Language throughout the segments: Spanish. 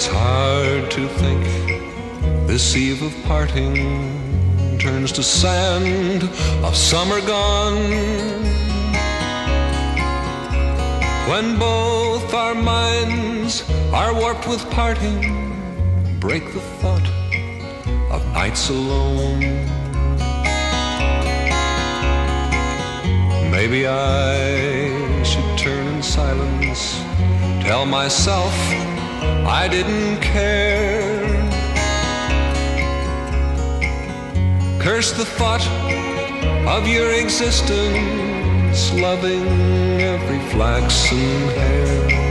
It's hard to think this eve of parting turns to sand of summer gone. When both our minds are warped with parting, break the thought of nights alone. Maybe I should turn in silence, tell myself I didn't care. Curse the thought of your existence, loving every flaxen hair.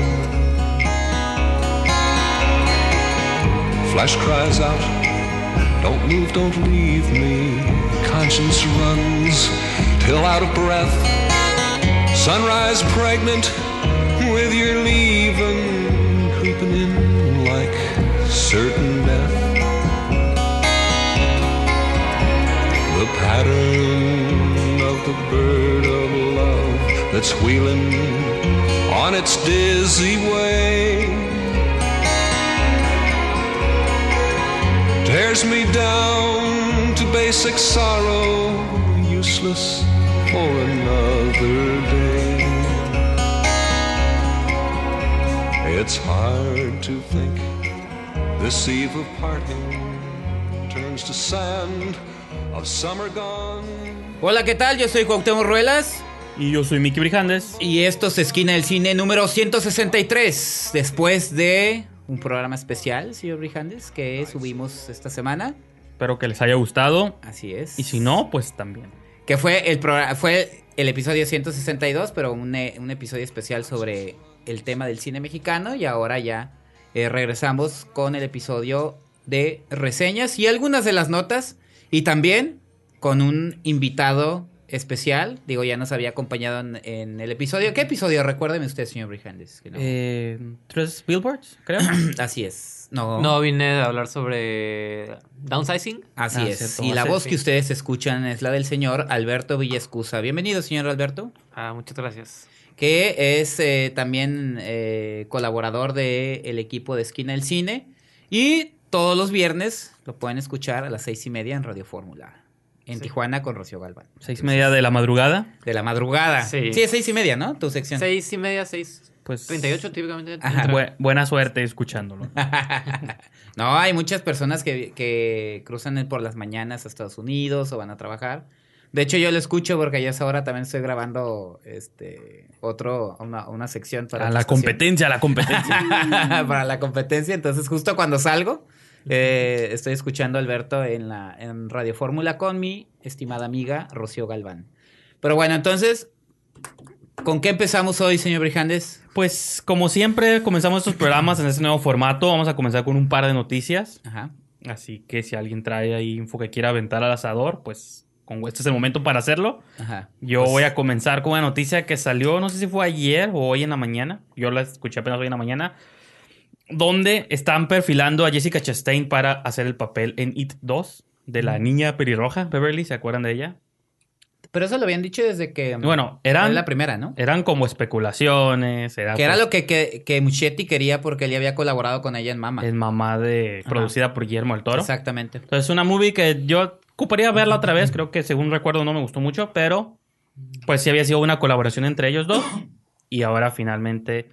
Flesh cries out, don't move, don't leave me. Conscience runs till out of breath. Sunrise pregnant with your leaving, certain death. The pattern of the bird of love that's wheeling on its dizzy way tears me down to basic sorrow, useless for another day. It's hard to think this eve of parting turns to sand of summer gone. Hola, ¿qué tal? Yo soy Cuauhtémoc Ruelas. Y yo soy Mickey Brijandes. Y esto es Esquina del Cine número 163. Después de un programa especial, señor Brijandes, que subimos esta semana. Espero que les haya gustado. Así es. Y si no, pues también. Que fue el, programa, fue el episodio 162, pero un, un episodio especial sobre el tema del cine mexicano. Y ahora ya eh, regresamos con el episodio de reseñas y algunas de las notas. Y también con un invitado especial. Digo, ya nos había acompañado en, en el episodio. ¿Qué episodio? Recuérdeme usted, señor Brijandes. no. Eh, Tres billboards, creo. Así es. No, No, vine a hablar sobre downsizing. Así Ah, es. cierto, y la voz sí. que ustedes escuchan es la del señor Alberto Villescusa. Bienvenido, señor Alberto. Ah, muchas gracias. Que es eh, también eh, colaborador del el equipo de Esquina del Cine. Y todos los viernes lo pueden escuchar a las seis y media en Radio Fórmula. En Sí. Tijuana con Rocío Galván. Seis y media de la madrugada. De la madrugada. Sí. es seis y media, ¿no? Tu sección. Seis y media, seis. Pues 38 típicamente. Bu- buena suerte escuchándolo. no, hay muchas personas que, que cruzan por las mañanas a Estados Unidos o van a trabajar. De hecho, yo lo escucho porque a esa hora también estoy grabando este otro, una, una sección para A la estación. competencia, a la competencia. para la competencia. Entonces, justo cuando salgo, eh, estoy escuchando a Alberto en la en Radio Fórmula con mi estimada amiga Rocío Galván. Pero bueno, entonces, ¿con qué empezamos hoy, señor Brijandes? Pues como siempre, comenzamos estos programas en este nuevo formato. Vamos a comenzar con un par de noticias. Ajá. Así que si alguien trae ahí info que quiera aventar al asador, pues con este es el momento para hacerlo. Ajá. Yo Pues- voy a comenzar con una noticia que salió, no sé si fue ayer o hoy en la mañana. Yo la escuché apenas hoy en la mañana. Donde están perfilando a Jessica Chastain para hacer el papel en It 2 de la niña pelirroja, Beverly, ¿se acuerdan de ella? Pero eso lo habían dicho desde que. Bueno, Era eran, la primera, ¿no? eran como especulaciones. Era Que era pues, lo que, que, que Muschietti quería porque él ya había colaborado con ella en Mama. el mamá de Ajá. producida por Guillermo del Toro. Exactamente. Entonces, es una movie que yo ocuparía verla otra vez. Creo que según recuerdo no me gustó mucho, pero pues sí había sido una colaboración entre ellos dos. Y ahora finalmente,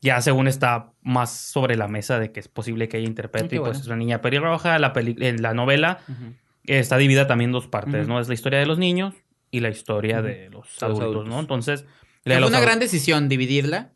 ya según está más sobre la mesa de que es posible que ella interprete. Qué y pues bueno. es una niña pelirroja. La, peli- la novela Ujú. está dividida también en dos partes, Ujú. ¿no? Es la historia de los niños y la historia Ujú. de los Los adultos, adultos. ¿no? Entonces, la de fue los una adultos- gran decisión dividirla,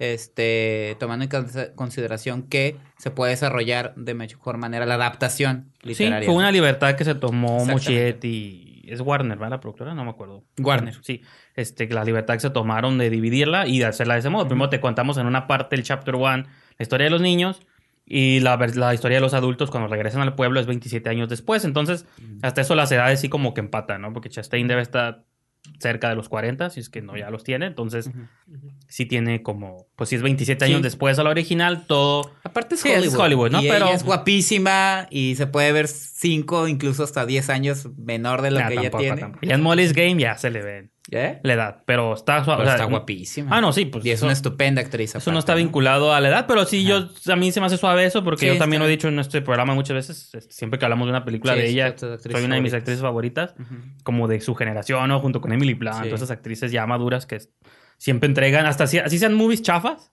este, tomando en cons- consideración que se puede desarrollar de mejor manera la adaptación Sí, literaria. fue una libertad que se tomó. Moschetti. Es Warner, ¿verdad? La productora, no me acuerdo. Warner. Sí, este, la libertad que se tomaron de dividirla y de hacerla de ese modo. Primero te contamos en una parte el chapter one la historia de los niños y la, la historia de los adultos cuando regresan al pueblo es 27 años después. Entonces, hasta eso las edades sí como que empatan, ¿no? Porque Chastain debe estar cerca de los 40, si es que no ya los tiene. Entonces, Ujú. sí tiene como, pues si es 27 Sí. años después a la original, todo... Aparte es Sí, es Hollywood. ¿no? Y Pero- ella es guapísima y se puede ver 5, incluso hasta 10 años menor de lo que ella tampoco, tiene. tampoco. Ya en Molly's Game ya se le ven. ¿Eh? la edad, pero está suave. Pero o sea, está guapísima. Ah, no, sí, pues Y es eso, una estupenda actriz. eso no está vinculado a la edad, pero sí, yo a mí se me hace suave eso porque Sí, yo también está lo he dicho en este programa muchas veces, este, siempre que hablamos de una película Sí, de ella, soy una de mis actrices favoritas, como de su generación, ¿no? Junto con Emily Blunt, Sí. todas esas actrices ya maduras que siempre entregan, hasta así, así sean movies chafas,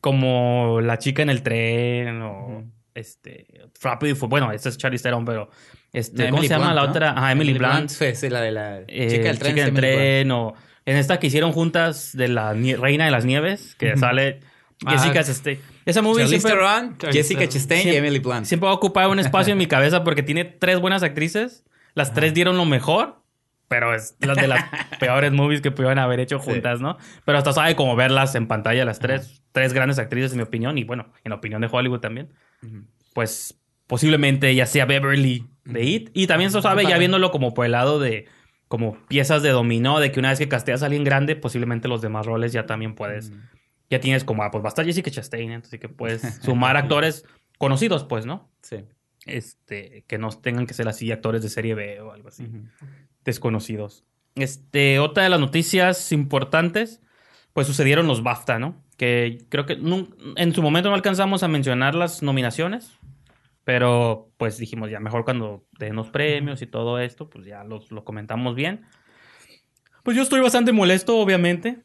como La chica en el tren o este Rápido y Fu- bueno, esta es Charlize Theron, pero este ¿cómo Emily se llama Blunt, la ¿no? otra? Ajá, Emily, Blunt. fue sí, la de la eh, chica del tren. Chica es del Emily Blunt. tren o en esta que hicieron juntas de la Reina de las Nieves, que sale Ah, Jessica Chastain. Esa movie siempre, Jessica. Chastain y Emily Blunt. siempre va a ocupar un espacio en mi cabeza porque tiene tres buenas actrices. Las tres dieron lo mejor, pero es las de las peores movies que pudieron haber hecho Sí. juntas, ¿no? Pero hasta sabe como verlas en pantalla, las tres, tres grandes actrices, en mi opinión, y bueno, en la opinión de Hollywood también. Ujú. Pues posiblemente ya sea Beverly de It. Y también se sabe, ya viéndolo como por el lado de como piezas de dominó, de que una vez que casteas a alguien grande, posiblemente los demás roles ya también puedes. Ya tienes como, ah, pues va a estar Jessica Chastain, entonces que puedes sumar actores conocidos, pues, ¿no? Sí. Este, que no tengan que ser así actores de serie B o algo así, desconocidos. Este, otra de las noticias importantes, pues sucedieron los BAFTA, ¿no? Que creo que en su momento no alcanzamos a mencionar las nominaciones, pero pues dijimos ya mejor cuando den los premios y todo esto, pues ya los, lo comentamos bien. Pues yo estoy bastante molesto, obviamente.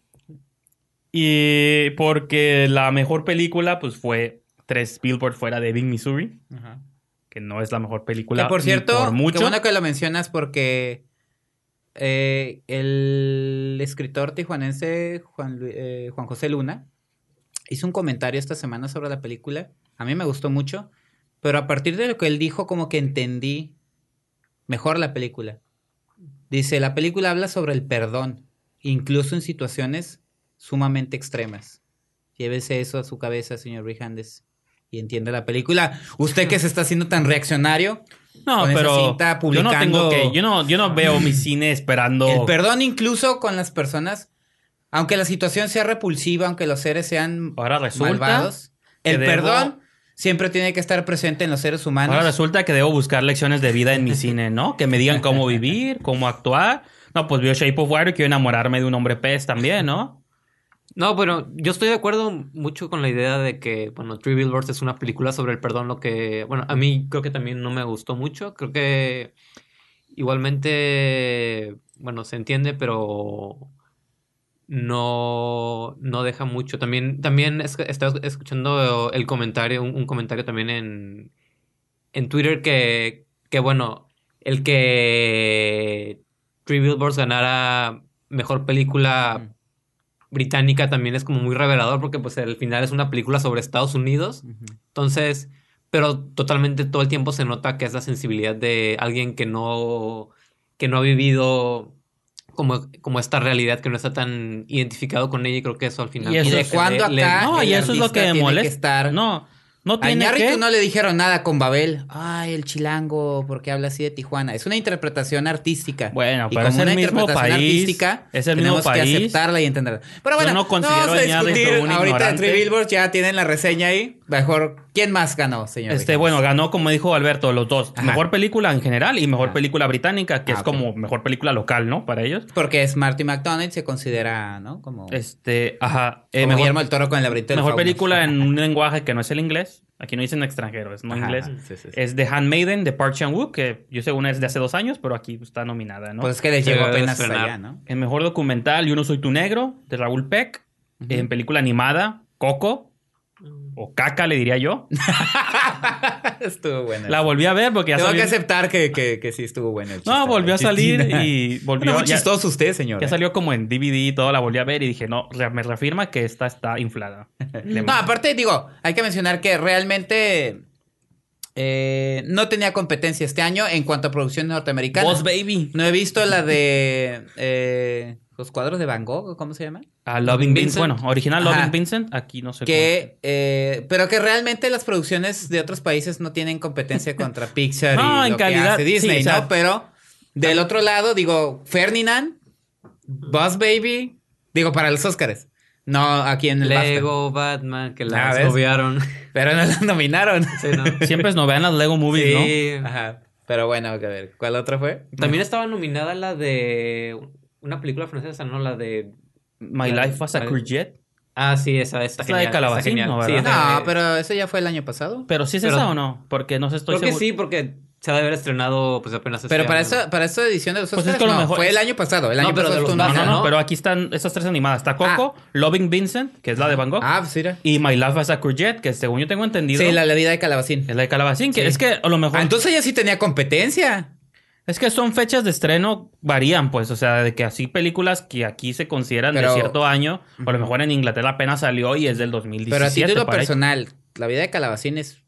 Y porque la mejor película, pues fue Tres Billboard fuera de Ebbing, Missouri, Ajá. que no es la mejor película. Que por cierto, por mucho. qué bueno que lo mencionas porque eh, el escritor tijuanense Juan, eh, Juan José Luna hizo un comentario esta semana sobre la película. A mí me gustó mucho, pero a partir de lo que él dijo, como que entendí mejor la película. Dice, la película habla sobre el perdón, incluso en situaciones sumamente extremas. Llévese eso a su cabeza, señor Rijandes, y entiende la película. Usted que se está haciendo tan reaccionario, No, con esa pero cinta yo no tengo publicando- que, yo no, yo no veo mi cine esperando. el perdón incluso con las personas, aunque la situación sea repulsiva, aunque los seres sean Ahora resulta malvados, el debo- perdón siempre tiene que estar presente en los seres humanos. Ahora resulta que debo buscar lecciones de vida en mi cine, ¿no? Que me digan cómo vivir, cómo actuar. No, pues veo Shape of Water y quiero enamorarme de un hombre pez también, ¿no? No, pero yo estoy de acuerdo mucho con la idea de que, bueno, Three Billboards es una película sobre el perdón, lo que, bueno, a mí creo que también no me gustó mucho. Creo que igualmente, bueno, se entiende, pero no, no deja mucho. También, también es- estaba escuchando el comentario, un, un comentario también en, en Twitter que, que, bueno, el que Three Billboards ganara mejor película Mm. británica también es como muy revelador porque pues al final es una película sobre Estados Unidos. Entonces, pero totalmente todo el tiempo se nota que es la sensibilidad de alguien que no, que no ha vivido como, como esta realidad, que no está tan identificado con ella y creo que eso al final... Y eso ¿Y es- le- le- acá? No, y el eso es lo que me que molesta. estar- No, no A tiene Iñárritu que... no le dijeron nada con Babel. Ay, el chilango, porque habla así de Tijuana? Es una interpretación artística. Bueno, y pero es como el una mismo interpretación país, artística, es el tenemos mismo que país. aceptarla y entenderla. Pero Yo bueno, no considero vamos a a Iñárritu discutir un ahorita ignorante. entre Billboards ya tienen la reseña ahí. Mejor, ¿quién más ganó, señor? Este, bueno, ganó, como dijo Alberto, los dos. Ajá. Mejor película en general y mejor película británica, que Ah, es como mejor película local, ¿no? Para ellos. Porque es Marty McDonald, se considera, ¿no? Como, Este, ajá. eh, como mejor Guillermo del Toro con el laberinto mejor película en un lenguaje que no es el inglés. Aquí no dicen extranjero, es no Ajá, inglés. sí, sí, sí. Es The Handmaiden de Park Chan-wook, que yo según es de hace dos años, pero aquí está nominada, ¿no? Pues es que le llegó apenas allá, ¿no? en mejor documental, Yo no soy tu negro, de Raúl Peck. En película animada, Coco. O Caca, le diría yo. estuvo bueno. La volví a ver porque ya Tengo salió. que aceptar que, que, que sí estuvo el chiste. No, volvió a salir y volvió. Bueno, muy chistoso usted, señor. Ya salió como en DVD y todo, la volví a ver y dije, no, me reafirma que esta está inflada. No, aparte, digo, hay que mencionar que realmente eh, no tenía competencia este año en cuanto a producción norteamericana. Boss Baby. No he visto la de eh, los cuadros de Van Gogh, ¿cómo se llama? A Loving Vincent. Vincent. Bueno, original Ajá. Loving Vincent. Aquí no sé Que, eh, pero que realmente las producciones de otros países no tienen competencia contra Pixar No, y en lo que hace Disney, sí, o sea- ¿no? Pero del otro lado, digo, Ferdinand, Boss Baby, digo, para los Oscars. No aquí en el. Lego, Batman, que Ah, la ¿ves? obviaron. Pero no la nominaron. Sí, ¿no? cómo- Siempre es novean las Lego Movies, ¿no? Sí. Ajá. Pero bueno, a ver, ¿cuál otra fue? También estaba nominada la de una película francesa, ¿no? La de... My La- Life as a Courgette. Ah, sí, esa está Es la de Calabacín. ¿no, Sí, No, pero eso ya fue el año pasado. Pero sí es Pero- esa o no? Porque no sé, estoy Creo que seguro. sí, porque se ha de haber estrenado pues apenas este Pero para año. esta, para esta edición de los Pues es Oscars, que a lo no, mejor fue es- el año pasado. El No, año pero pasado de los estuvo No, no, nominada. no, ¿no? pero aquí están estas tres animadas. Está Coco, Loving Vincent, que es la de Van Gogh, Ah, pues mira. y My Life as a Courgette, que según yo tengo entendido Sí, la, la vida de Calabacín. es la de Calabacín, que Sí. es que a lo mejor... Ah, entonces ella sí tenía competencia. Es que son fechas de estreno varían, pues, o sea, de que así películas que aquí se consideran Pero- de cierto año, o a lo mejor en Inglaterra apenas salió y es del 2017. Pero a título personal, la vida de Calabacín es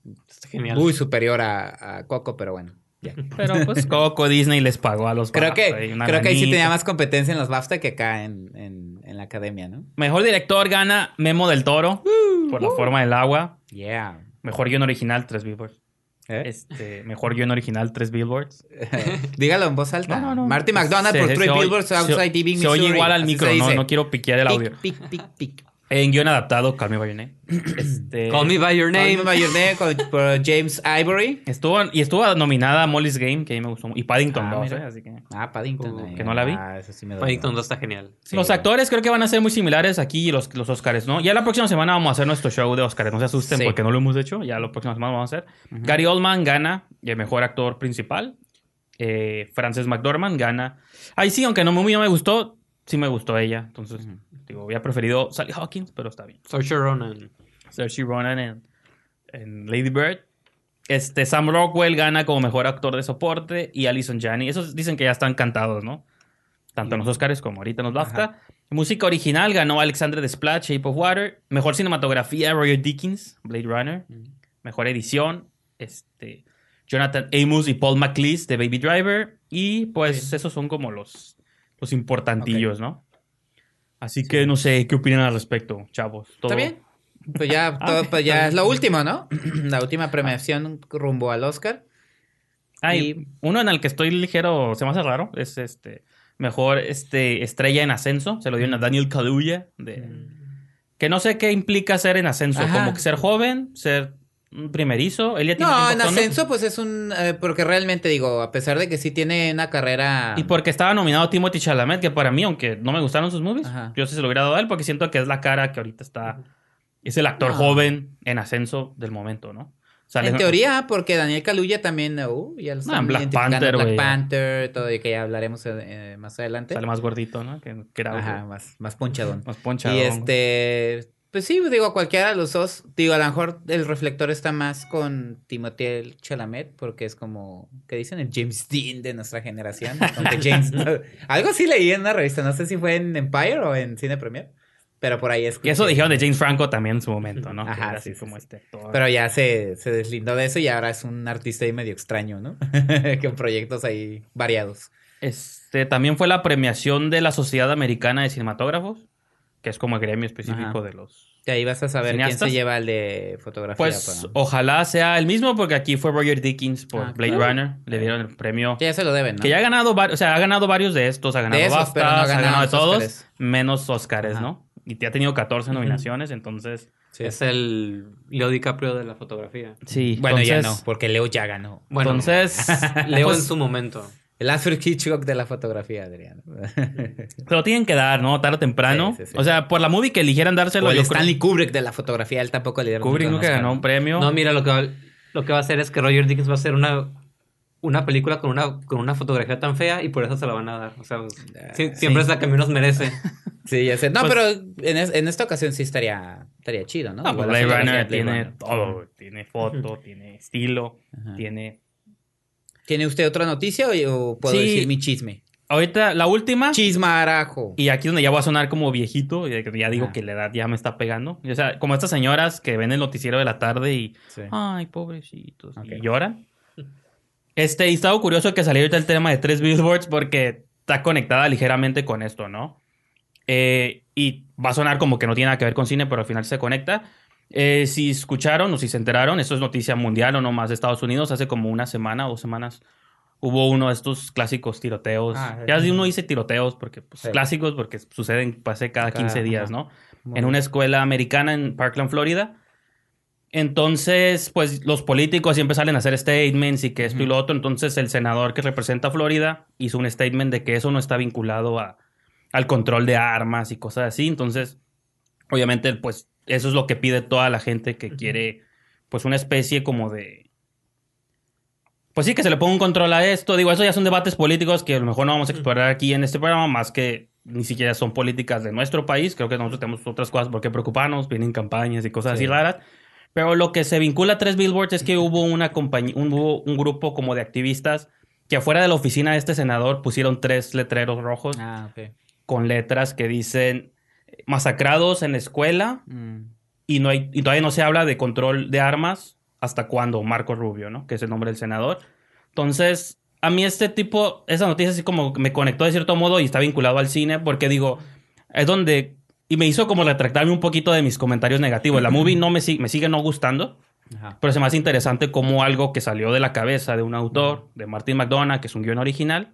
genial. muy superior a, a Coco, pero bueno. ya. Pero pues Coco Disney les pagó a los Creo BAFTA que, creo que ahí sí tenía más competencia en los BAFTA que acá en, en, en la academia, ¿no? Mejor director gana Memo del Toro por la forma del agua. Yeah. Mejor guion original, tres billboards. ¿Eh? Este, mejor guion original, tres billboards. Dígalo en voz alta. No, no, no. Marty McDonald Se- por se oye- Billboards se- Outside Ebbing, Se oye igual al micro, se no, no quiero piquear el audio. Pic, pic, pic, pic. En guion adaptado, Call Me By Your Name. Este, Call Me By Your Call Name. Me By Your Name con- por James Ivory. Estuvo, y estuvo nominada a Molly's Game, que a mí me gustó. mu- Y Paddington Ah, 2, mira. eh, así que... Ah, Paddington. Uh, ahí. que no la vi. Ah, eso sí me. Paddington 2 está genial. Sí. los actores creo que van a ser muy similares aquí los, los Oscars, ¿no? Ya la próxima semana vamos a hacer nuestro show de Oscars. No se asusten Sí. porque no lo hemos hecho. Ya la próxima semana vamos a hacer. Gary Oldman gana el mejor actor principal. Eh, Frances McDormand gana. Ay, sí, aunque no, muy no me gustó, sí me gustó ella. Entonces, digo, había preferido Sally Hawkins, pero está bien. Saoirse Ronan. Saoirse Ronan en, en Lady Bird. Este, Sam Rockwell gana como mejor actor de soporte y Alison Janney. Esos dicen que ya están cantados, ¿no? Tanto en los Oscars como ahorita en los BAFTA. Música original ganó Alexandre Desplat, Shape of Water. Mejor cinematografía, Roger Dickens, Blade Runner. Mejor edición, este, Jonathan Amos y Paul McLeese de Baby Driver. Y pues esos son como los, los importantillos, ¿no? Así que no sé qué opinan al respecto, chavos. ¿Está Todo- bien? Pues ya, todo- pues ya es lo último, ¿no? La última premiación rumbo al Oscar. Hay Y- uno en el que estoy ligero, se me hace raro, es este mejor este estrella en ascenso, se lo dieron a Daniel Kaluuya de que no sé qué implica ser en ascenso, Ajá. como que ser joven, ser un primerizo, él ya tiene No, en ascenso, pues es un. eh, porque realmente digo, a pesar de que sí tiene una carrera. Y porque estaba nominado Timothy Chalamet, que para mí, aunque no me gustaron sus movies, Ajá. yo sí se lo hubiera dado a él porque siento que es la cara que ahorita está, es el actor No. joven en ascenso del momento, ¿no? Sale- En teoría, porque Daniel Kaluuya también, uh, ya lo están Black Panther, Black. Panther, todo y que ya hablaremos eh, más adelante. sale más gordito, ¿no? Que, que era Ajá, más, más ponchadón. más ponchado. Y este, pues sí, digo, cualquiera de los dos, digo, a lo mejor el reflector está más con Timothée Chalamet, porque es como, ¿qué dicen? El James Dean de nuestra generación. James, algo así leí en una revista, no sé si fue en Empire o en Cine Premier, pero por ahí es. Y eso dijeron de James Franco también en su momento, ¿no? Ajá, Que sí, así sí, como sí. este actor. Pero ya se, se deslindó de eso y ahora es un artista ahí medio extraño, ¿no? con proyectos ahí variados. Este, también fue la premiación de la Sociedad Americana de Cinematógrafos, que es como el gremio específico Ajá. de los... De ahí vas a saber quién se lleva el de fotografía. Pues para- ojalá sea el mismo, porque aquí fue Roger Dickens por Ah, Blade claro. Runner. Le dieron el premio. Que ya se lo deben, ¿no? Que ya ha ganado varios, o sea, ha ganado varios de estos, ha ganado esos, BAFTAs, pero no ha ha ganado ganado de todos, menos Óscares, Ajá. ¿no? Y te ha tenido 14 nominaciones, entonces... Sí. Es el Leo DiCaprio de la fotografía. Sí, Bueno, ya no, porque Leo ya ganó. Bueno, Entonces, Leo pues, en su momento. El Alfred Hitchcock de la fotografía, Adrián. Se lo tienen que dar, ¿no? Tarde o temprano. Sí, sí, sí. O sea, por la movie que eligieran dárselo. o el yo creo- Stanley Kubrick de la fotografía, él tampoco le dieron Kubrick un nunca ganó un premio. No, mira, lo que, va, lo que va a hacer es que Roger Dickens va a hacer una, una película con una, con una fotografía tan fea y por eso se la van a dar. O sea, sí. siempre es la que menos merece. Sí, ya sé. No, Pues- pero en, es- en esta ocasión sí estaría, estaría chido, ¿no? No, Igual pues la Blade Runner tiene todo. Tiene foto, tiene estilo, Ajá. tiene... ¿Tiene usted otra noticia o, puedo Sí. decir mi chisme? Ahorita, la última... Chismarajo. Y aquí es donde ya voy a sonar como viejito, ya digo Ah. que la edad ya me está pegando. O sea, como estas señoras que ven el noticiero de la tarde y, Sí. ay, pobrecitos, Ok. y lloran. Este, y estaba curioso que salió ahorita el tema de tres billboards porque está conectada ligeramente con esto, ¿no? Eh, y va a sonar como que no tiene nada que ver con cine, pero al final se conecta. Eh, si escucharon o si se enteraron, esto es noticia mundial o no más de Estados Unidos. Hace como una semana o dos semanas hubo uno de estos clásicos tiroteos. Ah, ya sí. uno dice tiroteos porque pues, Sí. clásicos porque suceden pase cada Cada- 15 días, ajá. ¿no? Muy en una escuela americana en Parkland, Florida. Entonces, pues los políticos siempre salen a hacer statements y que esto y lo otro. Entonces, el senador que representa a Florida hizo un statement de que eso no está vinculado a, al control de armas y cosas así. Entonces, obviamente, pues eso es lo que pide toda la gente que quiere, pues una especie como de... Pues sí, que se le ponga un control a esto. Digo, eso ya son debates políticos que a lo mejor no vamos a explorar aquí en este programa, más que ni siquiera son políticas de nuestro país. Creo que nosotros tenemos otras cosas por qué preocuparnos, vienen campañas y cosas así Sí. raras. Pero lo que se vincula a tres billboards es que hubo una compañía, un, hubo un grupo como de activistas que afuera de la oficina de este senador pusieron tres letreros rojos Ah, ok. con letras que dicen masacrados en la escuela Mm. y no hay y todavía no se habla de control de armas hasta cuando Marco Rubio, ¿no? Que es el nombre del senador. Entonces, a mí este tipo, esa noticia así como me conectó de cierto modo y está vinculado al cine porque digo, es donde y me hizo como retractarme un poquito de mis comentarios negativos. La movie no me, si- me sigue no gustando, Ajá. pero se me hace interesante como algo que salió de la cabeza de un autor, de Martin McDonagh, que es un guion original,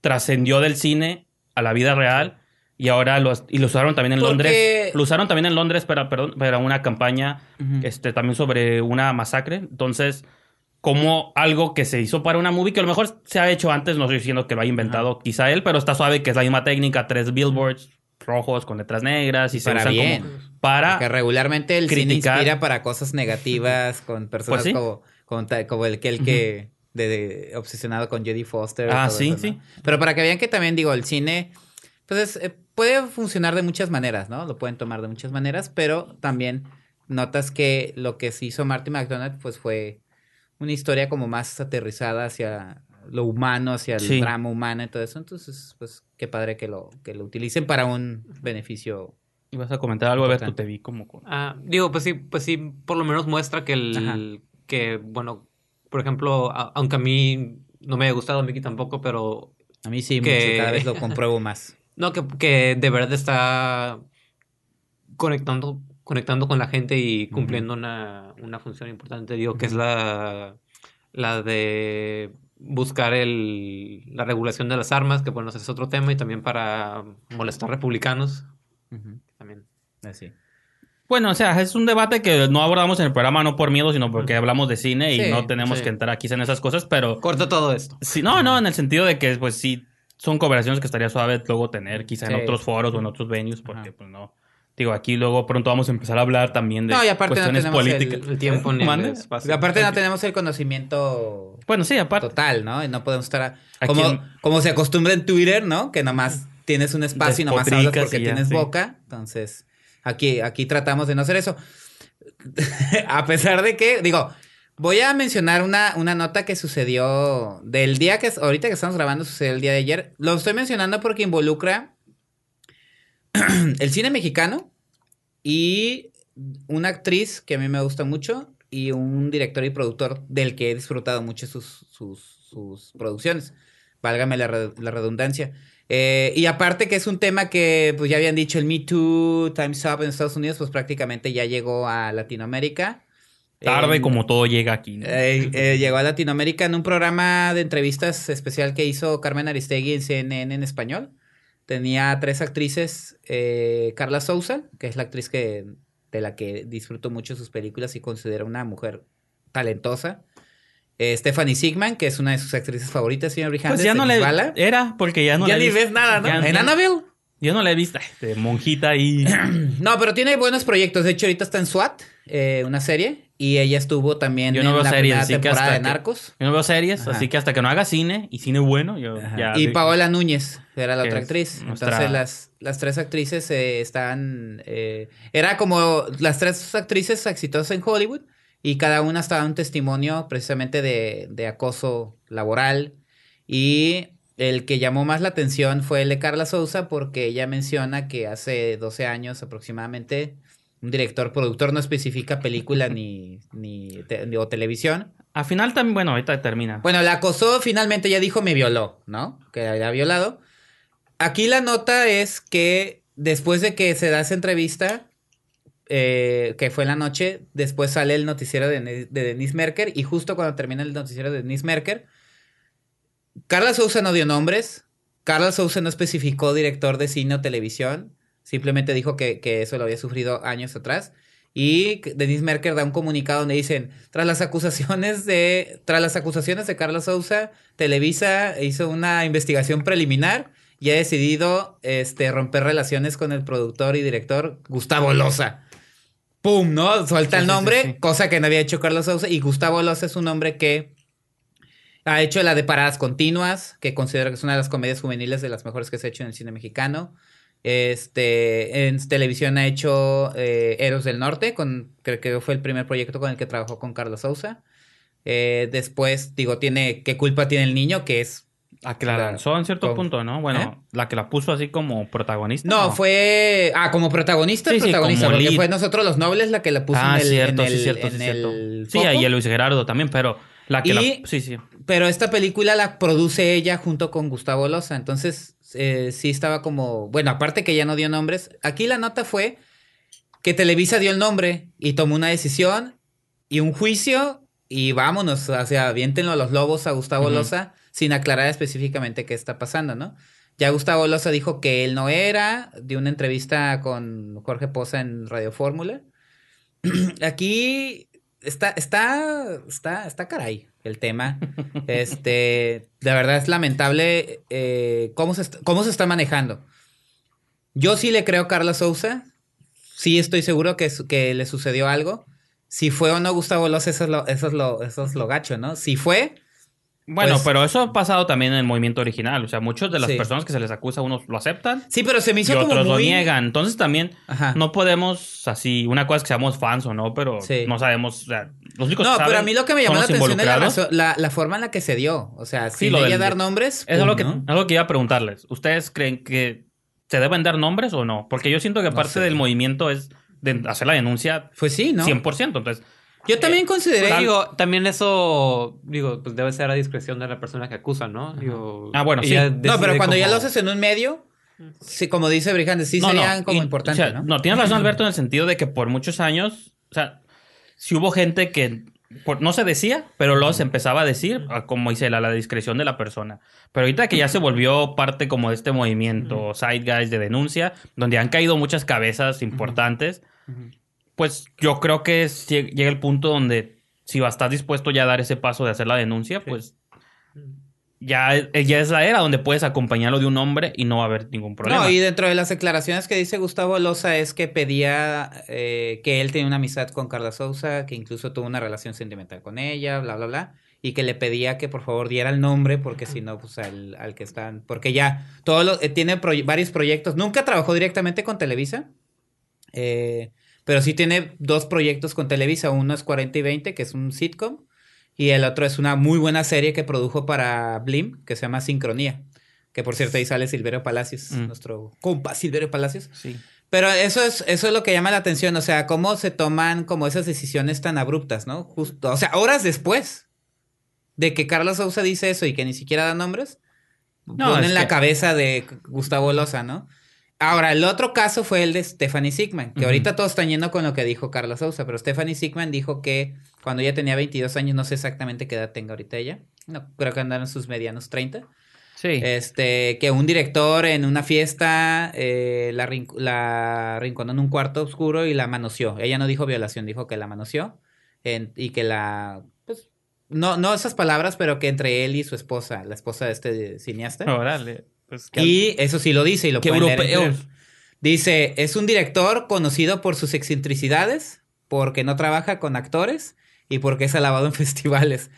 trascendió del cine a la vida real y ahora lo, y lo usaron también en Porque- Londres. Lo usaron también en Londres para, perdón, para una campaña este, también sobre una masacre. Entonces, como algo que se hizo para una movie que a lo mejor se ha hecho antes, no estoy diciendo que lo haya inventado quizá él, pero está suave que es la misma técnica, tres billboards rojos con letras negras y se Para usan bien. como para Porque regularmente el cine criticar. inspira para cosas negativas con personas Pues sí. como, como, el que el que de, de- obsesionado con Jodie Foster. Ah, sí, eso, ¿no? sí. Pero para que vean que también digo, el cine, pues es, eh, puede funcionar de muchas maneras, ¿no? Lo pueden tomar de muchas maneras, pero también notas que lo que se hizo Marty McDonald, pues fue una historia como más aterrizada hacia lo humano, hacia el Sí. drama humano y todo eso. Entonces, pues qué padre que lo, que lo utilicen para un beneficio. Ibas a comentar algo, a ver, tú te vi como con... Ah, digo, pues sí, pues sí, por lo menos muestra que Ajá. el que, bueno, por ejemplo, a- aunque a mí no me haya gustado, a Mickey tampoco, pero A mí sí, Que- mucho, cada vez lo compruebo más. no, que, que de verdad está conectando, conectando con la gente y cumpliendo una, una función importante, digo, que es la, la de buscar el, la regulación de las armas, que bueno, ese es otro tema, y también para molestar republicanos, también. Así. Bueno, o sea, es un debate que no abordamos en el programa no por miedo, sino porque hablamos de cine y Sí, no tenemos sí. que entrar aquí en esas cosas, pero... Corta todo esto. Sí, no, no, en el sentido de que, pues sí, son conversaciones que estaría suave luego tener, quizá en otros foros o en otros venues, porque Ajá. pues no. Digo, aquí luego pronto vamos a empezar a hablar también de No, y aparte no cuestiones tenemos el- políticas. El tiempo ni espacio. Aparte no tenemos el conocimiento Bueno, sí, aparte. total, ¿no? Y no podemos estar... a- ¿A como, como se acostumbra en Twitter, ¿no? Que nomás tienes un espacio y nomás hablas porque y ya, tienes sí. boca. Entonces, aquí, aquí tratamos de no hacer eso. a pesar de que, digo, voy a mencionar una, una nota que sucedió del día que... Ahorita que estamos grabando sucedió el día de ayer. Lo estoy mencionando porque involucra el cine mexicano y una actriz que a mí me gusta mucho y un director y productor del que he disfrutado mucho sus, sus, producciones. Válgame la redundancia. Eh, y aparte que es un tema que pues ya habían dicho el Me Too, Time's Up en Estados Unidos, pues prácticamente ya llegó a Latinoamérica. Tarde como todo llega aquí. ¿no? eh, eh, llegó a Latinoamérica en un programa de entrevistas especial que hizo Carmen Aristegui en CNN en español. Tenía tres actrices, eh, Carla Souza, que es la actriz que, de la que disfruto mucho sus películas y considero una mujer talentosa. Stephanie Sigman, que es una de sus actrices favoritas, señor Brijandes. pues ya no le... Era, porque ya no ya la ni ves nada, ¿no? Ya- en ya- Annabelle. Yo no la he visto. De monjita ahí. No, pero tiene buenos proyectos. De hecho, ahorita está en SWAT, eh, una serie. Y ella estuvo también Yo no en veo la series, primera temporada hasta de que- Narcos. Yo no veo series, Ajá. así que hasta que no haga cine y cine bueno, yo ya... y Paola Núñez era la otra actriz. nuestra- Entonces las, las tres actrices eh, estaban... eh, era como las tres actrices exitosas en Hollywood y cada una estaba un testimonio precisamente de, de acoso laboral. Y el que llamó más la atención fue el de Carla Souza porque ella menciona que hace 12 años aproximadamente un director, productor no especifica película ni, ni, te- ni- o televisión, Al final también, bueno, ahorita termina. bueno, la acosó, finalmente ya dijo me violó, ¿no? Que la había violado. Aquí la nota es que después de que se da esa entrevista, eh, que fue en la noche, después sale el noticiero de, de Denise Merker y justo cuando termina el noticiero de Denise Merker, Carla Souza no dio nombres, Carla Souza no especificó director de cine o televisión, simplemente dijo que, que eso lo había sufrido años atrás. Y Denise Merker da un comunicado donde dicen, tras las acusaciones de, tras las acusaciones de Carla Souza, Televisa hizo una investigación preliminar y ha decidido este, romper relaciones con el productor y director Gustavo Loza. ¡Pum! ¿No? Suelta el sí, nombre, sí, sí. cosa que no había hecho Carlos Sousa. Y Gustavo Loza es un hombre que ha hecho la de Paradas Continuas, que considero que es una de las comedias juveniles de las mejores que se ha hecho en el cine mexicano. Este, en televisión ha hecho eh, Héroes del Norte, con, creo que fue el primer proyecto con el que trabajó con Carlos Sousa. Eh, después, digo, tiene ¿Qué culpa tiene el niño? Que es La que la lanzó en cierto Con- punto, ¿no? Bueno, ¿Eh? la que la puso así como protagonista. No, fue. Ah, como protagonista, Sí, sí, protagonista. como porque fue Nosotros los Nobles la que la puso ah, en el. cierto, en sí, cierto, en sí, cierto. el Sí, a Luis Gerardo también, pero la que Y- la... Sí, sí. Pero esta película la produce ella junto con Gustavo Loza. Entonces, eh, sí estaba como. Bueno, aparte que ya no dio nombres. Aquí la nota fue que Televisa dio el nombre y tomó una decisión y un juicio. Y vámonos, o sea, aviéntenlo a los lobos a Gustavo. Loza sin aclarar específicamente qué está pasando, ¿no? Ya Gustavo Loza dijo que él no era, dio una entrevista con Jorge Poza en Radio Fórmula. Aquí está, está, está, está caray el tema. Este, de verdad es lamentable eh, cómo, se cómo se está manejando. Yo sí le creo a Carla Sousa. Sí estoy seguro que, que le sucedió algo. Si fue o no Gustavo Loza, eso es lo, eso es lo, eso es lo gacho, ¿no? Si fue, Bueno, Pues- pero eso ha pasado también en el movimiento original. O sea, muchas de las Sí. personas que se les acusa, unos lo aceptan sí, pero se me y hizo como otros lo niegan. Entonces también Ajá. no podemos así... Una cosa es que seamos fans o no, pero Sí. no sabemos... O sea, los únicos No, que pero a mí lo que me llamó la atención es la, la, la forma en la que se dio. O sea, sin lo ella del- dar nombres. Es algo que, ¿no? algo que iba a preguntarles. ¿Ustedes creen que se deben dar nombres o no? Porque yo siento que No parte sé. del movimiento es de hacer la denuncia Pues sí, ¿no? 100%. Entonces, Yo también consideré. Pero digo, también eso, digo, pues debe ser a discreción de la persona que acusa, ¿no? Digo, Ah, bueno, sí. no, pero cuando ya lo haces en un medio, sí, como dice Brijandes, sí no, no, serían como y- importantes, o sea, ¿no? tienes razón, Alberto, en el sentido de que por muchos años, o sea, si hubo gente que por- no se decía, pero luego se empezaba a decir, a- como dice la, la discreción de la persona. Pero ahorita que ya se volvió parte como de este movimiento, Sideguys de denuncia, donde han caído muchas cabezas importantes, pues yo creo que es- llega el punto donde si va a estar dispuesto ya a dar ese paso de hacer la denuncia, pues ya, es- ya es la era donde puedes acompañarlo de un hombre y no va a haber ningún problema. No, y dentro de las declaraciones que dice Gustavo Loza es que pedía eh, que él tenía una amistad con Carla Sousa, que incluso tuvo una relación sentimental con ella, bla, bla, bla, y que le pedía que por favor diera el nombre, porque si no, pues al, al que están, porque ya todos eh, tiene proye- varios proyectos, nunca trabajó directamente con Televisa, eh, pero sí tiene dos proyectos con Televisa, uno es 40 y 20, que es un sitcom, y el otro es una muy buena serie que produjo para Blim, que se llama Sincronía. Que por cierto ahí sale Silverio Palacios, Mm. nuestro compa Silverio Palacios. Sí. Pero eso es, eso es lo que llama la atención, o sea, cómo se toman como esas decisiones tan abruptas, ¿no? Justo, o sea, horas después de que Carlos Sousa dice eso y que ni siquiera da nombres, No, ponen la que- cabeza de Gustavo Loza, ¿no? Ahora, el otro caso fue el de Stephanie Sigman, que ahorita todos están yendo con lo que dijo Carlos Sousa, pero Stephanie Sigman dijo que cuando ella tenía 22 años, no sé exactamente qué edad tenga ahorita ella, no, creo que andan en sus medianos 30, Sí. este, que un director en una fiesta eh, la, rin- la rinconó en un cuarto oscuro y la manoseó. Ella no dijo violación, dijo que la manoseó en- y que la, pues, no, no esas palabras, pero que entre él y su esposa, la esposa de este cineasta. Órale. Pues, Y eso sí lo dice y lo Qué pueden leer en europeos. Twitter. Dice, es un director conocido por sus excentricidades, porque no trabaja con actores y porque es alabado en festivales.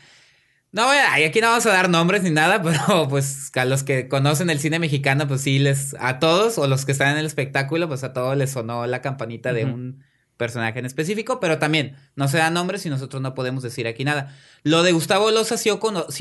No, y aquí no vamos a dar nombres ni nada, pero pues a los que conocen el cine mexicano, pues sí les, a todos, o los que están en el espectáculo, pues a todos les sonó la campanita de un personaje en específico, pero también no se dan nombres y nosotros no podemos decir aquí nada. Lo de Gustavo Loza sí,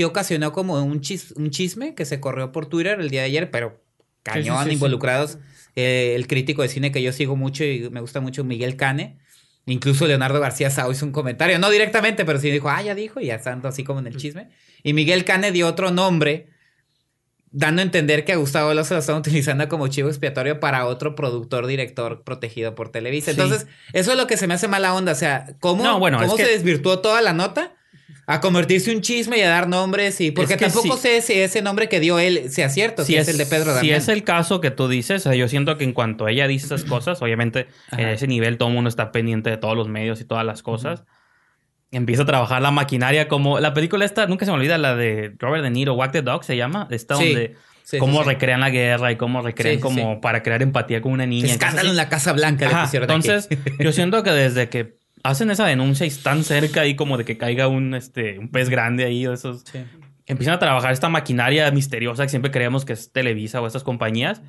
ocasionó como un, chis- un chisme que se corrió por Twitter el día de ayer, pero cañón, sí, sí, sí. involucrados. eh, el crítico de cine que yo sigo mucho y me gusta mucho, Miguel Cane. Incluso Leonardo García Sao hizo un comentario, no directamente, pero sí dijo, ah, ya dijo, y ya estando así como en el chisme. Y Miguel Cane dio otro nombre, dando a entender que a Gustavo Loza lo están utilizando como chivo expiatorio para otro productor, director protegido por Televisa. Sí. Entonces, eso es lo que se me hace mala onda. O sea, ¿cómo, No, bueno, cómo que- se desvirtuó toda la nota? A convertirse un chisme y a dar nombres y porque Es que tampoco sí. sé si ese nombre que dio él sea cierto, si es, el de Pedro Si Damián. es el caso que tú dices, o sea, yo siento que en cuanto ella dice esas cosas, obviamente Ajá. en ese nivel todo el mundo está pendiente de todos los medios y todas las cosas. Empieza a trabajar la maquinaria como la película esta, nunca se me olvida, la de Robert De Niro, Walk the Dog se llama, esta Sí. donde Sí, cómo sí, recrean la guerra y cómo recrean como para crear empatía con una niña. Escándalo en la Casa Blanca Ajá, entonces, yo siento que desde que hacen esa denuncia y están cerca ahí como de que caiga un, este, un pez grande ahí o esos... Empiezan a trabajar esta maquinaria misteriosa que siempre creemos que es Televisa o estas compañías.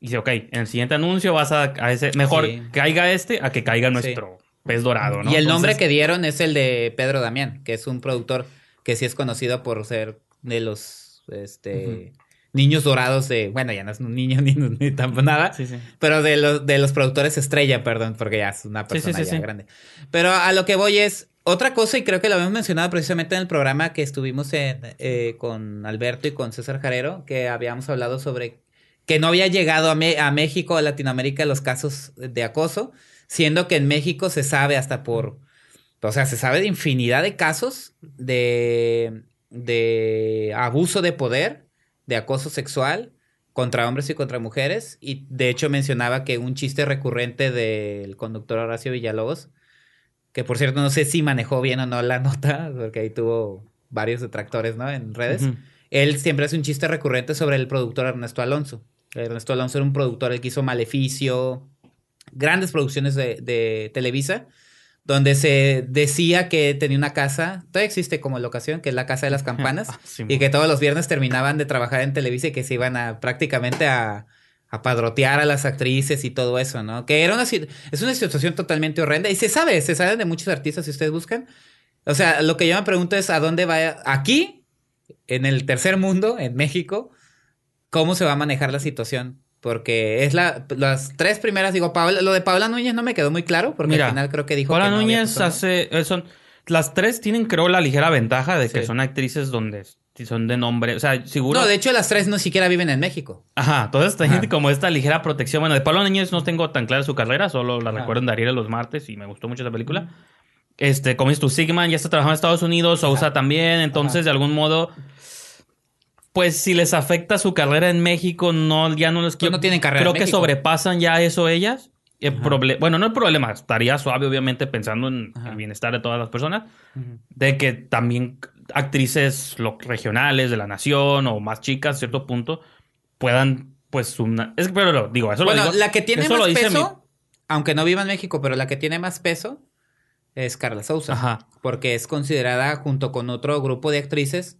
Y dice, ok, en el siguiente anuncio vas a, a ese... Mejor caiga este a que caiga nuestro pez dorado, ¿no? Y el nombre que dieron es el de Pedro Damián, que es un productor que sí es conocido por ser de los este, niños dorados de. Bueno, ya no es un niño ni, ni tampoco nada. Sí, sí. Pero de los, de los productores estrella, perdón, porque ya es una persona sí, ya grande. Pero a lo que voy es. Otra cosa, y creo que lo habíamos mencionado precisamente en el programa que estuvimos en, eh, con Alberto y con César Jarero, que habíamos hablado sobre que no había llegado a, a México, a Latinoamérica, los casos de acoso, siendo que en México se sabe hasta por, o sea, se sabe de infinidad de casos de, de abuso de poder, de acoso sexual contra hombres y contra mujeres. Y de hecho mencionaba que un chiste recurrente del conductor Horacio Villalobos, que por cierto no sé si manejó bien o no la nota, porque ahí tuvo varios detractores, ¿no? En redes. Él siempre hace un chiste recurrente sobre el productor Ernesto Alonso. Ernesto Alonso era un productor, el que hizo Maleficio, grandes producciones de, de Televisa, donde se decía que tenía una casa, todavía existe como locación, que es la Casa de las Campanas, Ah, sí, y que todos los viernes terminaban de trabajar en Televisa y que se iban a prácticamente a, a padrotear a las actrices y todo eso, ¿no? Que era una, es una situación totalmente horrenda y se sabe, se sabe de muchos artistas si ustedes buscan. O sea, lo que yo me pregunto es a dónde va aquí, en el tercer mundo, en México, cómo se va a manejar la situación. Porque es la, las tres primeras, digo, Paola, lo de Paola Núñez no me quedó muy claro, porque Mira, al final creo que dijo Paula que no Núñez hace. eh, Son, las tres tienen, creo, la ligera ventaja de que Sí. son actrices donde son de nombre. O sea, seguro. No, de hecho las tres no siquiera viven en México. Ajá, todas tienen como esta ligera protección. Bueno, de Paula Núñez no tengo tan clara su carrera, solo la Ajá. recuerdo en Darío los martes y me gustó mucho esa película. Este, como dices tú, Sigman ya está trabajando en Estados Unidos, Sousa también, entonces Ajá. de algún modo. Pues si les afecta su carrera en México, no, ya no les Pues no tienen carrera Creo en que México. sobrepasan ya eso ellas. El bueno, no el problema, estaría suave, obviamente, pensando en Ajá. el bienestar de todas las personas, de que también actrices regionales de la nación o más chicas, a cierto punto, puedan, pues, una... Es que, pero lo- digo, eso bueno, lo digo. la que tiene más peso, aunque no viva en México, pero la que tiene más peso es Carla Souza. Ajá. Porque es considerada, junto con otro grupo de actrices,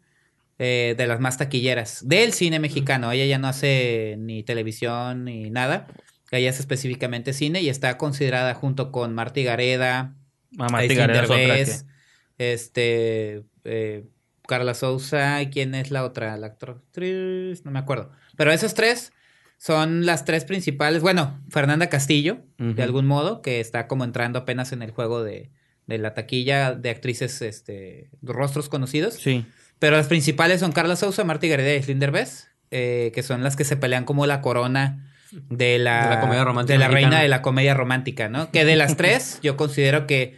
eh, de las más taquilleras del cine mexicano. Ella ya no hace ni televisión ni nada. Ella hace específicamente cine y está considerada junto con Marty Gareda, es otra Derbez, este, eh, Carla Souza, ¿y quién es la otra? La actriz, no me acuerdo. Pero esos tres son las tres principales. Bueno, Fernanda Castillo, de algún modo, que está como entrando apenas en el juego de, de la taquilla de actrices, este, rostros conocidos. Sí. Pero las principales son Carla Souza, Marty Gareda y Aislinn Derbez, eh, que son las que se pelean como la corona de la, De la comedia romántica de la mexicana. reina de la comedia romántica, ¿no? Que de las tres, yo considero que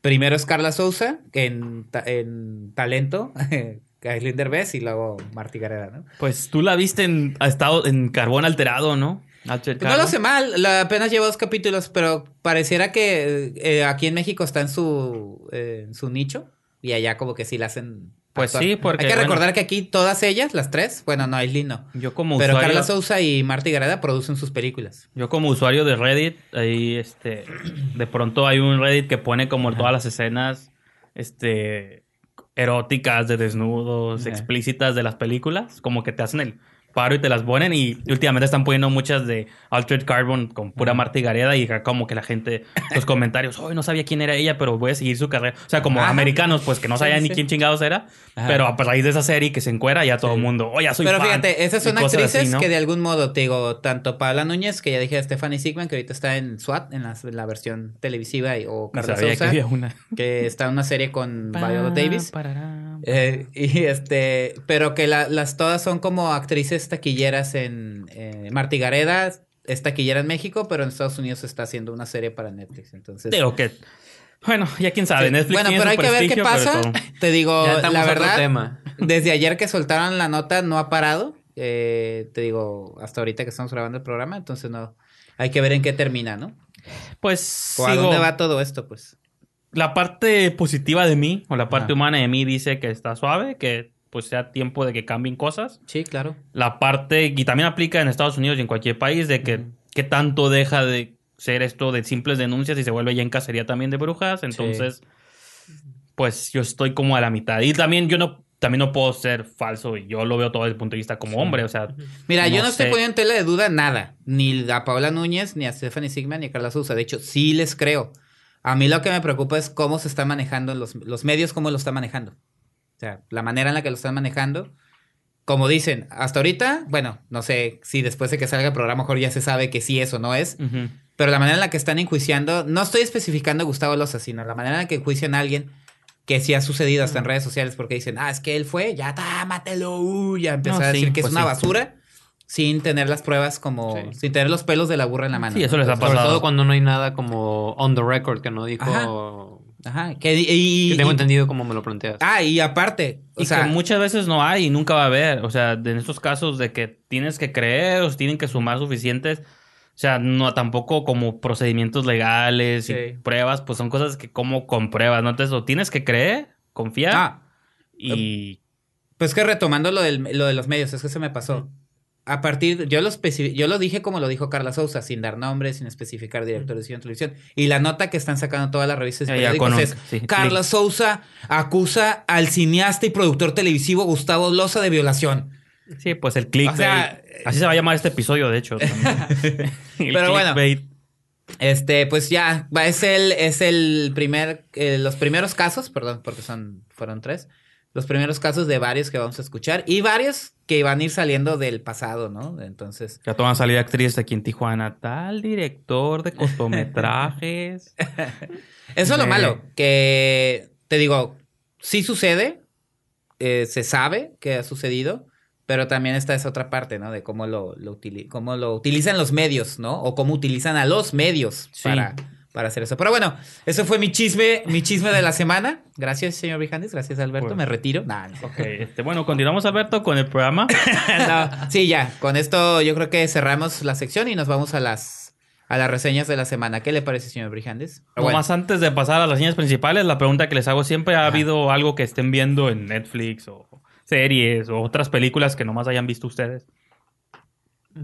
primero es Carla Souza, que en, en talento, Aislinn Derbez y luego Marty Gareda, ¿no? Pues tú la viste en ha estado en carbón alterado, ¿no? Pues no lo sé mal, la, apenas llevo dos capítulos, pero pareciera que eh, aquí en México está en su, eh, en su nicho y allá como que sí la hacen. Pues actuar. sí, porque, Hay que bueno. recordar que aquí todas ellas, las tres, bueno, no, Aislinn no. Yo como Pero usuario... Carla Souza y Marty Gareda producen sus películas. Yo como usuario de Reddit, ahí este, de pronto hay un Reddit que pone como todas las escenas, este, eróticas de desnudos, Ajá. explícitas de las películas, como que te hacen el paro y te las ponen y últimamente están poniendo muchas de Altered Carbon con pura Marta y Gareda y como que la gente, los comentarios, hoy no sabía quién era ella, pero voy a seguir su carrera. O sea, como Ajá. americanos, pues que no Sí, sabían ni quién chingados era, Ajá. pero a raíz de esa serie que se encuera ya todo el mundo, oye, ya soy Pero fan", fíjate, esas son actrices así, ¿no? que de algún modo, te digo, tanto Paula Núñez, que ya dije, Stephanie Sigman, que ahorita está en SWAT, en la, en la versión televisiva, y- o Carla que una. que está en una serie con Viola Davis. Parará. Eh, y este, pero que la- las todas son como actrices taquilleras en eh, Marty Gareda es taquillera en México, pero en Estados Unidos está haciendo una serie para Netflix. Entonces, Digo que. Bueno, ya quién sabe. Sí. Netflix bueno, tiene pero hay que ver qué pasa. pero- Te digo, la verdad, tema. desde ayer que soltaron la nota no ha parado. Eh, te digo, hasta ahorita que estamos grabando el programa, entonces no. Hay que ver en qué termina, ¿no? Pues O a dónde va todo esto, pues. La parte positiva de mí, o la parte humana de mí, dice que está suave, que pues sea tiempo de que cambien cosas. Sí, claro. La parte, y también aplica en Estados Unidos y en cualquier país, de que tanto deja de ser esto de simples denuncias y se vuelve ya en cacería también de brujas. Entonces, pues yo estoy como a la mitad. Y también yo no, también no puedo ser falso y yo lo veo todo desde el punto de vista como hombre. O sea, Mira, yo no estoy poniendo en tela de duda nada. Ni a Paola Núñez, ni a Stephanie Sigman, ni a Carla Sousa. De hecho, sí les creo. A mí lo que me preocupa es cómo se está manejando los, los medios, cómo lo están manejando. O sea, la manera en la que lo están manejando. Como dicen, hasta ahorita, bueno, no sé si después de que salga el programa, mejor ya se sabe que sí es o no es. Pero la manera en la que están enjuiciando, no estoy especificando a Gustavo Loza, sino la manera en la que enjuician a alguien que sí ha sucedido hasta en redes sociales porque dicen, ah, es que él fue, ya está, mátelo, uh, ya empezó No, a sí, decir que es pues una sí. basura sin tener las pruebas como, Sí. sin tener los pelos de la burra en la mano. Sí, eso les ha Sobre pasado. todo cuando no hay nada como on the record que no dijo. Ajá. Ajá, que, y, Que tengo y- entendido como me lo planteas. Ah, y aparte, o y sea, que muchas veces no hay y nunca va a haber. O sea, en estos casos de que tienes que creer o se tienen que sumar suficientes. O sea, no tampoco como procedimientos legales Sí. y pruebas, pues son cosas que como compruebas, ¿no? Entonces, o tienes que creer, confiar ah, y... pues que retomando lo, del, lo de los medios, es que se me pasó. A partir, yo lo, yo lo dije como lo dijo Carla Sousa, sin dar nombres, sin especificar directores de televisión. Y la nota que están sacando todas las revistas y periódicos es, sí, Carla. Sousa acusa al cineasta y productor televisivo Gustavo Loza de violación. Sí, pues el clickbait. O sea, Así se va a llamar este episodio, de hecho. Pero bueno. Este, pues ya, es el, es el primer, eh, los primeros casos, perdón, porque son, fueron tres, los primeros casos de varios que vamos a escuchar y varios que van a ir saliendo del pasado, ¿no? Entonces, Ya toman salir actrices aquí en Tijuana. Tal director de cortometrajes. eso es lo De- malo, que te digo, sí sucede, eh, se sabe que ha sucedido, pero también está esa otra parte, ¿no? De cómo lo, cómo lo utilizan los medios, ¿no? O cómo utilizan a los medios Sí. para, para hacer eso. Pero bueno, eso fue mi chisme, mi chisme de la semana. Gracias, señor Brijandes. Gracias, Alberto. Pues- Me retiro. Nah, no. Ok, este, bueno, continuamos, Alberto, con el programa. No, Sí, ya. Con esto yo creo que cerramos la sección y nos vamos a las, a las reseñas de la semana. ¿Qué le parece, señor Brijandes? Como más antes de pasar a las líneas principales, la pregunta que les hago siempre, ¿ha habido algo que estén viendo en Netflix o series o otras películas que nomás hayan visto ustedes?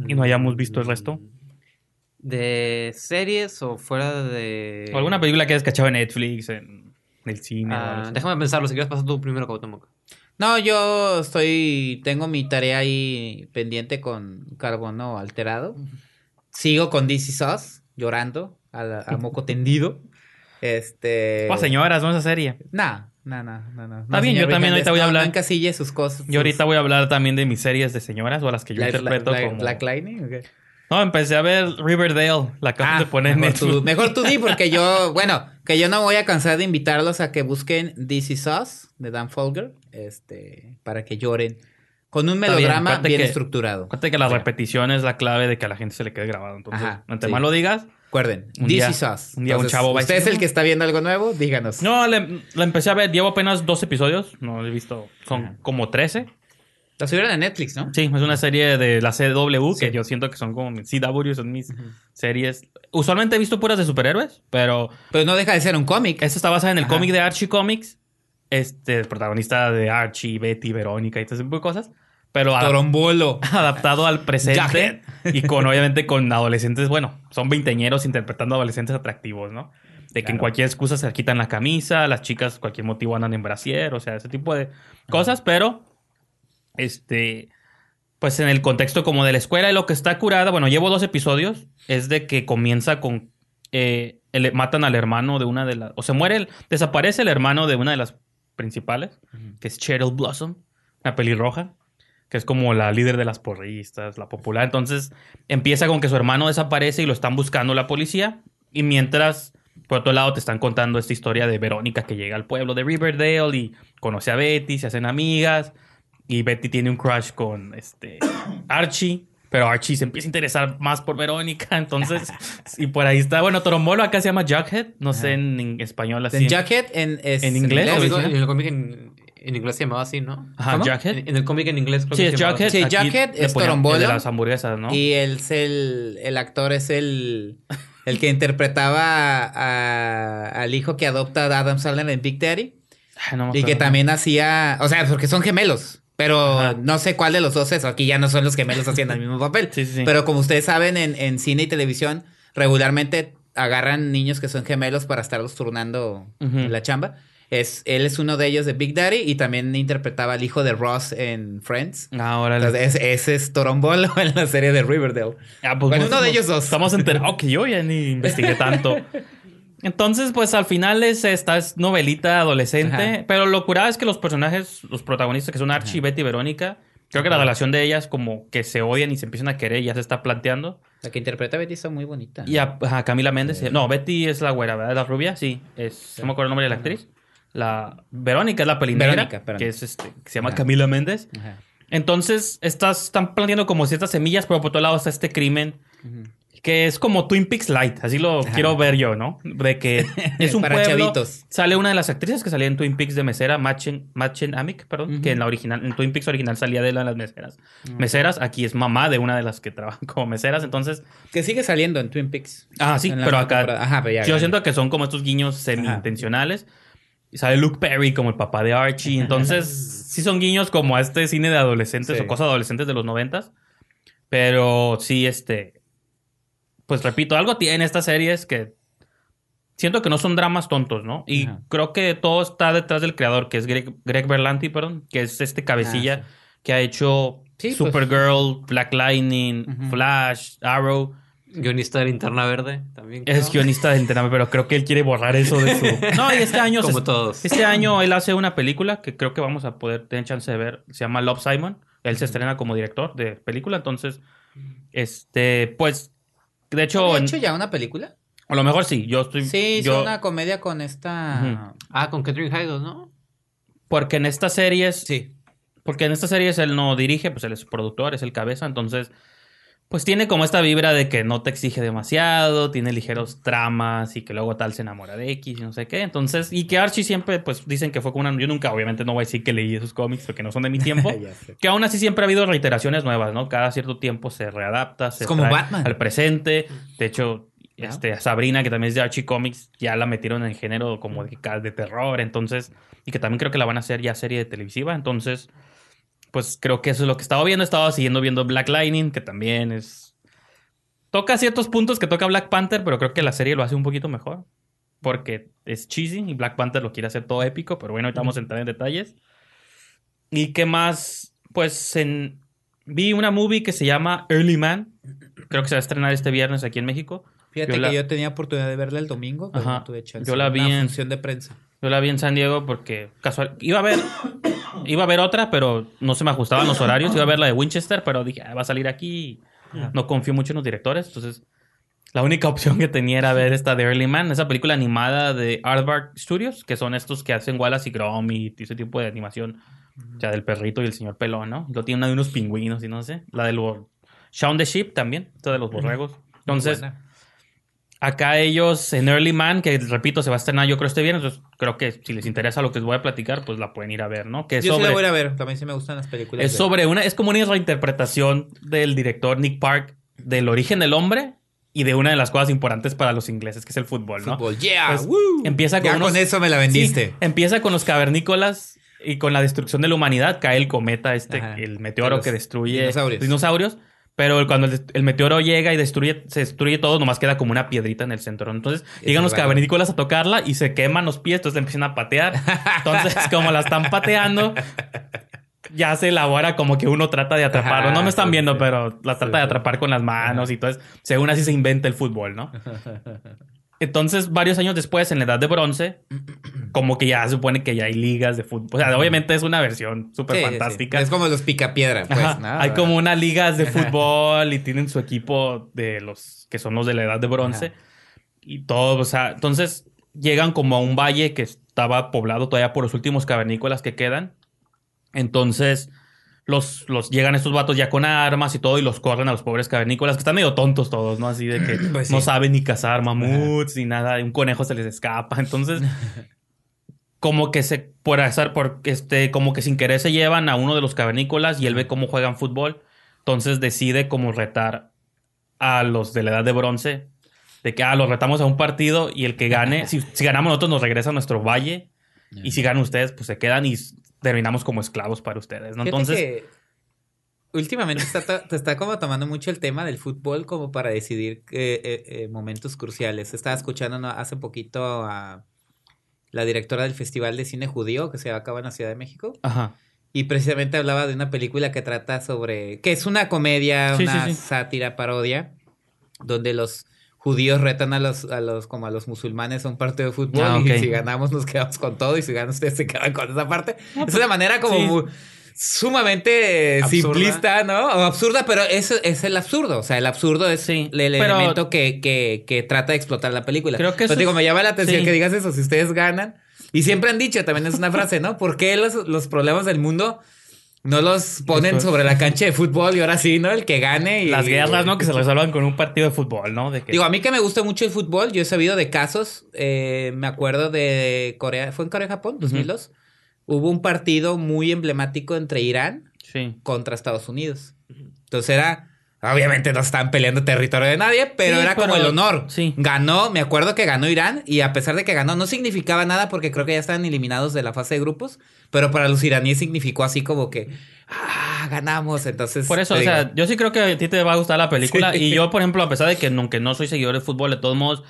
Y no hayamos visto el resto. ¿De series o fuera de. ¿O alguna película que hayas cachado en Netflix, en el cine? o algo Ah, déjame pensarlo, si quieres pasar tú primero, Cuauhtémoc. No, yo estoy, tengo mi tarea ahí pendiente con carbono alterado. Sigo con DC Sauce, llorando a, la- a moco tendido. Este. Oh, señoras, no esa serie. No, no, no, no, no. Está bien, yo también ahorita voy a hablar- No sus cosas. Yo ahorita voy a hablar también de mis series de señoras o las que yo interpreto como... Black Lightning. ¿O? No, empecé a ver Riverdale, la acaban Ah, de poner mejor, Netflix. tú, mejor tú di, porque yo, bueno, que yo no voy a cansar de invitarlos a que busquen DC Sauce de Dan Folger, este, para que lloren con un bien, melodrama acuérdate bien que- estructurado. Acuérdate que la repetición es la clave de que a la gente se le quede grabado. Entonces, Ajá, sí. más lo digas... Recuerden, Un día- Sauce. un día un chavo va a Usted es el "No". que está viendo algo nuevo, díganos. No, le- la empecé a ver. Llevo apenas dos episodios. No he visto. Son Ajá. como 13. La subieron a Netflix, ¿no? Sí, es una serie de la CW que Sí. yo siento que son como mis CW, son mis series. Usualmente he visto puras de superhéroes, pero Pero no deja de ser un cómic. esta está basada en el Ajá. cómic de Archie Comics. Este, el protagonista de Archie, Betty, Verónica y todo ese tipo de cosas. Pero Torombolo. adaptado al presente y con obviamente con adolescentes, bueno, son veinteñeros interpretando adolescentes atractivos, ¿no? De que en Claro. cualquier excusa se quitan la camisa, las chicas cualquier motivo andan en brasier, o sea, ese tipo de cosas, pero este pues en el contexto como de la escuela y lo que está curada, bueno, llevo dos episodios, es de que comienza con eh, el- matan al hermano de una de las, o se muere, el- desaparece el hermano de una de las principales, que es Cheryl Blossom, una pelirroja, que es como la líder de las porristas, la popular. Entonces empieza con que su hermano desaparece y lo están buscando la policía. Y mientras, por otro lado, te están contando esta historia de Verónica que llega al pueblo de Riverdale y conoce a Betty, se hacen amigas. Y Betty tiene un crush con este Archie. Pero Archie se empieza a interesar más por Verónica. Entonces, y por ahí está. Bueno, Torombolo acá se llama Jughead. No sé en, en español así. En Jacket en, es- ¿En inglés? En el, cómic en, en inglés se llamaba así, ¿no? Ajá, ¿Cómo? Jughead. En, en el cómic en inglés creo Sí, que es Jughead. Sí, Jughead es Torombolo. el de las hamburguesas, ¿no? Y él es el, el actor es el, el que interpretaba a- al hijo que adopta a Adam Sandler en Big Daddy. Ay, no me Y que también hacía, o sea, porque son gemelos. Pero Ajá. no sé cuál de los dos es. Aquí ya no son los gemelos haciendo el mismo papel. Sí, sí, sí. Pero como ustedes saben, en, en cine y televisión, regularmente agarran niños que son gemelos para estarlos turnando en la chamba. Es, él es uno de ellos de Big Daddy y también interpretaba al hijo de Ross en Friends. Ahora Entonces, ese, es Torombolo en la serie de Riverdale. Ah, pues, Bueno, uno de ellos dos. Estamos enterados que yo ya ni investigué tanto. Entonces, pues al final es esta es novelita adolescente, Ajá. pero lo curada es que los personajes, los protagonistas que son Archie, Betty y Verónica, creo que la relación de ellas como que se odian y se empiezan a querer ya se está planteando. La que interpreta a Betty está muy bonita. Y a, a Camila Méndez, no, Betty es la güera, ¿verdad? La rubia, sí, es, no me acuerdo el nombre de la actriz. La Verónica es la pelinegra, Verónica, Verónica. que es este, que se llama Ajá. Camila Méndez. Ajá. Entonces, estás, están planteando como ciertas semillas, pero por otro lado está este crimen que es como Twin Peaks Light, así lo Ajá. quiero ver yo, ¿no? De que es un Para pueblo. chavitos. Sale una de las actrices que salía en Twin Peaks de mesera, Machen, Machen Amick, perdón, que en la original, en Twin Peaks original salía de la- las meseras. Meseras, aquí es mamá de una de las que trabajan como meseras, entonces, Que sigue saliendo en Twin Peaks. ah, sí, pero acá. Ajá, pero ya. yo siento que son como estos guiños semi-intencionales. Y sale Luke Perry como el papá de Archie. Entonces, sí son guiños como a este cine de adolescentes Sí. o cosas adolescentes de los noventas. Pero sí, este. Pues repito, algo tiene estas series que. Siento que no son dramas tontos, ¿no? Y Ajá. creo que todo está detrás del creador, que es Greg, Greg Berlanti, perdón, que es este cabecilla Ah, que ha hecho Sí, pues. Supergirl, Black Lightning. Flash, Arrow. Guionista de Linterna Verde también. Es guionista del Internet, pero creo que él quiere borrar eso de su. No, y este año. Como se- todos. Este año él hace una película que creo que vamos a poder tener chance de ver. Se llama Love Simon. Él se estrena como director de película. Entonces, este, pues. De hecho, ¿Había hecho ya una película? a lo mejor sí. Yo estoy. Sí, hizo yo, una comedia con esta. Ah, con Catherine Heigl, ¿no? Porque en estas series. Sí. Porque en estas series él no dirige, pues él es productor, es el cabeza. Entonces, pues tiene como esta vibra de que no te exige demasiado, tiene ligeros tramas y que luego tal se enamora de X y no sé qué. Entonces, y que Archie siempre, pues dicen que fue como una. Yo nunca, obviamente, no voy a decir que leí esos cómics porque no son de mi tiempo. Que aún así siempre ha habido reiteraciones nuevas, ¿no? Cada cierto tiempo se readapta, se como trae Batman. al presente. De hecho, este, a Sabrina, que también es de Archie Comics, ya la metieron en género como de, de terror. Entonces, y que también creo que la van a hacer ya serie televisiva. Entonces, pues creo que eso es lo que estaba viendo. Estaba siguiendo viendo Black Lightning, que también es. Toca ciertos puntos que toca Black Panther, pero creo que la serie lo hace un poquito mejor. Porque es cheesy y Black Panther lo quiere hacer todo épico, pero bueno, ahorita vamos a entrar en detalles. ¿Y qué más? Pues en... vi una movie que se llama Early Man. Creo que se va a estrenar este viernes aquí en México. Fíjate Yo que la- yo tenía oportunidad de verla el domingo, pero Ajá. no tuve chance. Yo la vi Una en- función de prensa. Yo la vi en San Diego porque casual iba a ver iba a ver otra, pero no se me ajustaban los horarios. Iba a ver la de Winchester, pero dije, "Ah, va a salir aquí. No confío mucho en los directores, entonces la única opción que tenía era ver esta de Early Man, esa película animada de Aardvark Studios, que son estos que hacen Wallace y Gromit y ese tipo de animación, ya del perrito y el señor pelón, ¿no? Lo tiene una de unos pingüinos y no sé, la del bo- Shaun the Sheep también, esta de los borregos. Entonces. Acá ellos en Early Man, que repito, se va a estrenar yo creo este viernes, entonces creo que si les interesa lo que les voy a platicar, pues la pueden ir a ver, ¿no? Que es Yo sí sobre, la voy a ver. También sí me gustan las películas. es de- sobre una, es como una reinterpretación del director Nick Park del origen del hombre y de una de las cosas importantes para los ingleses, que es el fútbol, ¿no? fútbol. Yeah. Pues, woo. empieza con Ya unos- con eso me la vendiste. Sí, empieza con los cavernícolas y con la destrucción de la humanidad. Cae el cometa, este, Ajá. el meteoro Los que destruye dinosaurios. dinosaurios. Pero cuando el, el meteoro llega y destruye, se destruye todo, nomás queda como una piedrita en el centro. Entonces llegan los cavernícolas a tocarla y se queman los pies, entonces empiezan a patear. Entonces, como la están pateando, ya se elabora como que uno trata de atraparlo. No me están viendo, pero la trata de atrapar con las manos y entonces, según así se inventa el fútbol, ¿no? Entonces, varios años después, en la edad de bronce, como que ya se supone que ya hay ligas de fútbol. O sea, obviamente es una versión súper Sí, sí, sí. fantástica. Es como los picapiedra, pues. Ajá. ¿no? Hay como unas ligas de fútbol y tienen su equipo de los que son los de la edad de bronce. Ajá. Y todo, o sea, entonces llegan como a un valle que estaba poblado todavía por los últimos cavernícolas que quedan. Entonces, los, los llegan estos vatos ya con armas y todo y los corren a los pobres cavernícolas, que están medio tontos todos, ¿no? Así de que Pues no sí. saben ni cazar mamuts ni nada, un conejo se les escapa. Entonces, como que se, por hacer, por este, como que sin querer se llevan a uno de los cavernícolas y él ve cómo juegan fútbol. Entonces decide como retar a los de la edad de bronce. De que, ah, los retamos a un partido y el que gane, si, si ganamos nosotros nos regresa a nuestro valle. Y si ganan ustedes, pues se quedan y terminamos como esclavos para ustedes, ¿no? Entonces, que últimamente está te está como tomando mucho el tema del fútbol como para decidir eh, eh, eh, momentos cruciales. Estaba escuchando ¿no? hace poquito a la directora del Festival de Cine Judío que se acaba en la Ciudad de México ajá. y precisamente hablaba de una película que trata sobre que es una comedia, Sí, una sí, sí. sátira, parodia, donde los judíos retan a los, a los, como a los musulmanes a un partido de fútbol Ah, y si ganamos nos quedamos con todo y si ganan ustedes se quedan con esa parte. es una manera como muy- sumamente Absurda. simplista, ¿no? O absurda, pero eso es el absurdo. O sea, el absurdo es Sí, el elemento que, que, que trata de explotar la película. Creo que eso digo, es- me llama la atención sí. que digas eso, si ustedes ganan. Y siempre han dicho, también es una frase, ¿no? ¿Por qué los, los problemas del mundo no los ponen Después. sobre la cancha de fútbol y ahora sí, ¿no? El que gane y... Las guerras, ¿no? Que se resuelvan con un partido de fútbol, ¿no? De que... Digo, a mí que me gusta mucho el fútbol, yo he sabido de casos, eh, me acuerdo de Corea, ¿fue en Corea-Japón? 2002. Hubo un partido muy emblemático entre Irán sí. contra Estados Unidos. Entonces era, obviamente no estaban peleando territorio de nadie, pero Sí, era como pero- el honor. sí. Ganó, me acuerdo que ganó Irán y a pesar de que ganó no significaba nada porque creo que ya estaban eliminados de la fase de grupos, pero para los iraníes significó así como que, ah, ganamos. Entonces, Por eso, o sea, yo sí creo que a ti te va a gustar la película. Sí. Y yo, por ejemplo, a pesar de que aunque no soy seguidor de fútbol, de todos modos,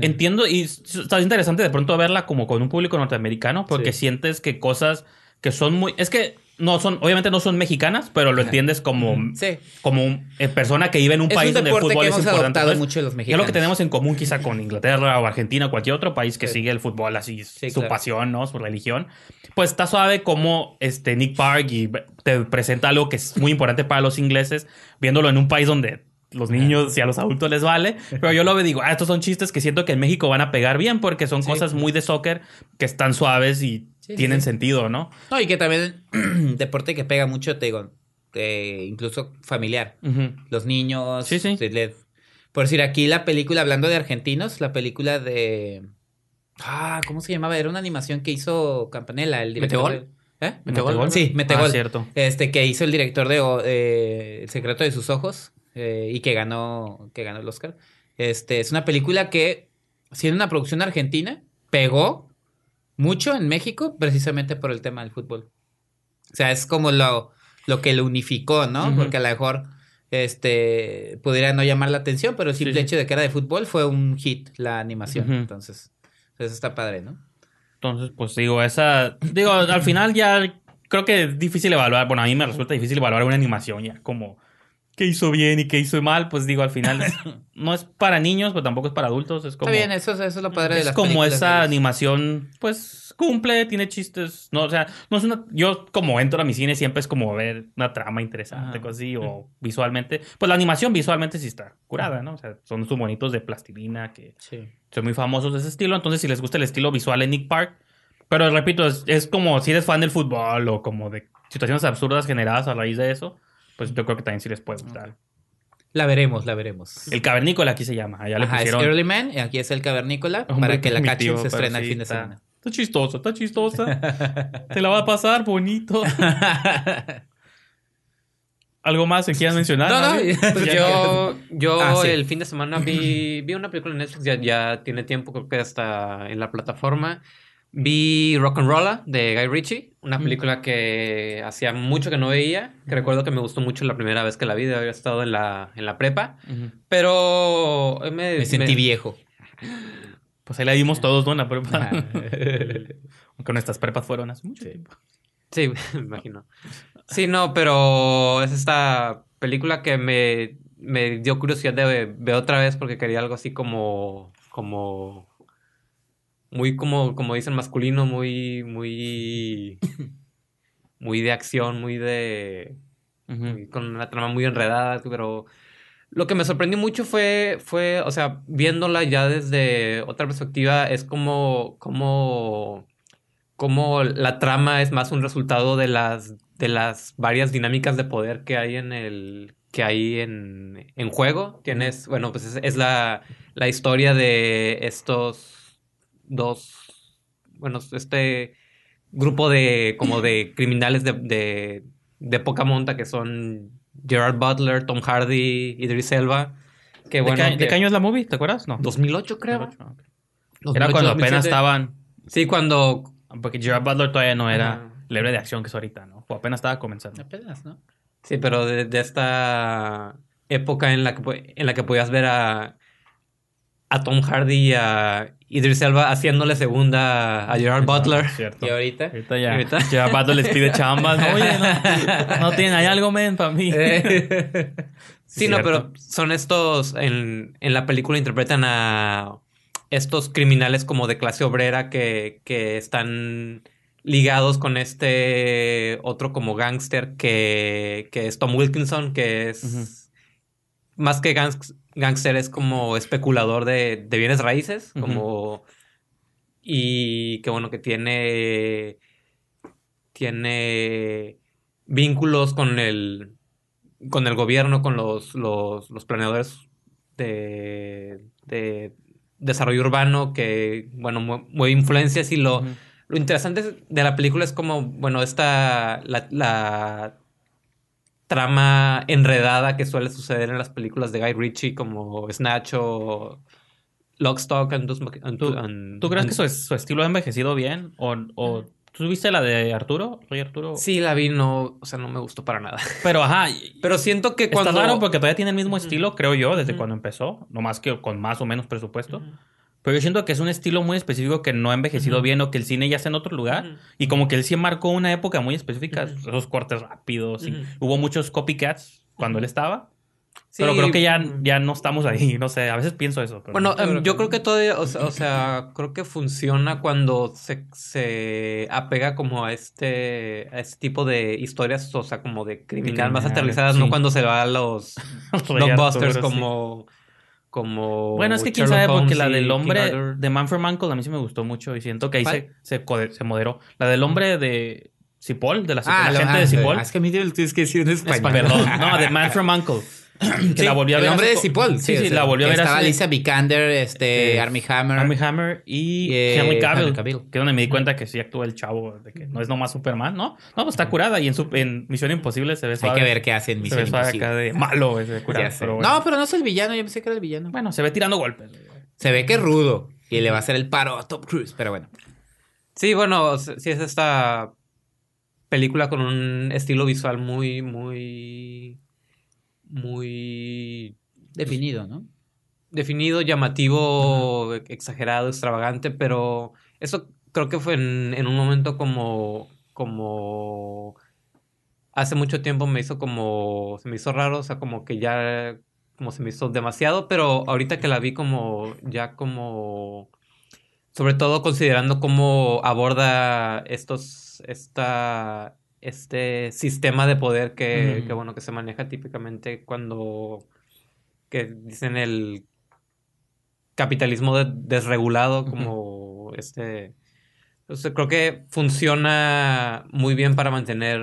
entiendo y está interesante de pronto verla como con un público norteamericano, porque sientes que cosas que son muy. Es que no son, obviamente no son mexicanas, pero lo entiendes como, Sí. como un- eh, persona que vive en un Es país un donde el fútbol que es hemos importante. adoptado Entonces, mucho los Es lo mexicanos. que tenemos en común quizá con Inglaterra o Argentina o cualquier otro país que Sí. sigue el fútbol así, Sí, su claro. pasión, ¿no? Su religión. Pues está suave como este Nick Park y te presenta algo que es muy importante para los ingleses, viéndolo en un país donde los niños y a los adultos les vale. Pero yo lo digo, ah, estos son chistes que siento que en México van a pegar bien porque son cosas muy de soccer que están suaves y Sí, tienen sí. sentido, ¿no? No, y que también deporte que pega mucho, te digo, eh, incluso familiar. Los niños. Sí, sí. Por decir, aquí la película, hablando de argentinos, la película de. Ah, ¿cómo se llamaba? Era una animación que hizo Campanella, el director. ¿Metegol? de- ¿Eh? ¿Metegol? Sí, Metegol. Ah, cierto. Este, que hizo el director de eh, El secreto de sus ojos eh, y que ganó, que ganó el Oscar. Este, es una película que, siendo una producción argentina, pegó mucho en México precisamente por el tema del fútbol. O sea, es como lo, lo que lo unificó, ¿no? Porque a lo mejor este, pudiera no llamar la atención, pero el simple Sí, hecho de que era de fútbol fue un hit la animación. Entonces, eso está padre, ¿no? Entonces, pues digo, esa. Digo, al final ya creo que es difícil evaluar. Bueno, a mí me resulta difícil evaluar una animación ya, como qué hizo bien y qué hizo mal. Pues digo, al final es- no es para niños, pero tampoco es para adultos. Es como. está bien, eso, eso es lo padre de es las como esa de- animación, pues cumple, tiene chistes. No, o sea, no es una. Yo, como entro a mi cine, siempre es como ver una trama interesante, cosas así, o visualmente. Pues la animación visualmente sí está curada, ¿no? O sea, son sus bonitos de plastilina que Sí. son muy famosos de ese estilo. Entonces, si les gusta el estilo visual de Nick Park, pero repito, es, es como si eres fan del fútbol o como de situaciones absurdas generadas a raíz de eso, pues yo creo que también sí les puede gustar. La veremos, la veremos. El cavernícola aquí se llama. Allá le Ajá, es pusieron. Early Man, y aquí es el cavernícola, Hombre para que la cachen se estrena el fin de está- semana. Está chistosa, está chistosa. Te la va a pasar bonito. ¿Algo más que quieras mencionar? No, no? Pues yo, yo Ah, sí. el fin de semana vi, vi una película en Netflix, ya, ya tiene tiempo, creo que está en la plataforma. Vi Rock and Rolla de Guy Ritchie, una película que hacía mucho que no veía, que recuerdo que me gustó mucho la primera vez que la vi, de haber estado en la, en la prepa, pero me, Me sentí me- viejo. Pues ahí la dimos todos, ¿no? En la prepa. Ajá. Aunque nuestras prepas fueron hace mucho Sí. tiempo. Sí, me imagino. Sí, no, pero es esta película que me, me dio curiosidad de ver otra vez porque quería algo así como, como, muy como, como dicen, masculino, muy, muy, muy de acción, muy de, muy- con una trama muy enredada, pero lo que me sorprendió mucho fue, fue, o sea, viéndola ya desde otra perspectiva, es como, como, como la trama es más un resultado de las, de las varias dinámicas de poder que hay en el, que hay en, en juego. Tienes, bueno, pues es, es la, la historia de estos dos, bueno, este grupo de, como de criminales de, de, de poca monta que son Gerard Butler, Tom Hardy, Idris Elba. Que ¿De, bueno, qué, de que- qué año es la movie? ¿Te acuerdas? No. 2008 creo. 2008, ok. Era 2008, cuando apenas 2007. estaban. Sí, cuando... Porque Gerard Butler todavía no era. Héroe de acción que es ahorita, ¿no? O apenas estaba comenzando. Apenas, ¿no? Sí, pero de, de esta época en la que, en la que podías ver a, a Tom Hardy y a Idris Elba haciéndole segunda a Gerard Butler. Cierto. Y ahorita. Ahorita ya, ahorita- ya Pato les pide chambas. ¿no? Oye, no, no tienen, hay algo, men, para mí. Sí, no, pero son estos, en, en la película interpretan a estos criminales como de clase obrera que, que están ligados con este otro como gángster que, que es Tom Wilkinson, que es. Más que gangs- gángster, es como especulador de, de bienes raíces, como y que bueno, que tiene tiene vínculos con el con el gobierno, con los, los, los planeadores de, de desarrollo urbano, que, bueno, mu- mueve influencias y lo, lo interesante de la película es como, bueno, esta, la, la trama enredada que suele suceder en las películas de Guy Ritchie, como Snatch o Lock, Stock and ¿Tú, and- tú crees que su, su estilo ha envejecido bien? ¿O, o tú viste la de Arturo? Sí, la vi, no, o sea, no me gustó para nada. Pero ajá. Pero siento que cuando... Está raro porque todavía tiene el mismo estilo, creo yo, desde cuando empezó. No más que con más o menos presupuesto. Pero yo siento que es un estilo muy específico que no ha envejecido bien o que el cine ya está en otro lugar. Y como que él sí marcó una época muy específica. Ujú. Esos cortes rápidos. y hubo muchos copycats cuando él estaba. Sí, pero creo que ya, ya no estamos ahí. No sé, a veces pienso eso. pero- Bueno, creo em, que yo no. creo que todavía, o sea, o sea, creo que funciona cuando se, se apega como a este, a este tipo de historias, o sea, como de criminal más aterrizadas, sí. no cuando se va a los blockbusters Arturo, sí. Como, Bueno, es que quién Sherlock sabe, porque la del hombre de Man from Uncle a mí sí me gustó mucho y siento que ahí se, se, moderó. La del hombre de Cipoll, de la, gente ah, de Cipoll. ah, Es que a mí tienes que decir en español. Perdón, no, de Man from Uncle. Que Sí, la volví a ver. El hombre hace de po- Cipoll. Sí, sí, la volví a ver Estaba Alicia Vikander, este, Eh, Armie Hammer. Armie Hammer y Eh, Henry Cavill, Henry Cavill. Que es donde me di cuenta que sí actúa el chavo, de que no es nomás Superman, ¿no? No, pues está curada y en, su, en Misión Imposible se ve Hay suave. que ver qué hace en se Misión ve suave Imposible. acá de malo ese curado. Pero bueno. No, pero no es el villano. Yo pensé que era el villano. Bueno, se ve tirando golpes. Se ve que es rudo. Y le va a hacer el paro a Tom Cruise. Pero bueno. Sí, bueno, sí es esta película con un estilo visual muy, muy, muy Definido, ¿no? definido, llamativo, exagerado, extravagante, pero eso creo que fue en, en un momento como, como hace mucho tiempo me hizo como, se me hizo raro, o sea, como que ya, como se me hizo demasiado, pero ahorita que la vi como, ya como, sobre todo considerando cómo aborda estos, esta, este sistema de poder que, bueno, que se maneja típicamente cuando, que dicen el capitalismo de- desregulado, como este. o sea, creo que funciona muy bien para mantener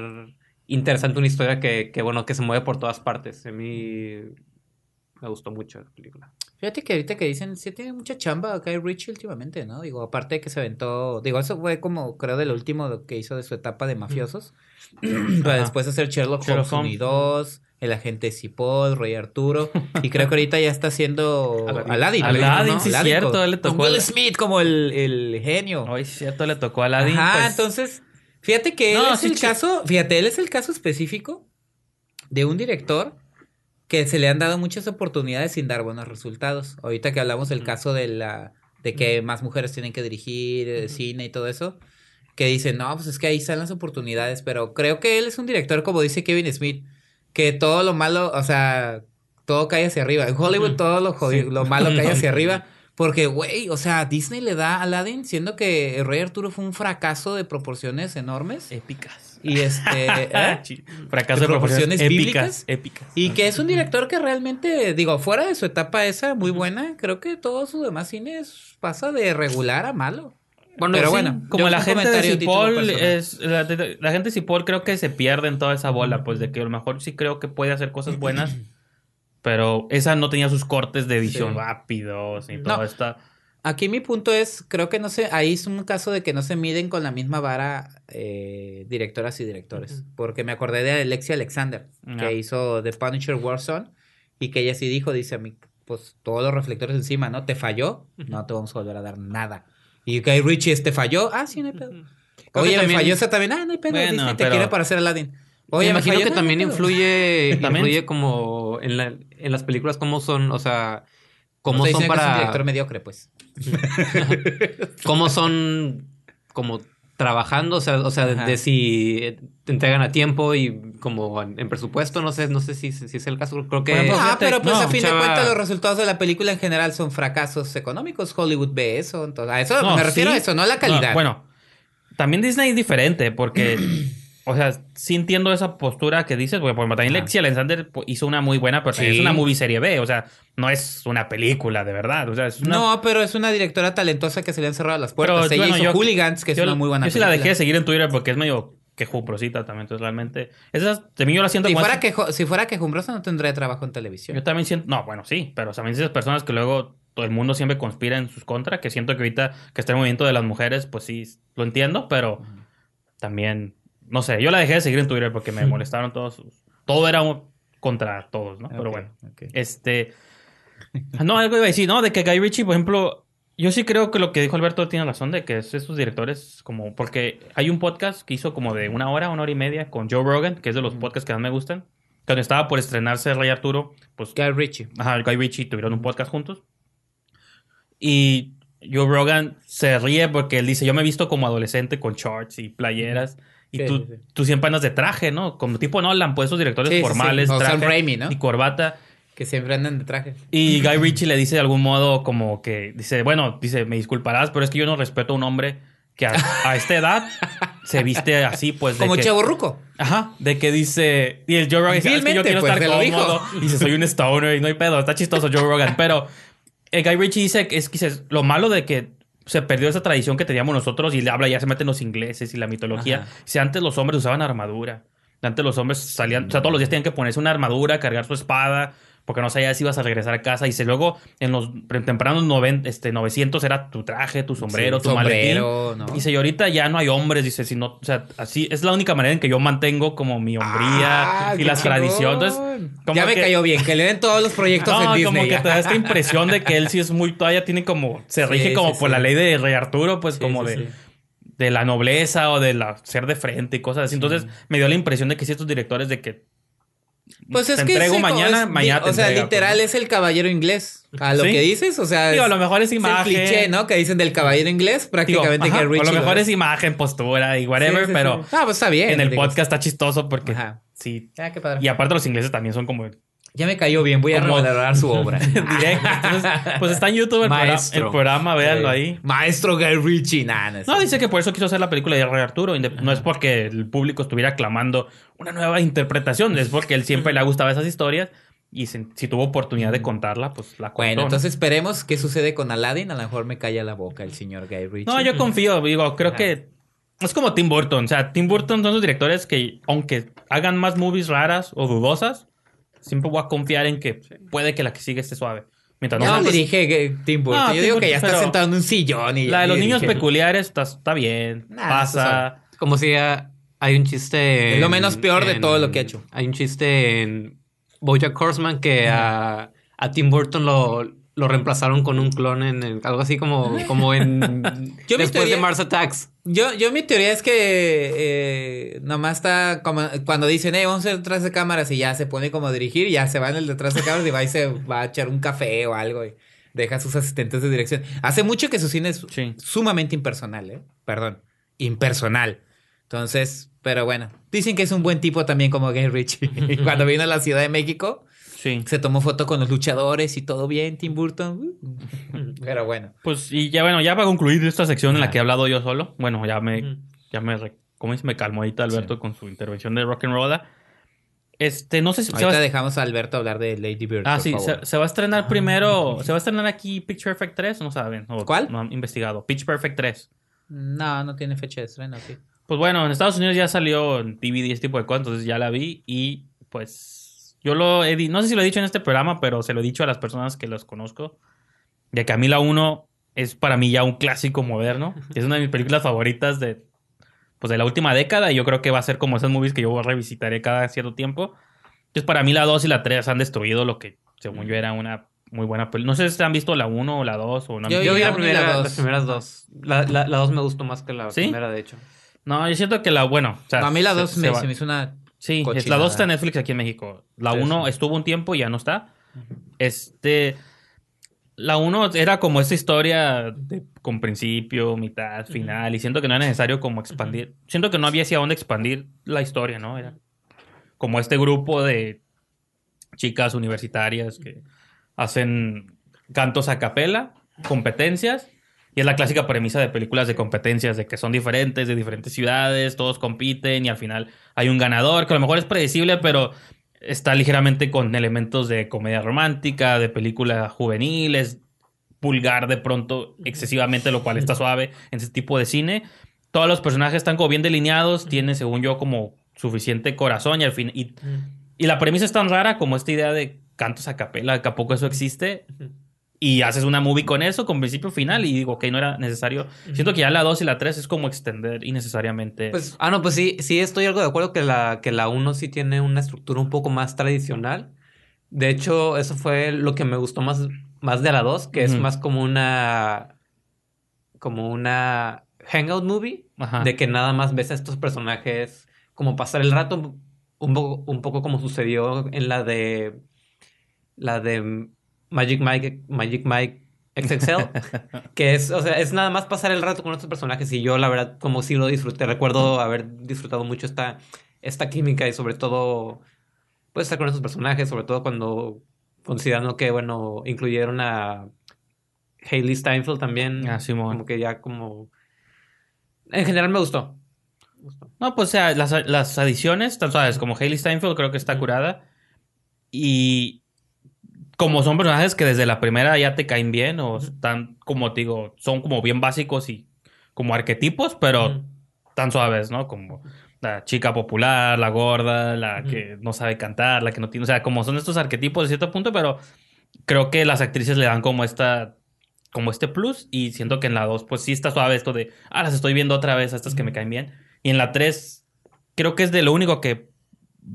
interesante una historia que, que, bueno, que se mueve por todas partes. A mí me gustó mucho la película. Fíjate que ahorita que dicen, sí tiene mucha chamba Guy Ritchie últimamente, ¿no? Digo, aparte de que se aventó, digo, eso fue como, creo, de lo último que hizo de su etapa de mafiosos. Para después hacer Sherlock, Sherlock Holmes 1 y Holmes. 2, El Agente Cipoll, Rey Arturo. y creo que ahorita ya está haciendo Aladdin. Aladdin. Aladdin, ¿no? sí, Aladdin cierto, con- él le con tocó Will Smith como el, el genio. Hoy cierto le tocó a Aladdin. Pues, entonces, fíjate que él No, es sí, el caso, fíjate, él es el caso específico de un director que se le han dado muchas oportunidades sin dar buenos resultados. Ahorita que hablamos del caso de la de que más mujeres tienen que dirigir eh, cine y todo eso, que dicen, "No, pues es que ahí están las oportunidades", pero creo que él es un director como dice Kevin Smith, que todo lo malo, o sea, todo cae hacia arriba. En Hollywood todo lo Sí. lo malo cae hacia arriba. Porque, güey, o sea, Disney le da a Aladdin, siendo que el Rey Arturo fue un fracaso de proporciones enormes. Épicas. Y este. ¿eh? Chi- Fracaso ¿De de proporciones, proporciones épicas. bíblicas? Épicas. Y que es un director que realmente, digo, fuera de su etapa esa, muy buena, creo que todo su demás cine es- pasa de regular a malo. Bueno, Pero sí, bueno, Como la gente de Cipoll es la, gente de Cipoll creo que se pierde en toda esa bola, pues de que a lo mejor sí creo que puede hacer cosas buenas, pero esa no tenía sus cortes de edición Sí. rápidos y todo No. Aquí mi punto es, creo que no sé, ahí es un caso de que no se miden con la misma vara eh, directoras y directores. Porque me acordé de Alexia Alexander, Ah. que hizo The Punisher Warzone, y que ella sí dijo, dice a mí, pues todos los reflectores encima, ¿no? ¿Te falló? No te vamos a volver a dar nada. Y Guy Ritchie, ¿te falló? Ah, sí, no hay pedo. Creo Oye, me falló esa también. Ah, no hay pedo. Bueno, Disney te pero- quiere parecer Aladdin. Oye, me imagino falló, que no, también influye, También. influye como en, la- en las películas cómo son, o sea, cómo son dicen que es un para, director mediocre, pues. cómo son como trabajando, o sea, o sea, de, si te entregan a tiempo y como en, en presupuesto, no sé, no sé si, si es el caso, creo que Ah, pero pues no, a fin de cuentas los resultados de la película en general son fracasos económicos. Hollywood ve eso. Entonces, a eso No, me refiero sí. a eso, no a la calidad. No, bueno, también Disney es diferente porque, o sea, sí entiendo esa postura que dices, porque por. Lexi Alexander pues, hizo una muy buena, pero Sí. es una movie serie B, o sea, no es una película de verdad, o sea, es una... No, pero es una directora talentosa que se le han cerrado las puertas. Pero, Ella bueno, hizo yo- Hooligans, que es una muy buena Yo sí la dejé de seguir en Twitter porque es medio quejumbrosa también, entonces realmente... Esas, también yo la siento Si como... fuera, esas- quejo- si fuera quejumbrosa no tendría trabajo en televisión. Yo también siento... No, bueno, sí, pero también esas personas que luego todo el mundo siempre conspira en sus contra, que siento que ahorita que está el movimiento de las mujeres, pues sí, lo entiendo, pero también... No sé, yo la dejé de seguir en Twitter porque me molestaron todos sus... Todo era un- contra todos, ¿no? Pero bueno. Este. No, algo iba a decir, ¿no? De que Guy Ritchie, por ejemplo, yo sí creo que lo que dijo Alberto tiene razón, de que es estos directores, como. Porque hay un podcast que hizo como de una hora, una hora y media con Joe Rogan, que es de los podcasts que más me gustan. Cuando estaba por estrenarse Rey Arturo, pues. Guy Ritchie. Ajá, Guy Ritchie tuvieron un podcast juntos. Y Joe Rogan se ríe porque él dice: Yo me he visto como adolescente con shorts y playeras. Y Sí, tú, sí, tú siempre andas de traje, ¿no? Como tipo Nolan, pues esos directores Sí, formales, O traje Raimi, ¿no? y corbata. Que siempre andan de traje. Y Guy Ritchie le dice de algún modo como que dice, bueno, dice, me disculparás, pero es que yo no respeto a un hombre que a, a esta edad se viste así, pues de Como que, Chavo Ruco. Ajá, de que dice, y el Joe Rogan dice, "Ah, es que yo quiero pues, estar cómodo. Y dice, soy un stoner y no hay pedo, está chistoso Joe Rogan, pero el Guy Ritchie dice que es que lo malo de que se perdió esa tradición que teníamos nosotros y le habla ya se meten los ingleses y la mitología. Ajá. Si antes los hombres usaban armadura, antes los hombres salían, o sea, todos los días tenían que ponerse una armadura, cargar su espada, porque no sabías si ibas a regresar a casa. Y si luego en los tempranos noven- este, 900 era tu traje, tu sombrero, Sí, tu sombrero, maletín. ¿no? Dice, y ahorita ya no hay hombres, dice, sino, o sea, así es la única manera en que yo mantengo como mi hombría Ah, y las tradiciones. Entonces, como ya me que- cayó bien, que le den todos los proyectos en no, Disney. como que te da esta impresión de que él sí es muy, todavía tiene como, se Sí, rige como sí, por la ley de Rey Arturo, pues como de, de la nobleza o de la ser de frente y cosas así. Entonces me dio la impresión de que sí estos directores de que Pues es te que entrego sí, mañana, es- mañana te O sea, entrega, literal pues, es el caballero inglés. A lo Sí. que dices, o sea. Digo, a es- lo mejor es es imagen. el cliché, ¿no? Que dicen del caballero inglés, Digo, prácticamente ajá, que Richie. a lo mejor lo- es imagen, postura y whatever, Sí, pero. Ah, pues está bien. en el digo. podcast está chistoso porque Ajá. sí. Ah, qué padre. Y aparte los ingleses también son como Ya me cayó bien, voy a revalorar su obra. Entonces, pues está en YouTube el, programa, el programa, véanlo ahí. Maestro Guy Ritchie, nada. No, dice que por eso quiso hacer la película de Rey Arturo. No es porque el público estuviera clamando una nueva interpretación, es porque él siempre le ha gustado esas historias y si, si tuvo oportunidad de contarla, pues la contó. Bueno, ¿no? entonces esperemos qué sucede con Aladdin. A lo mejor me calla la boca el señor Guy Ritchie. No, yo confío, digo, creo Ajá. que es como Tim Burton. O sea, Tim Burton son los directores que, aunque hagan más movies raras o dudosas, siempre voy a confiar en que puede que la que sigue esté suave. Mientras no, No, dirige eh, Tim Burton. No, yo Tim digo Burton, que ya está sentado en un sillón y la de los y niños dirige. peculiares está, está bien, Nah, pasa. Como si ah, hay un chiste. Es lo en- menos peor de en- todo lo que ha hecho. Hay un chiste en Bojack Horseman que a, a Tim Burton lo, lo reemplazaron con un clon en el- algo así como, como en. Yo después teoría- de Mars Attacks. Yo, yo mi teoría es que eh, nomás está como cuando dicen, eh, vamos a hacer detrás de cámaras y ya se pone como a dirigir, ya se va en el detrás de cámaras y va y se va a echar un café o algo y deja a sus asistentes de dirección. Hace mucho que su cine es Sí. sumamente impersonal, ¿eh? Perdón, impersonal. Entonces, pero bueno, dicen que es un buen tipo también como Gay Ritchie. cuando vino a la Ciudad de México, Sí. se tomó foto con los luchadores y todo bien, Tim Burton. Pero bueno. Pues, y ya bueno, ya para concluir esta sección en la Ajá. que he hablado yo solo, bueno, ya me, ya me, ¿cómo dice? Me calmó ahorita Alberto con su intervención de rock and roll. Este, no sé si se Ahorita va, dejamos a Alberto hablar de Lady Bird. ah, por sí, favor. se, se va a estrenar primero, se va a estrenar aquí Pitch Perfect 3, no saben, o ¿Cuál? No han investigado, Pitch Perfect 3. No, no tiene fecha de estreno, sí. Pues bueno, en Estados Unidos ya salió en DVD y este tipo de cosas, entonces ya la vi y pues yo lo he no sé si lo he dicho en este programa, pero se lo he dicho a las personas que los conozco, de que a mí la 1 es para mí ya un clásico moderno, es una de mis películas favoritas de pues de la última década y yo creo que va a ser como esas movies que yo revisitaré cada cierto tiempo. Entonces para mí la 2 y la 3 han destruido lo que según yo era una muy buena película. No sé si han visto la 1 o la 2 o no Yo Yo vi la la y la primera, dos. las primeras dos. La, la, la dos me gustó más que la ¿Sí? primera, de hecho. No, yo siento que la, bueno, o sea, a mí la se- 2 se me, se me hizo una... Sí, es- la cochinada. 2 está en Netflix aquí en México. La Sí, 1 sí. estuvo un tiempo y ya no está. Este. La 1 era como esta historia de- con principio, mitad, final. Y siento que no era necesario como expandir. Siento que no había hacia dónde expandir la historia, ¿no? Era como este grupo de chicas universitarias que hacen cantos a capela, competencias. Y es la clásica premisa de películas de competencias, de que son diferentes, de diferentes ciudades, todos compiten y al final hay un ganador, que a lo mejor es predecible, pero está ligeramente con elementos de comedia romántica, de película juvenil, es pulgar de pronto excesivamente, lo cual está suave en ese tipo de cine. Todos los personajes están como bien delineados, tienen, según yo, como suficiente corazón y al fin... Y, y la premisa es tan rara como esta idea de cantos a capela, que a poco eso existe. Y haces una movie con eso, con principio final, y digo, ok, no era necesario. Siento que ya la 2 y la 3 es como extender innecesariamente. Pues, ah, no, pues sí, sí estoy algo de acuerdo que la, que la 1 sí tiene una estructura un poco más tradicional. De hecho, eso fue lo que me gustó más, más de la 2, que es más como una. como una hangout movie. Ajá. De que nada más ves a estos personajes como pasar el rato, un poco, un poco como sucedió en la de. la de Magic Mike, Magic Mike XXL. Que es, o sea, es nada más pasar el rato con estos personajes y yo la verdad como sí lo disfruté. Recuerdo haber disfrutado mucho esta, esta química y sobre todo pues estar con estos personajes, sobre todo cuando considerando que, bueno, incluyeron a Hailey Steinfeld también. Ah, Simón. Como que ya como... En general me gustó. Me gustó. No, pues o sea, las, las adiciones, tan sabes, como Hailey Steinfeld creo que está curada. Y como son personajes que desde la primera ya te caen bien, o están, como te digo, son como bien básicos y como arquetipos, pero tan suaves, ¿no? Como la chica popular, la gorda, la que no sabe cantar, la que no tiene. O sea, como son estos arquetipos de cierto punto, pero creo que las actrices le dan como esta. Como este plus, y siento que en la 2, pues sí está suave esto de, ah, las estoy viendo otra vez, a estas que me caen bien. Y en la 3, creo que es de lo único que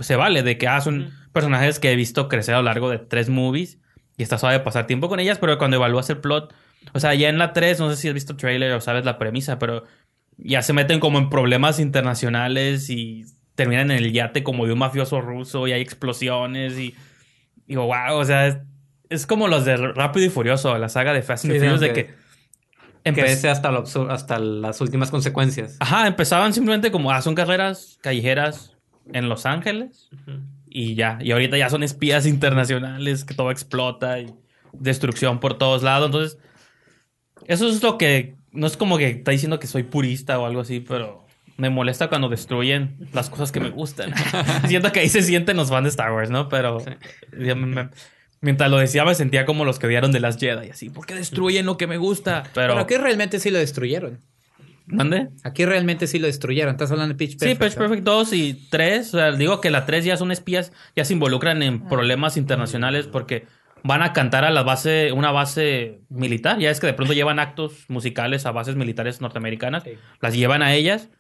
se vale, de que ah, son. Personajes que he visto crecer a lo largo de tres movies, y está suave pasar tiempo con ellas, pero cuando evalúas el plot, o sea, ya en la 3, no sé si has visto trailer o sabes la premisa, pero ya se meten como en problemas internacionales y terminan en el yate como de un mafioso ruso y hay explosiones y digo, wow, o sea, es, es como los de Rápido y Furioso, la saga de Fast and Sí, Furious de que- ese hasta, lo hasta las últimas consecuencias. Ajá, empezaban simplemente como, ah, son carreras callejeras en Los Ángeles Ujú. Y ya, y ahorita ya son espías internacionales, que todo explota y destrucción por todos lados, entonces, eso es lo que, no es como que está diciendo que soy purista o algo así, pero me molesta cuando destruyen las cosas que me gustan. Siento que ahí se sienten los fans de Star Wars, ¿no? Pero Sí. ya me- me- mientras lo decía me sentía como los que odiaron de las Jedi, así, ¿por qué destruyen lo que me gusta? Pero, Pero aquí realmente sí lo destruyeron. ¿Mande? Aquí realmente sí lo destruyeron. Estás hablando de Pitch Sí, Perfect. Pitch ¿verdad? Perfect 2 y 3. O sea, digo que la 3 ya son espías, ya se involucran en problemas internacionales porque van a cantar a la base, una base militar. Ya es que de pronto llevan actos musicales a bases militares norteamericanas, Sí. las llevan a ellas.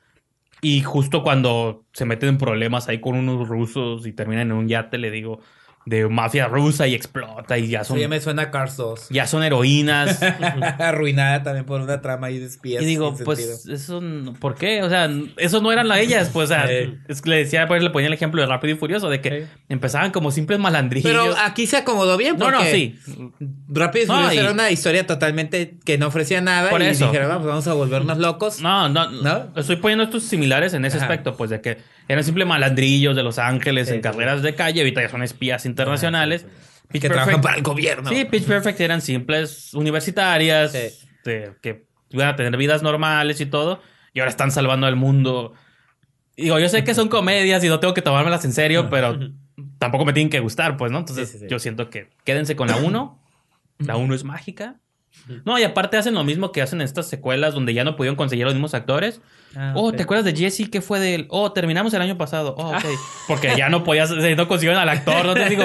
Y justo cuando se meten en problemas ahí con unos rusos y terminan en un yate, le digo, de mafia rusa y explota y ya Eso son, ya me suena a Cars 2. ya son heroínas. Arruinada también por una trama ahí de espías. Y digo, pues, sentido. eso, no- ¿por qué? O sea, eso no eran las ellas, pues, o sea, es que le decía, pues, le ponía el ejemplo de Rápido y Furioso, de que empezaban como simples malandrillos. Pero aquí se acomodó bien. no, no, porque sí. Rápido y No, Furioso y- era una historia totalmente que no ofrecía nada. Por y eso. dijeron, vamos, vamos a volvernos locos. No, no, ¿No? Estoy poniendo estos similares en ese Ajá. aspecto, pues, de que eran simples malandrillos de Los Ángeles Sí, en sí, carreras de calle, ahorita ya son espías internacionales. Ah. Pitch que Perfect- trabajan para el gobierno. Sí, Pitch Perfect eran simples universitarias, Sí. de- que iban a tener vidas normales y todo, y ahora están salvando al mundo. Digo, yo sé que son comedias y no tengo que tomármelas en serio, pero tampoco me tienen que gustar, pues, ¿no? Entonces, Sí, sí, sí. yo siento que quédense con la 1. La 1 es mágica. No, y aparte hacen lo mismo que hacen en estas secuelas donde ya no pudieron conseguir los mismos actores. Ah, oh. ¿te acuerdas de Jesse? ¿Qué fue de él? Oh, terminamos el año pasado. Oh, ok. Porque ya no podías, sea, no consiguieron al actor, no te digo.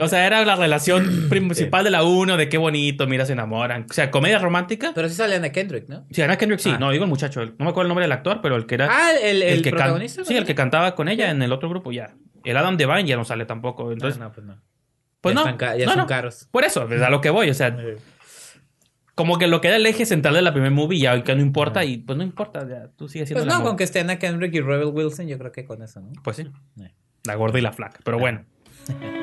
O sea, era la relación principal de la 1, de qué bonito, mira, se enamoran. O sea, comedia romántica. Pero sí sale Ana Kendrick, ¿no? Sí, Ana Kendrick sí. Ah. No, digo el muchacho. no me acuerdo el nombre del actor, pero el que era. Ah, el, el, que protagonista. Sí, el que cantaba con ella en el otro grupo ya. El Adam Devine ya no sale tampoco. Entonces, no, pues no. pues ya no. están ya no, son no. caros. Por eso, es a lo que voy. O sea, como que lo que era el eje central de la primer movie ya que no importa y pues no importa, ya, tú sigues siendo Pues no, con que estén a Kendrick y Rebel Wilson, yo creo que con eso, ¿no? Pues sí. La gorda y la flaca, pero bueno.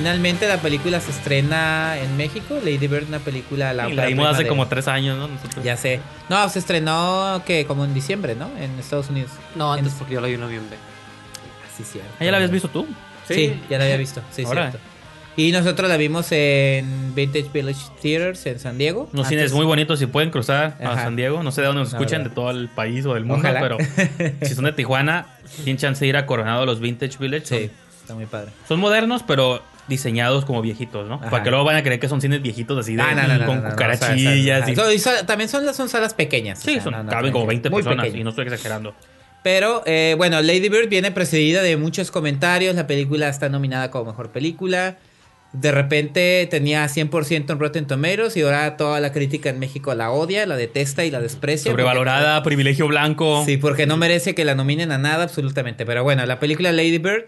finalmente la película se estrena en México. Lady Bird, una película. La, Y la vimos hace de- como tres años, ¿no? Nosotros. Ya sé. No, se estrenó que como en diciembre, ¿no? En Estados Unidos. No, antes En- porque yo la vi en noviembre. Sí, cierto. ¿Ah, ¿Ya la habías visto tú? Sí, ya la había visto. Sí, Ahora. cierto. Y nosotros la vimos en Vintage Village Theaters en San Diego. Unos Antes- cines muy bonitos si pueden cruzar a. San Diego. No sé de dónde nos escuchan, de todo el país o del mundo, Ojalá. pero si son de Tijuana, tienen chance de ir a Coronado a los Vintage Village. Son- Sí, está muy padre. Son, modernos, pero diseñados como viejitos, ¿no? Ajá. Para que luego van a creer que son cines viejitos así de no, no, no, con cucarachillas. y- y son- también son, son salas pequeñas. o Sí, sea, son, caben como tranquilo. 20 Muy personas pequeño. y no estoy exagerando. Pero eh, bueno, Lady Bird viene precedida de muchos comentarios. La película está nominada como mejor película. De repente tenía 100% en Rotten Tomatoes y ahora toda la crítica en México la odia, la detesta y la desprecia. Sobrevalorada, privilegio blanco. Porque- sí, porque no merece que la nominen a nada absolutamente. Pero bueno, la película Lady Bird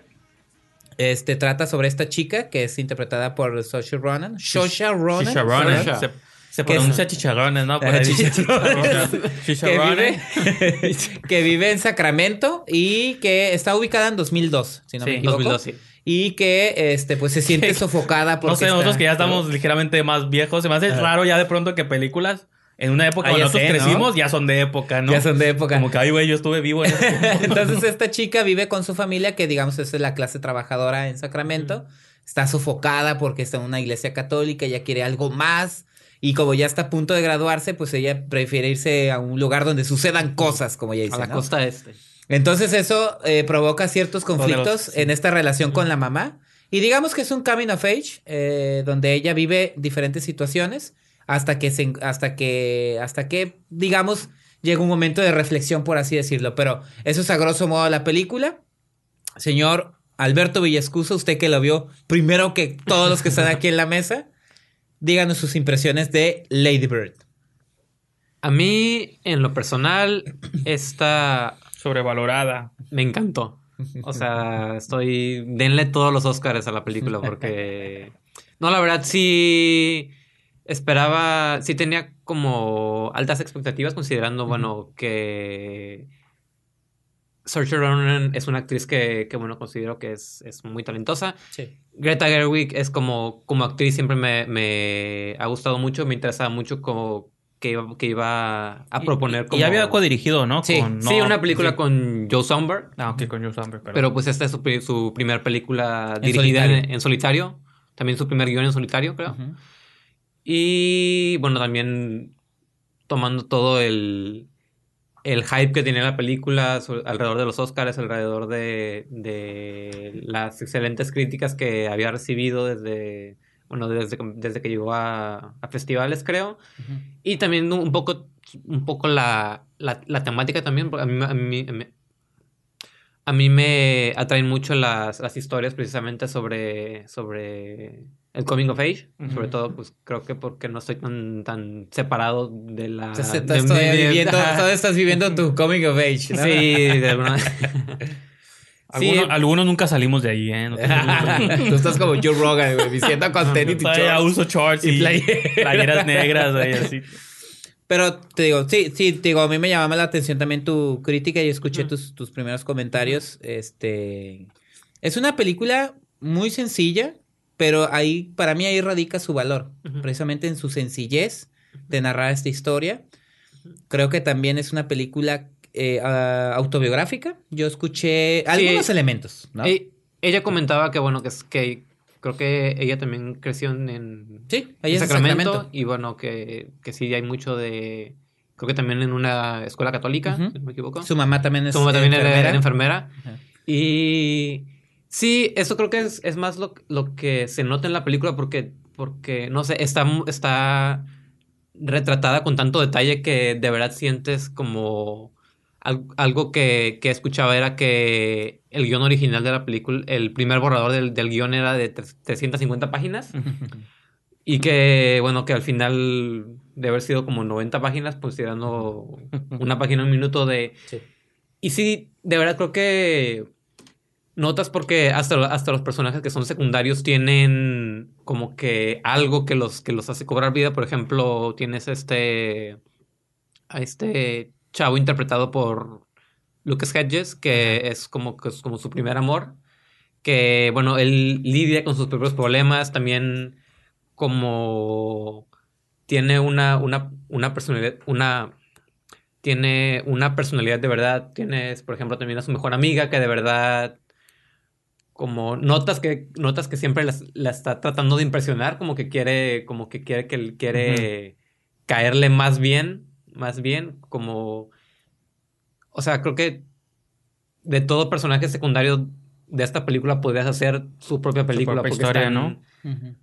este, trata sobre esta chica que es interpretada por Saoirse Ronan. Saoirse Ronan. Chicharrones. Saoirse. Se, se pronuncia chicharrones, ¿no? Por ahí. chicharrones. que Chicharrones. vive, que vive en Sacramento y que está ubicada en 2002, si no Sí, me equivoco. 2002, sí. Y que este pues se siente sofocada porque No sé, está- nosotros que ya estamos ligeramente más viejos, se me hace raro ya de pronto que películas en una época Ah, cuando ya nosotros sé, ¿no? crecimos ya son de época, ¿no? Ya son de época. Como que, ay, güey, yo estuve vivo en. Entonces esta chica vive con su familia, que digamos es la clase trabajadora en Sacramento. Está sofocada porque está en una iglesia católica, ella quiere algo más. Y como ya está a punto de graduarse, pues ella prefiere irse a un lugar donde sucedan cosas, como ella dice. A la ¿no? costa este. Entonces eso eh, provoca ciertos conflictos en esta relación con la mamá. Y digamos que es un coming of age, eh, donde ella vive diferentes situaciones hasta que, se, hasta que, hasta que, digamos, llega un momento de reflexión, por así decirlo. Pero eso es a grosso modo la película. Señor Alberto Villascuso, usted que lo vio primero que todos los que están aquí en la mesa, díganos sus impresiones de Lady Bird. A mí, en lo personal, esta Sobrevalorada. me encantó. O sea, estoy. Denle todos los Oscars a la película porque. No, la verdad sí. Esperaba. Sí tenía como altas expectativas, considerando, bueno, que. Saoirse Ronan es una actriz que, que, bueno, considero que es, es muy talentosa. Sí. Greta Gerwig es como, como actriz, siempre me, me ha gustado mucho, me interesaba mucho como que iba, que iba a proponer como... Y había codirigido, ¿no? Sí, Con- Sí, no, una película sí. con Joe Somber, Ah, ok, con Joe Samberg, pero... pero pues esta es su, su primera película En dirigida solitario. en, en solitario. También su primer guion en solitario, creo. Y bueno, también tomando todo el, el hype que tenía la película alrededor de los Oscars, alrededor de, de las excelentes críticas que había recibido desde, bueno, desde, que- desde que llegó a, a festivales, creo. Ujú. Y también un poco, un poco la, la, la temática también, porque a mí, a mí, a mí- a mí me atraen mucho las, las historias precisamente sobre, sobre el coming of age. Sobre todo, pues creo que porque no estoy tan, tan separado de la... Entonces, de- viviendo, estás viviendo tu coming of age, ¿no? Sí, de alguna Sí, Algunos, algunos nunca salimos de ahí, ¿eh? No. Tú estás como Joe Rogan, güey, diciendo con tenis y shorts. uso shorts y, y play- playeras negras así. Pero te digo, sí, sí, te digo, a mí me llamaba la atención también tu crítica y escuché tus, tus primeros comentarios. Este es una película muy sencilla, pero ahí, para mí ahí radica su valor, Ujú. precisamente en su sencillez de narrar esta historia. Creo que también es una película eh, ah, autobiográfica. Yo escuché algunos elementos, ¿no? E- ella comentaba que, bueno, que, es, que creo que ella también creció en, sí, es en en Sacramento, Sacramento. y bueno, que, que sí hay mucho de... Creo que también en una escuela católica, Ujú. si no me equivoco. Su mamá también es Su mamá también era- enfermera. era enfermera. Ajá. Y sí, eso creo que es, es más lo, lo que se nota en la película porque, porque no sé, está, está retratada con tanto detalle que de verdad sientes como al- algo que, que escuchaba era que el guion original de la película, el primer borrador del, del guion era de tre- 350 páginas y que, bueno, que al final de haber sido como 90 páginas, pues tirando una página un minuto de... Sí. Y sí, de verdad creo que notas porque hasta, hasta los personajes que son secundarios tienen como que algo que los, que los hace cobrar vida. Por ejemplo, tienes este... A este chavo interpretado por Lucas Hedges, que es como, que es como su primer amor. Que, bueno, él lidia con sus propios problemas. También como tiene una, una, una personalidad, una tiene una personalidad de verdad. Tienes, por ejemplo, también a su mejor amiga que de verdad como notas que notas que siempre las- la, está tratando de impresionar, como que quiere como que quiere que él quiere caerle más bien, más bien como o sea, creo que de todo personaje secundario de esta película podrías hacer su propia película propia porque historia, están ¿no? Ujú.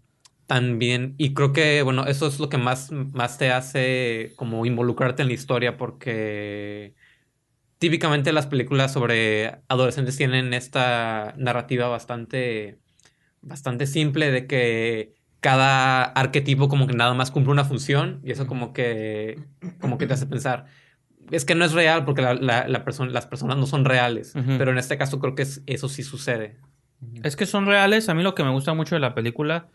tan bien y creo que bueno, eso es lo que más más te hace como involucrarte en la historia porque típicamente las películas sobre adolescentes tienen esta narrativa bastante bastante simple de que cada arquetipo como que nada más cumple una función y eso como que como que te hace pensar es que no es real porque la, la- la persona- las personas no son reales pero en este caso creo que es- eso sí sucede Es que son reales. A mí lo que me gusta mucho de la película.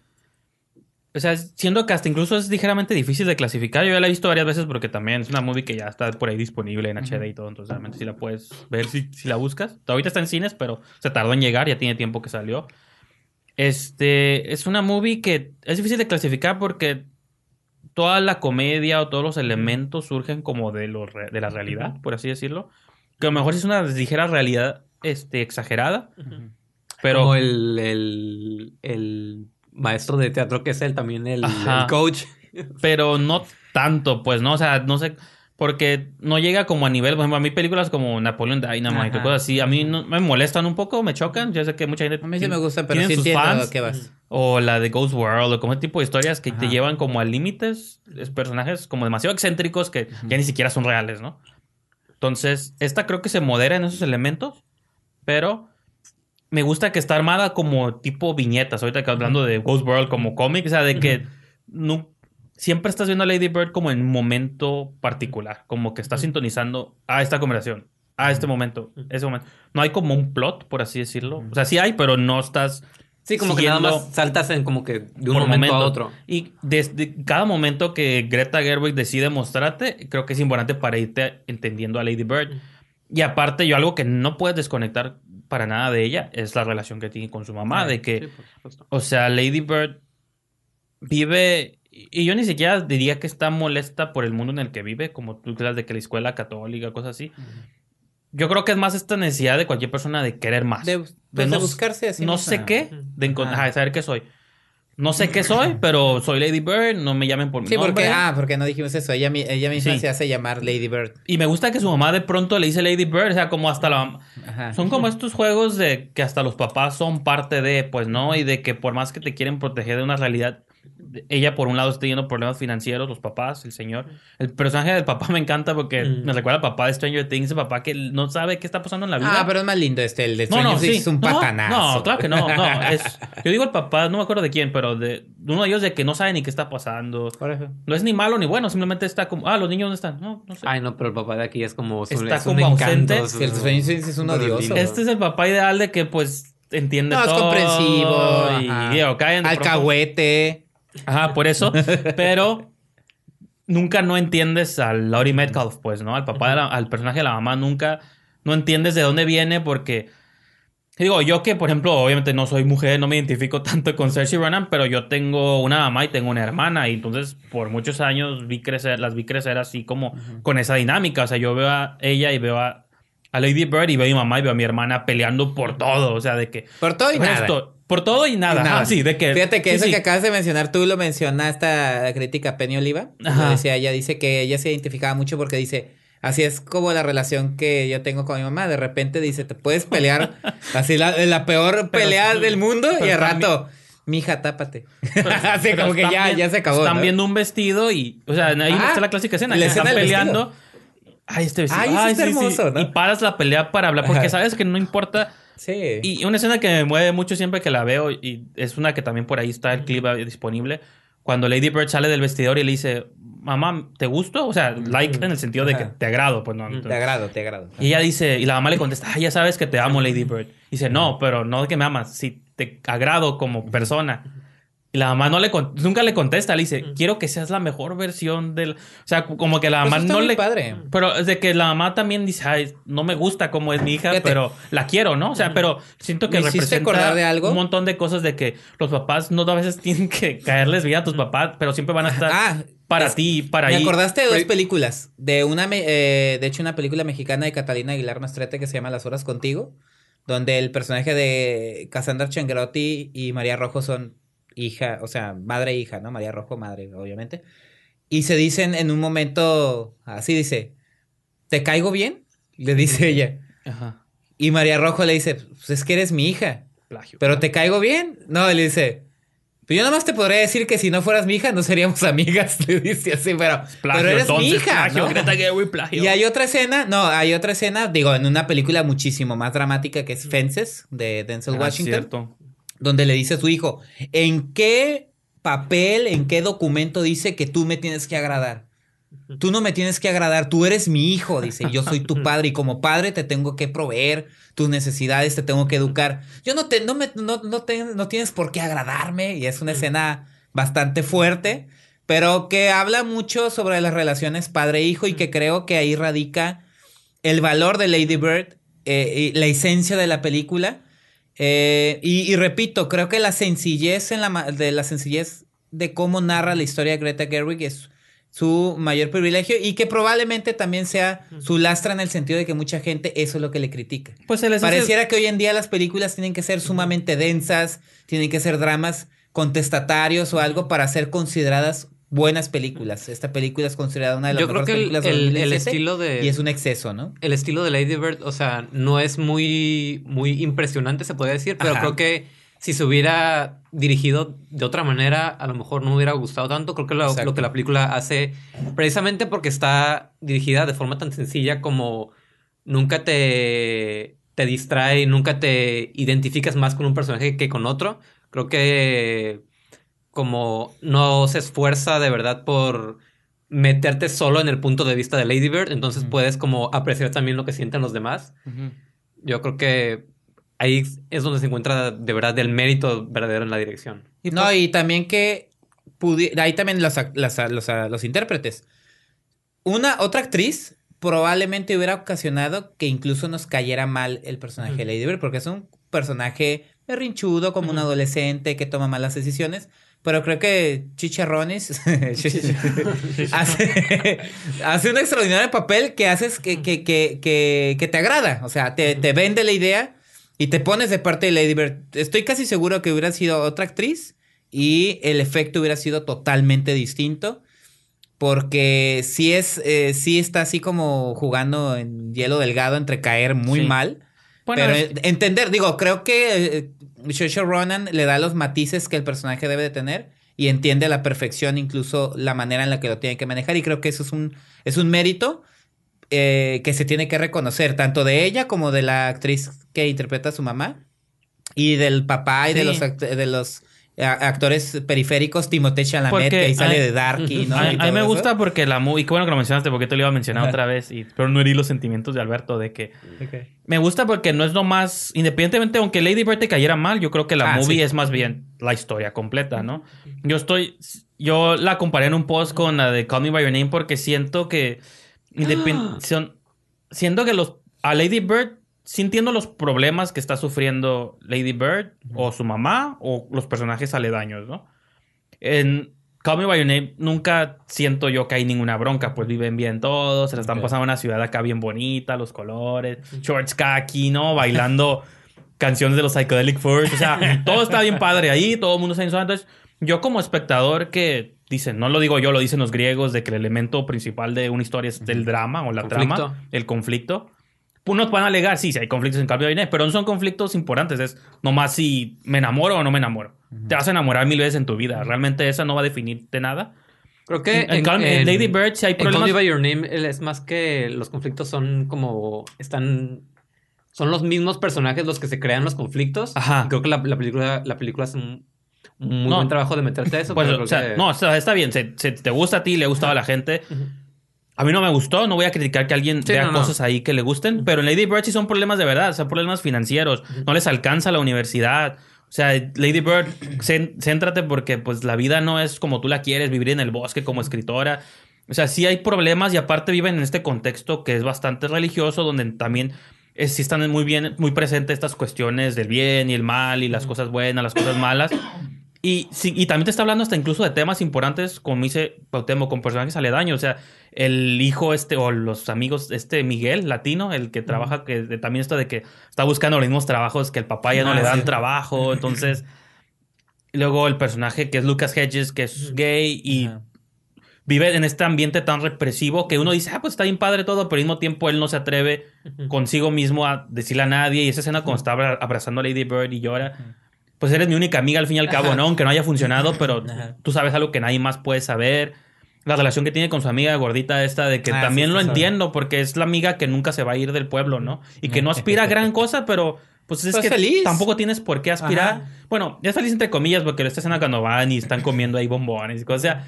O sea, siendo que hasta incluso es ligeramente difícil de clasificar. Yo ya la he visto varias veces porque también es una movie que ya está por ahí disponible en HD y todo. Entonces, realmente sí la puedes ver si, si la buscas. Ahorita está en cines, pero se tardó en llegar. Ya tiene tiempo que salió. Este es una movie que es difícil de clasificar porque toda la comedia o todos los elementos surgen como de, lo re- de la realidad, por así decirlo. Que a lo mejor es una ligera realidad este, exagerada. Pero como el, el, el maestro de teatro que es él también el, Ajá. el coach pero no tanto, pues, ¿no? O sea, no sé, porque no llega como a nivel, por ejemplo, a mí películas como Napoleon Dynamite o cosas así, a mí no, me molestan un poco, me chocan, yo sé que mucha gente... A mí sí me gusta, pero tienen sí sus entiendo fans, a qué vas. O la de Ghost World, o como ese tipo de historias que te llevan como a límites, es personajes como demasiado excéntricos que ya ni siquiera son reales, ¿no? Entonces, esta creo que se modera en esos elementos, pero me gusta que está armada como tipo viñetas, ahorita que hablando de Ghost World como cómic, o sea, de que no, siempre estás viendo a Lady Bird como en momento particular, como que estás sintonizando a esta conversación, a este momento, ese momento. No hay como un plot, por así decirlo. O sea, sí hay, pero no estás sí como que nada más saltas en como que de un momento, a otro. Y desde cada momento que Greta Gerwig decide mostrarte, creo que es importante para irte entendiendo a Lady Bird. Y aparte, yo algo que no puedes desconectar para nada de ella es la relación que tiene con su mamá, de que, Sí, o sea, Lady Bird vive, y yo ni siquiera diría que está molesta por el mundo en el que vive, como tú creas de que la escuela católica, cosas así. Yo creo que es más esta necesidad de cualquier persona de querer más. De, pues, de no- buscarse así no sé qué, de, encon- Ajá. ajá, de saber qué soy. No sé qué soy, pero soy Lady Bird, no me llamen por mi Sí, porque, nombre. ah, porque no dijimos eso. Ella, mi- ella misma Sí. se hace llamar Lady Bird. Y me gusta que su mamá de pronto le dice Lady Bird, o sea, como hasta la... Ajá. Son como estos juegos de que hasta los papás son parte de, pues, ¿no? Y de que por más que te quieren proteger de una realidad, ella por un lado está teniendo problemas financieros, los papás, el señor. El personaje del papá me encanta porque Mm. me recuerda al papá de Stranger Things, el papá que no sabe qué está pasando en la vida. Ah, pero es más lindo este, el de No, no, Stranger sí. Things es un No, patanazo. No, claro que no, no. Es, yo digo el papá, no me acuerdo de quién, pero de, uno de ellos de que no sabe ni qué está pasando. Por eso. No es ni malo ni bueno, simplemente está como, ah, los niños dónde están. No, no sé. Ay, no, pero el papá de aquí es como... Está es un como encanto, ausente. es Sí, el de Stranger Things es un odioso. Este es el papá ideal de que, pues, entiende No, es todo. comprensivo. Y, caen de pronto- Alcahuete. Ajá, por eso. Pero nunca no entiendes al Laurie Metcalf, pues, ¿no? Al papá, de la- al personaje de la mamá, nunca no entiendes de dónde viene porque... Digo, yo que, por ejemplo, obviamente no soy mujer, no me identifico tanto con Cersei Ronan, pero yo tengo una mamá y tengo una hermana, y entonces por muchos años vi crecer, las vi crecer así como con esa dinámica. O sea, yo veo a ella y veo a, a Lady Bird y veo a mi mamá y veo a mi hermana peleando por todo. O sea, de que. Por todo y nada. esto- por todo y nada. Y nada. Ajá, sí, de que. Fíjate que sí, eso sí. que acabas de mencionar tú lo menciona esta crítica Penny Oliva. Ajá. Decía ella, dice que ella se identificaba mucho porque dice, así es como la relación que yo tengo con mi mamá. De repente dice, te puedes pelear así la, la peor pelea del mundo y al rato, mija, tápate. así Pero como que ya, ya se acabó. Están ¿no? viendo un vestido y. O sea, ahí Ah, está la clásica escena. la escena están peleando. Ay, este vestido. Ay, Ay, está sí, sí. hermoso, ¿no? Y paras la pelea para hablar porque Ajá. sabes que no importa. Sí. Y una escena que me mueve mucho siempre que la veo, y es una que también por ahí está el clip disponible, cuando Lady Bird sale del vestidor y le dice, mamá, ¿te gusto? O sea, like en el sentido de que te agrado, pues no. te agrado, te agrado. Y ella dice, y la mamá le contesta, ah, ya sabes que te amo, Lady Bird. dice, no, pero no que me amas, si te agrado como persona. Y la mamá no le nunca le contesta, le dice, quiero que seas la mejor versión del... O sea, como que la Pues mamá no muy le... padre. Pero es de que la mamá también dice, ay, no me gusta como es mi hija, Fíjate. pero la quiero, ¿no? O sea, pero siento que ¿Me representa de algo? un montón de cosas de que los papás no a veces tienen que caerles bien a tus papás, pero siempre van a estar Ah, para es- ti, para Me ahí. acordaste de dos películas. De una, me- eh, de hecho, una película mexicana de Catalina Aguilar Mastrete que se llama Las Horas Contigo, donde el personaje de Cassandra Changrotti y María Rojo son hija, o sea, madre e hija, ¿no? María Rojo, madre, obviamente. Y se dicen en un momento, así dice, ¿te caigo bien? Le dice ella. Ajá. Y María Rojo le dice, pues es que eres mi hija, Plagio. pero ¿te caigo bien? No, le dice, pues yo nada más te podría decir que si no fueras mi hija no seríamos amigas, le dice así, pero, Plagio, pero eres mi entonces, hija, plagio, ¿no? Greta Gerwig, plagio. Y hay otra escena, no, hay otra escena, digo, en una película muchísimo más dramática que es Fences de Denzel Ah, Washington, cierto. Donde le dice a su hijo, ¿en qué papel, en qué documento dice que tú me tienes que agradar? Tú no me tienes que agradar, tú eres mi hijo, dice, yo soy tu padre y como padre te tengo que proveer tus necesidades, te tengo que educar. Yo no te, no me, no, no te- no tienes por qué agradarme y es una escena bastante fuerte, pero que habla mucho sobre las relaciones padre-hijo y que creo que ahí radica el valor de Lady Bird, eh, y la esencia de la película. Eh, y, y repito, creo que la sencillez en la de la sencillez de cómo narra la historia de Greta Gerwig es su mayor privilegio y que probablemente también sea su lastra en el sentido de que mucha gente eso es lo que le critica. Pues se les hace- Pareciera que hoy en día las películas tienen que ser sumamente densas, tienen que ser dramas contestatarios o algo para ser consideradas buenas películas. Esta película es considerada una de las Yo creo mejores que el, películas el- el 2017 estilo de... y es un exceso, ¿no? el estilo de Lady Bird, o sea, no es muy, muy impresionante, se podría decir, pero Ajá. creo que si se hubiera dirigido de otra manera, a lo mejor no me hubiera gustado tanto. Creo que lo, lo que la película hace, precisamente porque está dirigida de forma tan sencilla como nunca te, te distrae, nunca te identificas más con un personaje que con otro. Creo que como no se esfuerza de verdad por meterte solo en el punto de vista de Lady Bird, entonces puedes como apreciar también lo que sienten los demás. Yo creo que ahí es donde se encuentra de verdad el mérito verdadero en la dirección. No, y también que ahí también los, los, los intérpretes. Una otra actriz probablemente hubiera ocasionado que incluso nos cayera mal el personaje de Lady Bird, porque es un personaje berrinchudo, como un adolescente que toma malas decisiones. Pero creo que Chicharrones hace, hace un extraordinario papel que haces que, que, que, que, te agrada. O sea, te, te vende la idea y te pones de parte de Lady Bird. Estoy casi seguro que hubiera sido otra actriz y el efecto hubiera sido totalmente distinto. Porque sí es, eh, sí está así como jugando en hielo delgado entre caer muy Sí. mal. Bueno, pero es- entender, digo, creo que eh, Saoirse Ronan le da los matices que el personaje debe de tener y entiende a la perfección incluso la manera en la que lo tiene que manejar y creo que eso es un, es un mérito eh, que se tiene que reconocer tanto de ella como de la actriz que interpreta a su mamá y del papá y de los, de los actores periféricos, Timothée Chalamet, Porque que ahí sale hay- de Darky, ¿no? a, mí me eso. gusta porque la movie, qué bueno que lo mencionaste porque te lo iba a mencionar Ajá. otra vez, y, pero no herí los sentimientos de Alberto de que me gusta porque no es nomás, independientemente, aunque Lady Bird te cayera mal, yo creo que la Ah, movie sí. es más bien la historia completa, ¿no? Yo estoy, yo la comparé en un post con la de Call Me By Your Name porque siento que, independ- son- siento que los, a Lady Bird, sintiendo los problemas que está sufriendo Lady Bird o su mamá o los personajes aledaños, ¿no? En Call Me By Your Name nunca siento yo que hay ninguna bronca, pues viven bien todos, se la están pasando en una ciudad acá bien bonita, los colores, shorts khaki, ¿no? Bailando canciones de los Psychedelic Furs, o sea, todo está bien padre ahí, todo el mundo está suave. Entonces, yo como espectador que dicen, no lo digo yo, lo dicen los griegos, de que el elemento principal de una historia es el drama o la Conflicto. trama, el conflicto. Unos van a alegar, sí, sí hay conflictos en By Your Name, pero no son conflictos importantes, es nomás si me enamoro o no me enamoro. Te vas a enamorar mil veces en tu vida, realmente esa no va a definirte nada. Creo que En- en en Lady Bird sí hay en Call problemas- By Your Name es más que los conflictos son como están son los mismos personajes los que se crean los conflictos. Ajá. Y creo que la, la película la película hace un muy No. buen trabajo de meterte a eso. Pues, pero o sea, que- no, está, está bien. Se- te gusta a ti, le ha gustado a la gente. A mí no me gustó, no voy a criticar que alguien Sí, vea no, no. cosas ahí que le gusten, pero en Lady Bird sí son problemas de verdad, son problemas financieros, no les alcanza la universidad. O sea, Lady Bird, cén- céntrate porque pues la vida no es como tú la quieres, vivir en el bosque como escritora. O sea, sí hay problemas y aparte viven en este contexto que es bastante religioso, donde también eh, sí están muy bien, muy presentes estas cuestiones del bien y el mal y las cosas buenas, las cosas malas. Y, sí, y también te está hablando hasta incluso de temas importantes, como dice Pautemo, con personajes aledaños. O sea, el hijo este o los amigos, este Miguel, latino, el que trabaja, que de- también esto de que está buscando los mismos trabajos que el papá ya no Ah, le dan sí. trabajo. Entonces, luego el personaje que es Lucas Hedges, que es gay y vive en este ambiente tan represivo que uno dice, ah, pues está bien padre todo, pero al mismo tiempo él no se atreve consigo mismo a decirle a nadie. Y esa escena cuando está abra- abrazando a Lady Bird y llora, pues eres mi única amiga al fin y al cabo. ¿no? Aunque no haya funcionado, pero tú sabes algo que nadie más puede saber. La relación que tiene con su amiga gordita esta, de que Ah, también sí, lo sí, entiendo, porque es la amiga que nunca se va a ir del pueblo, ¿no? Y que no aspira a gran cosa, pero pues es Pues que feliz. tampoco tienes por qué aspirar. Ajá. Bueno, ya feliz entre comillas, porque esta escena cuando van y están comiendo ahí bombones y cosas. O sea,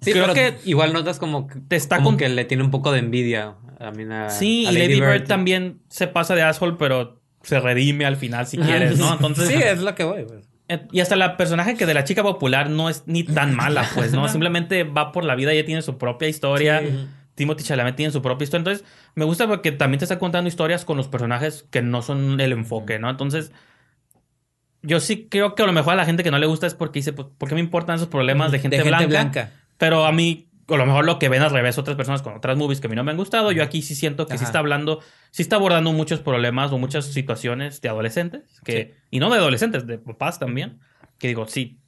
Sí, creo pero que igual notas como que, te está como con- que le tiene un poco de envidia a Sí, a y Lady Bird, también se pasa de asshole, pero se redime al final si quieres, ¿no? Entonces, Sí, es lo que voy. pues. Eh, y hasta la personaje que de la chica popular no es ni tan mala, pues, ¿no? Simplemente va por la vida, ella tiene su propia historia. Timothy Chalamet tiene su propia historia. Entonces, me gusta porque también te está contando historias con los personajes que no son el enfoque, ¿no? Entonces, yo sí creo que a lo mejor a la gente que no le gusta es porque dice, pues, ¿por qué me importan esos problemas de gente, de gente blanca? blanca. Pero a mí, a lo mejor lo que ven al revés otras personas con otras movies que a mí no me han gustado, yo aquí sí siento que sí Ajá. está hablando, sí está abordando muchos problemas o muchas situaciones de adolescentes, que, y no de adolescentes, de papás también, que digo, sí,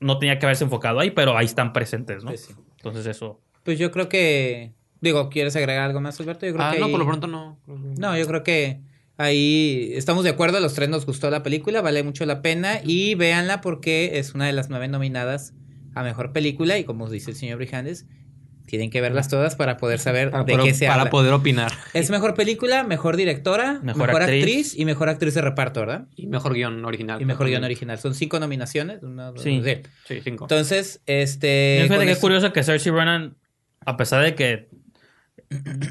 no tenía que haberse enfocado ahí, pero ahí están presentes, ¿no? Pues sí. Entonces eso... Pues yo creo que. Digo, ¿quieres agregar algo más, Alberto? Yo creo Ah, que no, ahí- por lo pronto no. No, yo creo que ahí estamos de acuerdo. Los tres nos gustó la película, vale mucho la pena. Y véanla porque es una de las nueve nominadas a mejor película. Y como dice el señor Brijandes, tienen que verlas todas para poder saber Para, de poder- qué se para habla. poder opinar. Es mejor película, mejor directora, Mejor mejor, actriz. actriz. y mejor actriz de reparto, ¿verdad? Y mejor guion original. Y mejor guion original. Son cinco nominaciones. una, dos, Sí. tres. Sí, cinco. Entonces, este. Fíjate con que es curioso que Cersei Ronan, a pesar de que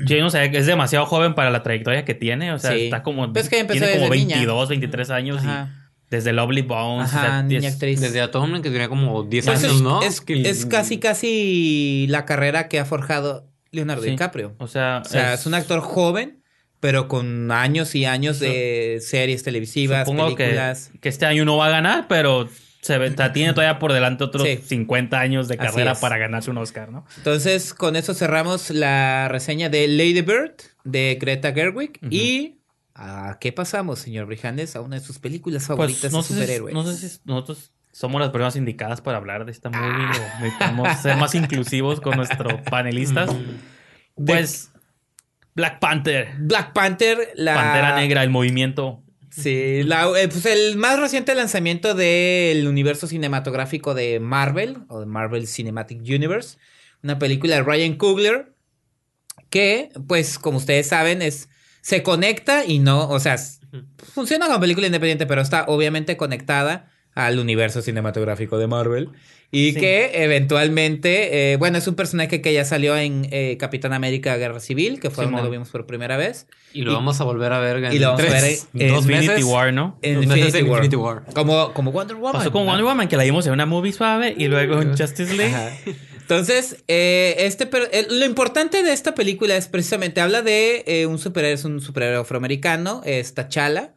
yo no sé, es demasiado joven para la trayectoria que tiene, o sea, Sí. está como Pues que empezó tiene como desde niña. 22, 23 años Ajá. y desde Lovely Bones, Ajá, o sea, niña es- actriz. Desde Atonement, que tenía como 10 Pues años, es, ¿no? es, Que- es casi, casi la carrera que ha forjado Leonardo Sí. DiCaprio. O sea, O sea, es, un actor joven, pero con años y años de series televisivas, Supongo que, películas. que este año no va a ganar, pero se ve- tiene todavía por delante otros Sí. 50 años de carrera para ganarse un Oscar, ¿no? Entonces, con eso cerramos la reseña de Lady Bird de Greta Gerwig. Y ¿a qué pasamos, señor Brijandes? A una de sus películas favoritas Pues no de si, superhéroes. no sé si nosotros somos las personas indicadas para hablar de esta movie o necesitamos ser más inclusivos con nuestros panelistas. Pues Black Panther, Black Panther, la Pantera Negra, el movimiento. Sí, la- eh, pues el más reciente lanzamiento del universo cinematográfico de Marvel, o de Marvel Cinematic Universe, una película de Ryan Coogler, que, pues, como ustedes saben, es se conecta y no, o sea, funciona como película independiente, pero está obviamente conectada al universo cinematográfico de Marvel. Y Sí. que eventualmente, eh, bueno, es un personaje que ya salió en eh, Capitán América Guerra Civil, que fue donde lo vimos por primera vez. Y lo Y- vamos a volver a ver en y lo vamos a tres, ver en dos Infinity meses. War, ¿no? En Infinity War. Infinity War. Como, como Wonder Woman. Pasó con ¿no? Wonder Woman que la vimos en una movie suave y luego en Justice League. Ajá. Entonces, eh, este, per- eh, lo importante de esta película es precisamente, habla de eh, un superhéroe, es un superhéroe afroamericano, es T'Challa,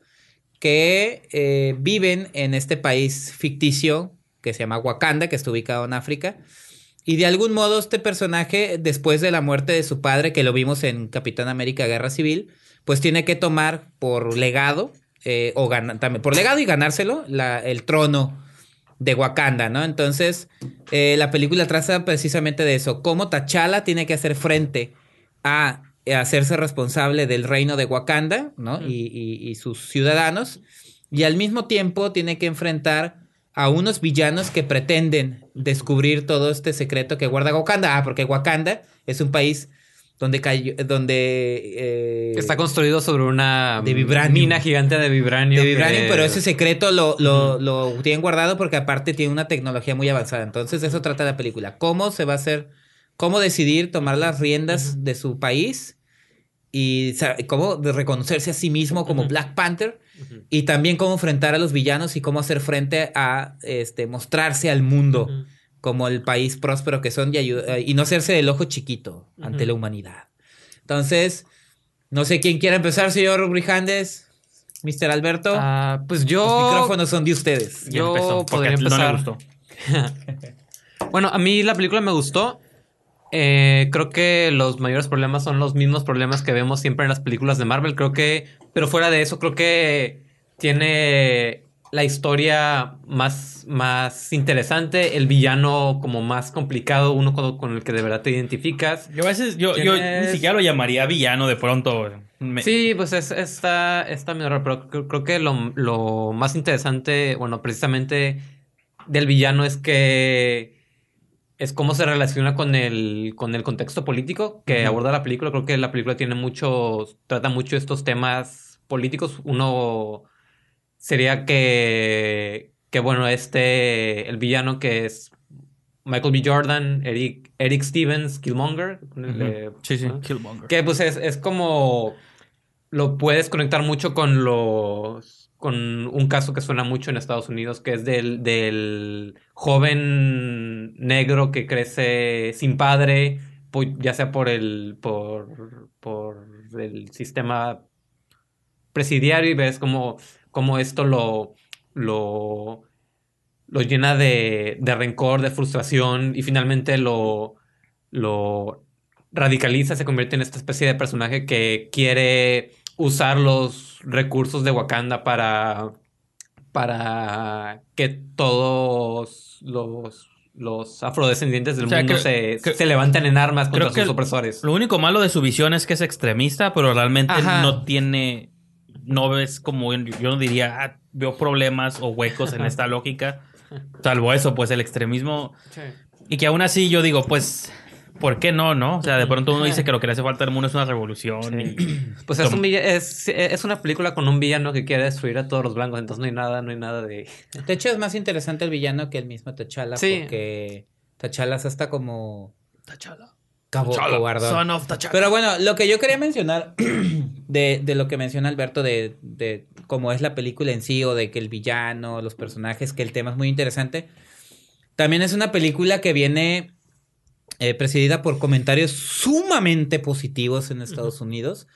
que eh, viven en este país ficticio que se llama Wakanda, que está ubicado en África. Y de algún modo este personaje, después de la muerte de su padre, que lo vimos en Capitán América Guerra Civil, pues tiene que tomar por legado, o también por legado y ganárselo, la- el trono de Wakanda, ¿no? Entonces, eh, la película trata precisamente de eso, cómo T'Challa tiene que hacer frente a, a hacerse responsable del reino de Wakanda, ¿no? y, y- y sus ciudadanos, y al mismo tiempo tiene que enfrentar a unos villanos que pretenden descubrir todo este secreto que guarda Wakanda. Ah, porque Wakanda es un país donde cayó, donde eh, Está construido sobre una De vibranium. mina gigante de vibranio. de Vibranium, que- pero ese secreto lo, lo, lo tienen guardado porque aparte tiene una tecnología muy avanzada. Entonces, de eso trata la película. ¿Cómo se va a hacer? ¿Cómo decidir tomar las riendas de su país? Y cómo de reconocerse a sí mismo como. Black Panther. Y también cómo enfrentar a los villanos y cómo hacer frente a este, mostrarse al mundo. Como el país próspero que son y, eh, y no hacerse del ojo chiquito ante la humanidad. Entonces, no sé quién quiera empezar, señor Brijandes, Mr. Alberto. Ah, pues yo. Los micrófonos son de ustedes. Yo empezó, podría no empezar. gustó. Bueno, a mí la película me gustó. Eh, creo que los mayores problemas son los mismos problemas que vemos siempre en las películas de Marvel. Creo que, pero fuera de eso, creo que tiene la historia más, más interesante, el villano como más complicado, uno con, con el que de verdad te identificas. Yo a veces, yo, yo ni siquiera lo llamaría villano de pronto. Me- Sí, pues es, está, está pero creo, que lo, lo más interesante, bueno, precisamente del villano es que es cómo se relaciona con el, con el contexto político que aborda la película. Creo que la película tiene muchos, trata mucho estos temas políticos. Uno sería que, que bueno, este, el villano que es Michael B. Jordan, Eric, Eric Stevens, Killmonger. le- Sí, sí, ¿no? Killmonger. Que pues es, es como lo puedes conectar mucho con los con un caso que suena mucho en Estados Unidos, que es del, del joven negro que crece sin padre, ya sea por el, por, por el sistema presidiario, y ves como, como esto lo, lo, lo llena de, de rencor, de frustración, y finalmente lo, lo radicaliza, se convierte en esta especie de personaje que quiere usar los recursos de Wakanda para, para que todos los, los afrodescendientes del O sea, mundo se, que- se levanten en armas contra creo sus opresores. Lo único malo de su visión es que es extremista, pero realmente Ajá. no tiene. No ves como. Yo no diría, ah, veo problemas o huecos en esta lógica. Salvo eso, pues el extremismo. Y que aún así yo digo, pues. ¿Por qué no, no? O sea, de pronto uno dice que lo que le hace falta al mundo es una revolución. y- Pues es, un es, es una película con un villano que quiere destruir a todos los blancos, entonces no hay nada, no hay nada de... De hecho, es más interesante el villano que el mismo T'Challa, Sí. porque T'Challa es hasta como cabo- T'Challa, cobardón. son of T'Challa. Pero bueno, lo que yo quería mencionar de, de lo que menciona Alberto de, de cómo es la película en sí o de que el villano, los personajes, que el tema es muy interesante. También es una película que viene eh, presidida por comentarios sumamente positivos en Estados Unidos.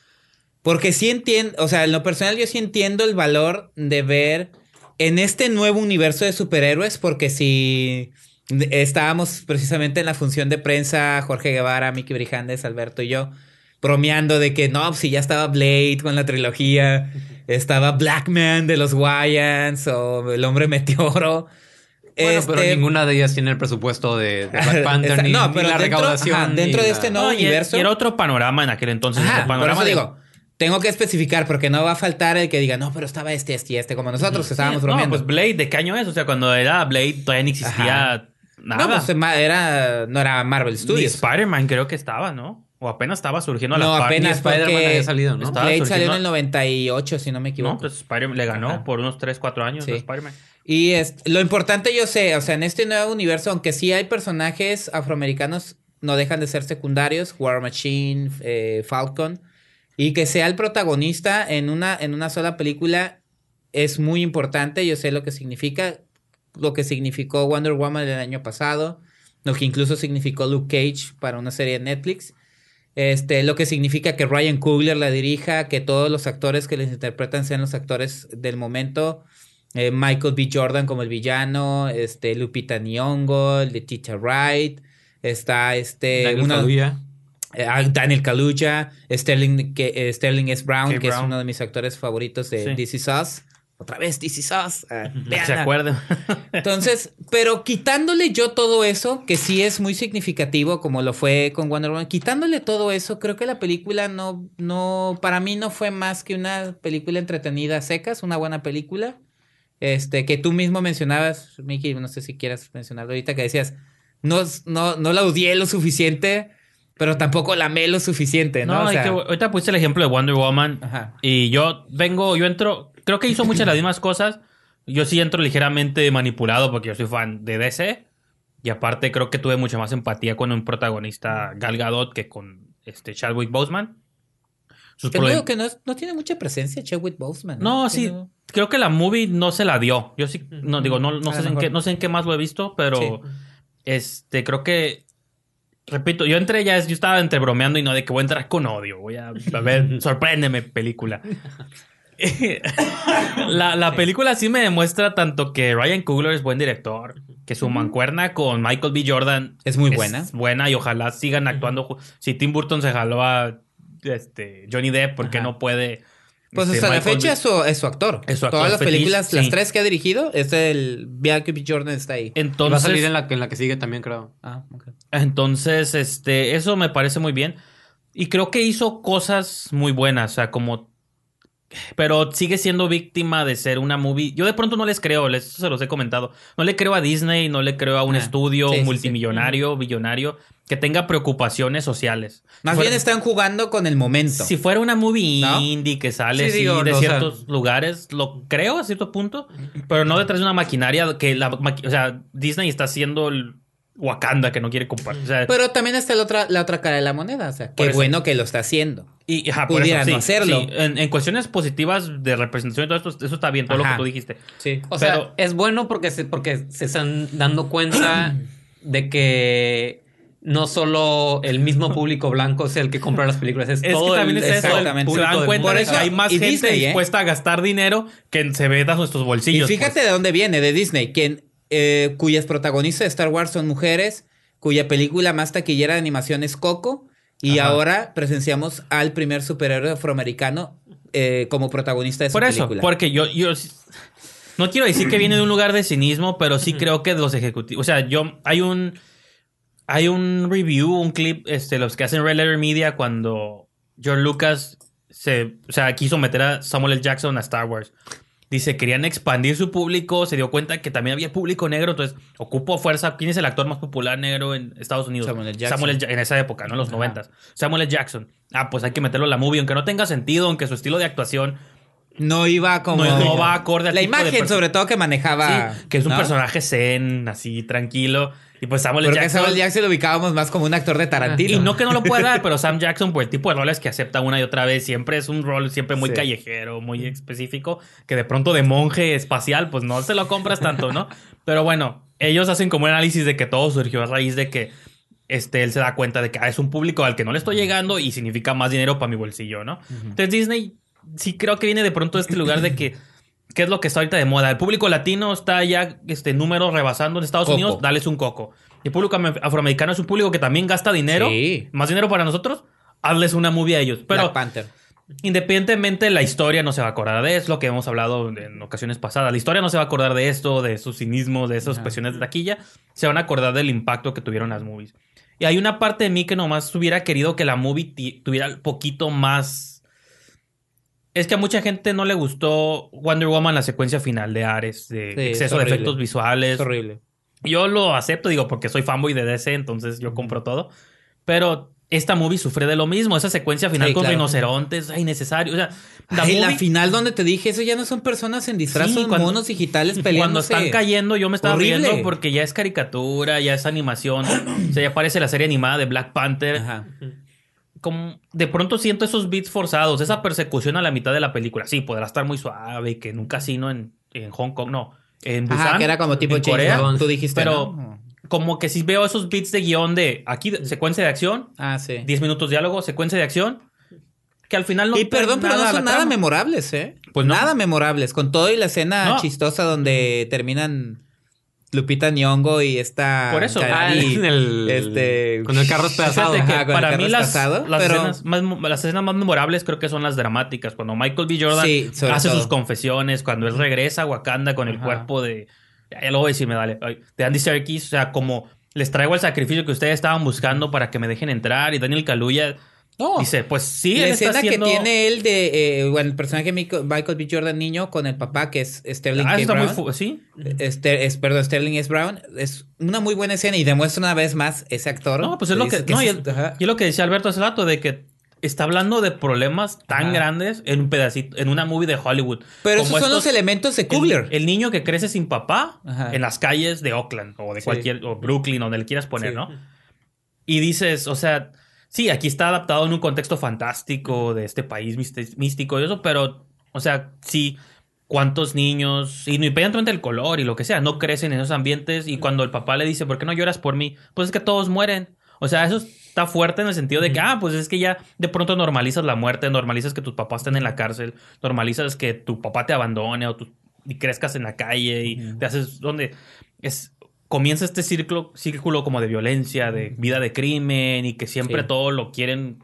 Porque sí entiendo, o sea, en lo personal yo sí entiendo el valor de ver en este nuevo universo de superhéroes, porque si estábamos precisamente en la función de prensa, Jorge Guevara, Miki Brijandes, Alberto y yo, bromeando de que no, si ya estaba Blade con la trilogía, estaba Blackman de los Wyans o El Hombre Meteoro. Bueno, pero Este, ninguna de ellas tiene el presupuesto de, de Black Panther ni, No, ni pero la dentro- recaudación. ajá, dentro ni de la- este nuevo No, universo. y era otro panorama en aquel entonces. Ajá, por panorama eso de- digo, tengo que especificar porque no va a faltar el que diga, no, pero estaba este, este y este, como nosotros que estábamos no, bromeando. pues Blade, ¿de qué año es? O sea, cuando era Blade todavía ni existía Ajá. Nada. No, pues era, no era Marvel Ni Studios. Spider-Man creo que estaba, ¿no? O apenas estaba surgiendo a la No, par. apenas Spider-Man había salido, ¿no? Blade salió en el 98, si no me equivoco. No, pues Spider-Man le ganó Ajá. por unos 3, 4 años Sí. Spider-Man. Y es, lo importante yo sé, o sea, en este nuevo universo, aunque sí hay personajes afroamericanos, no dejan de ser secundarios, War Machine, eh, Falcon, y que sea el protagonista en una, en una sola película es muy importante, yo sé lo que significa, lo que significó Wonder Woman el año pasado, lo que incluso significó Luke Cage para una serie de Netflix. Este, lo que significa que Ryan Coogler la dirija, que todos los actores que les interpretan sean los actores del momento. Eh, Michael B. Jordan como el villano, este, Lupita Nyong'o, Letitia Wright, está este Daniel una- Kaluuya. eh, ah, Daniel Kaluuya, Sterling, que, eh, Sterling S. Brown, K. que es uno de mis actores favoritos de Sí. This Is Us. Otra vez This Is Us. Ah, ¿Se véanla. acuerdan? Entonces, pero quitándole yo todo eso, que sí es muy significativo, como lo fue con Wonder Woman, quitándole todo eso, creo que la película no, no, para mí no fue más que una película entretenida a secas, una buena película. Este, que tú mismo mencionabas, Miki, no sé si quieras mencionarlo ahorita, que decías, no, no, no la odié lo suficiente, pero tampoco la amé lo suficiente, ¿no? No, O que ahorita pusiste el ejemplo de Wonder Woman. Ajá. Y yo vengo, yo entro, creo que hizo muchas de las mismas cosas. Yo sí entro ligeramente manipulado porque yo soy fan de DC. Y aparte creo que tuve mucha más empatía con un protagonista Gal Gadot que con este Chadwick Boseman. Sus problem- digo que no, es- no tiene mucha presencia Chadwick Boseman. No, sí, Tiene- creo que la movie no se la dio. Yo sí, no digo, no, no sé en qué, no sé en qué más lo he visto, pero Sí. este, creo que repito, yo entré ya, yo estaba entre bromeando y no de que voy a entrar con odio. Voy a, a ver, sorpréndeme, película. la, la película sí me demuestra tanto que Ryan Coogler es buen director, que su mancuerna con Michael B. Jordan Es muy buena. buena y ojalá sigan actuando. Si Tim Burton se jaló a este, Johnny Depp, ¿por qué Ajá. no puede? Pues este, hasta la fecha B- es su, es su actor. Es su actor Todas las fetiche, películas, las tres que ha dirigido, es el Michael B. Jordan está ahí. Y Entonces, va a salir en la, en la que sigue también, creo. Ah. Entonces, este, eso me parece muy bien. Y creo que hizo cosas muy buenas, o sea, como... Pero sigue siendo víctima de ser una movie. Yo de pronto no les creo, les, eso se los he comentado. No le creo a Disney, no le creo a un Ah, estudio sí, sí, sí. multimillonario, billonario, que tenga preocupaciones sociales. Más Si fuera- bien están jugando con el momento. Si fuera una movie ¿No? indie que sale Sí, así digo, de no, o sea- ciertos lugares, lo creo a cierto punto, pero no detrás de una maquinaria que la maqui- o sea, Disney está haciendo el Wakanda que no quiere compartir. O sea, Pero también está la otra, la otra cara de la moneda. O sea, qué eso. bueno que lo está haciendo. Y ajá, Pudieran eso, sí, no hacerlo. sí. En, en cuestiones positivas de representación y todo esto, eso está bien, todo lo que tú dijiste. Sí. O Pero- sea, es bueno porque se, porque se están dando cuenta de que no solo el mismo público blanco es el que compra las películas, es, Es todo que también el, es eso, el se dan cuenta Por eso- que hay más y gente Disney, ¿eh? dispuesta a gastar dinero que se ve nuestros Y bolsillos. fíjate pues. de dónde viene, de Disney, quien, eh, cuyas protagonistas de Star Wars son mujeres, cuya película más taquillera de animación es Coco, y Ajá. ahora presenciamos al primer superhéroe afroamericano eh, como protagonista de su Por eso, película. porque yo, yo no quiero decir que viene de un lugar de cinismo, pero sí creo que de los ejecutivos, o sea, yo hay un hay un review, un clip, este, los que hacen Red Letter Media cuando George Lucas se, o sea, quiso meter a Samuel L. Jackson a Star Wars. Dice, querían expandir su público, se dio cuenta que también había público negro, entonces ocupó fuerza. ¿Quién es el actor más popular negro en Estados Unidos? Samuel L. Jackson. Samuel L. Ja- en esa época, ¿no? En los noventas. Samuel L. Jackson. Ah, pues hay que meterlo en la movie, aunque no tenga sentido, aunque su estilo de actuación no iba como... No- no va acorde La tipo imagen, sobre todo, que manejaba... Sí, que es un ¿no? personaje zen, así, tranquilo. Y pues Samuel. Porque Jackson... Samuel Jackson lo ubicábamos más como un actor de Tarantino. Y no que no lo pueda dar, pero Sam Jackson, por el tipo de roles que acepta una y otra vez, siempre es un rol siempre muy Sí. callejero, muy específico, que de pronto de monje espacial, pues no se lo compras tanto, ¿no? Pero bueno, ellos hacen como un análisis de que todo surgió a raíz de que este, él se da cuenta de que ah, es un público al que no le estoy llegando y significa más dinero para mi bolsillo, ¿no? Entonces Disney sí creo que viene de pronto de este lugar de que ¿Qué es lo que está ahorita de moda? El público latino está ya este número rebasando en Estados Coco. Unidos, dales un coco. El público am- afroamericano es un público que también gasta dinero, Sí. más dinero para nosotros, hazles una movie a ellos. Pero Black Panther. Independientemente, la historia no se va a acordar de eso, lo que hemos hablado en ocasiones pasadas. La historia no se va a acordar de esto, de su cinismo, de esas cuestiones de taquilla. Se van a acordar del impacto que tuvieron las movies. Y hay una parte de mí que nomás hubiera querido que la movie tuviera un poquito más. Es que a mucha gente no le gustó Wonder Woman la secuencia final de Ares, de Sí, exceso de efectos visuales. Es horrible. Yo lo acepto, digo, porque soy fanboy de DC, entonces yo compro todo. Pero esta movie sufre de lo mismo. Esa secuencia final Sí, con claro. rinocerontes, ay, innecesario. O sea, la Ay, la final donde te dije, eso ya no son personas en disfraz, Sí, son cuando- monos digitales Cuando peleándose. están cayendo, yo me estaba Horrible. riendo porque ya es caricatura, ya es animación. o sea, ya parece la serie animada de Black Panther. Ajá. Como de pronto siento esos beats forzados, esa persecución a la mitad de la película. Sí, podrá estar muy suave, que en un casino en, en Hong Kong, no. En Busan, Ajá, que era como tipo en Corea. Tú dijiste, pero ¿no? como que si veo esos beats de guion de aquí, secuencia de acción, Ah, sí. 10 minutos de diálogo, secuencia de acción, que al final no y perdón, pero no son nada trama. memorables, ¿eh? Pues no. Nada memorables. Con todo y la escena No. chistosa donde terminan Lupita Nyong'o y esta... Por eso. Ah, en el- este... con el carro despedazado. Fíjate que Ajá, con el para carro mí las, despedazado, las, pero- escenas más, las escenas más memorables creo que son las dramáticas. Cuando Michael B. Jordan Sí, hace todo. sus confesiones, cuando él regresa a Wakanda con el Ajá. cuerpo de... Ya, lo voy a decir, me dale. De Andy Serkis, o sea, como les traigo el sacrificio que ustedes estaban buscando para que me dejen entrar. Y Daniel Kaluuya No. dice, pues sí, la él está escena haciendo... que tiene él de... eh, bueno, el personaje Michael, B. Jordan niño con el papá que es Sterling Ah, K. está muy... Brown. Sí. Este, es, perdón, Sterling S. Brown. Es una muy buena escena y demuestra una vez más ese actor. No, pues es lo que... dice no, y, es- el- y es lo que decía Alberto hace rato, de que está hablando de problemas tan Ajá. grandes en un pedacito, en una movie de Hollywood. Pero esos son los elementos de El- Kugler. El, niño que crece sin papá Ajá. en las calles de Oakland o de Sí. cualquier, o Brooklyn, donde le quieras poner, Sí. ¿no? Y dices, o sea, sí, aquí está adaptado en un contexto fantástico de este país místi- místico y eso, pero, o sea, sí, cuántos niños, y independientemente del color y lo que sea, no crecen en esos ambientes y cuando el papá le dice, ¿por qué no lloras por mí? Pues es que todos mueren. O sea, eso está fuerte en el sentido de que, ah, pues es que ya de pronto normalizas la muerte, normalizas que tus papás estén en la cárcel, normalizas que tu papá te abandone o tu- y crezcas en la calle y te haces donde es comienza este círculo, círculo como de violencia, de vida de crimen y que siempre Sí. todo lo quieren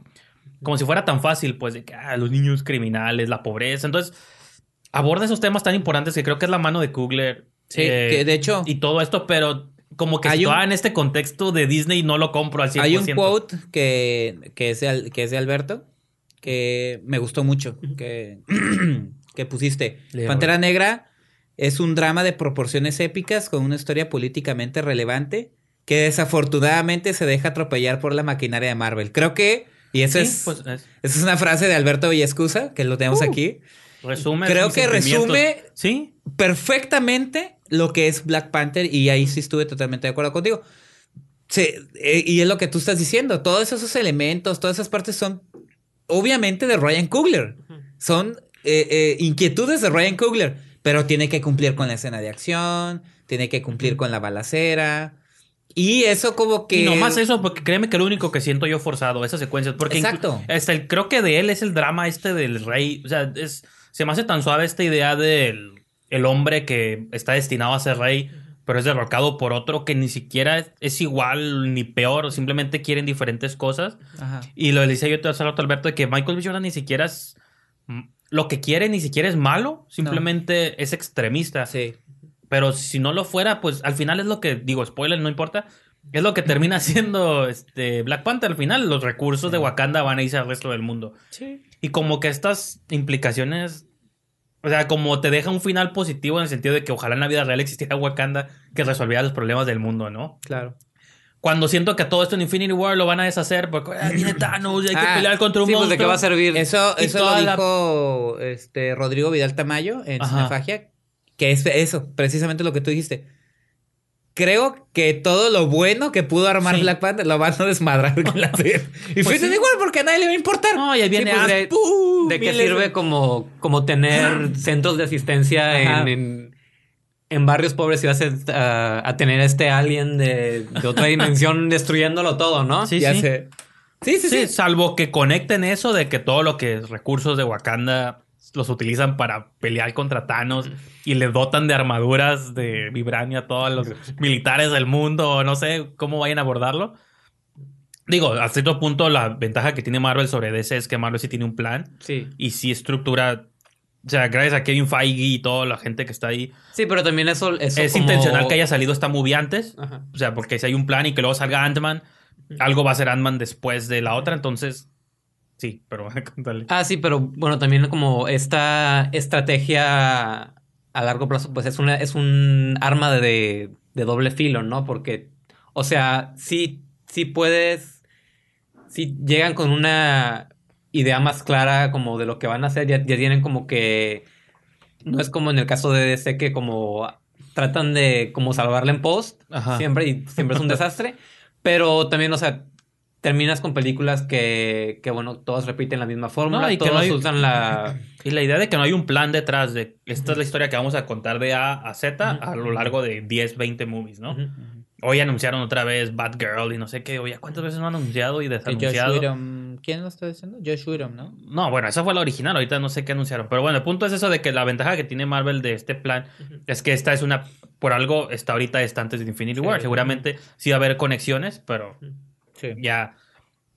como si fuera tan fácil, pues de que ah, los niños criminales, la pobreza. Entonces, aborda esos temas tan importantes que creo que es la mano de Kugler. Sí, que de hecho- Y todo esto, pero como que un- en este contexto de Disney no lo compro al 100%. Hay un quote que, que, es de, que es de Alberto que me gustó mucho. Que, que pusiste. Pantera Negra es un drama de proporciones épicas con una historia políticamente relevante que desafortunadamente se deja atropellar por la maquinaria de Marvel. Creo que, y eso Sí, es, pues, es- esa es una frase de Alberto Villescusa, que lo tenemos aquí. resume. Creo que resume- Sí, perfectamente lo que es Black Panther y ahí sí estuve totalmente de acuerdo contigo. Sí, eh, y es lo que tú estás diciendo, todos esos elementos, todas esas partes son obviamente de Ryan Coogler. Son eh, eh, inquietudes de Ryan Coogler, pero tiene que cumplir con la escena de acción, tiene que cumplir con la balacera. Y eso como que... Y no más eso, porque créeme que lo único que siento yo forzado, esas secuencias. Porque Exacto. hasta el, creo que de él es el drama este del rey. O sea, es, se me hace tan suave esta idea del el hombre que está destinado a ser rey, pero es derrocado por otro que ni siquiera es, es igual ni peor, o simplemente quieren diferentes cosas. Ajá. Y lo decía yo hace rato, Alberto, de que Michael B. Jordan ni siquiera es. Lo que quiere ni siquiera es malo, simplemente es extremista. Sí. Pero si no lo fuera, pues al final es lo que, digo, spoiler, no importa. Es lo que termina siendo este Black Panther. Al final, los recursos de Wakanda van a irse al resto del mundo. Sí. Y como que estas implicaciones. O sea, como te deja un final positivo en el sentido de que ojalá en la vida real existiera Wakanda que resolviera los problemas del mundo, ¿no? Claro. Cuando siento que todo esto en Infinity War lo van a deshacer porque ah, viene Thanos y hay que Ah, pelear contra un Sí, pues de monstruo. qué va a servir. Eso, eso lo toda la- dijo este, Rodrigo Vidal Tamayo en Ajá. Cinefagia, que es eso, precisamente lo que tú dijiste. Creo que todo lo bueno que pudo armar Sí. Black Panther lo van a desmadrar con la serie. Y Pues fue sí. igual porque a nadie le va a importar. No, y ahí viene Sí, pues, de, ¡pum! de qué miles sirve como, como tener centros de asistencia Ajá. en, en- en barrios pobres ibas a, a tener este alien de, de otra dimensión destruyéndolo todo, ¿no? Sí, Ya sí. sé. Sí, sí, Sí, sí. salvo que conecten eso de que todo lo que es recursos de Wakanda los utilizan para pelear contra Thanos y le dotan de armaduras de vibrania a todos los militares del mundo, no sé cómo vayan a abordarlo. Digo, a cierto punto la ventaja que tiene Marvel sobre DC es que Marvel sí tiene un plan Sí. y sí estructura, o sea, gracias a Kevin Feige y toda la gente que está ahí, Sí, pero también eso, eso es como- intencional que haya salido esta movie antes. Ajá. O sea, porque si hay un plan y que luego salga Ant-Man, algo va a ser Ant-Man después de la otra, entonces sí, pero dale. Ah, sí, pero bueno, también como esta estrategia a largo plazo, pues es una, es un arma de, de doble filo, ¿no? Porque, o sea, sí, sí puedes, si llegan con una idea más clara como de lo que van a hacer, ya, ya tienen como que, no es como en el caso de DC que como tratan de como salvarla en post, Ajá. siempre y siempre es un desastre, pero también, o sea, terminas con películas que, que bueno, todos repiten la misma fórmula, No, y que todos no hay- usan la... Y la idea de que no hay un plan detrás de esta es la historia que vamos a contar de A a Z a lo largo de 10, 20 movies, ¿no? Hoy anunciaron otra vez Batgirl y no sé qué. Oye, ¿cuántas veces no han anunciado y Que Josh desanunciado? Whedon- ¿Quién lo está diciendo? Josh Whedon, ¿no? No, bueno, esa fue la original. Ahorita no sé qué anunciaron. Pero bueno, el punto es eso de que la ventaja que tiene Marvel de este plan es que esta es una. Por algo está ahorita está antes de Infinity War. Seguramente sí va a haber conexiones, pero Sí. ya.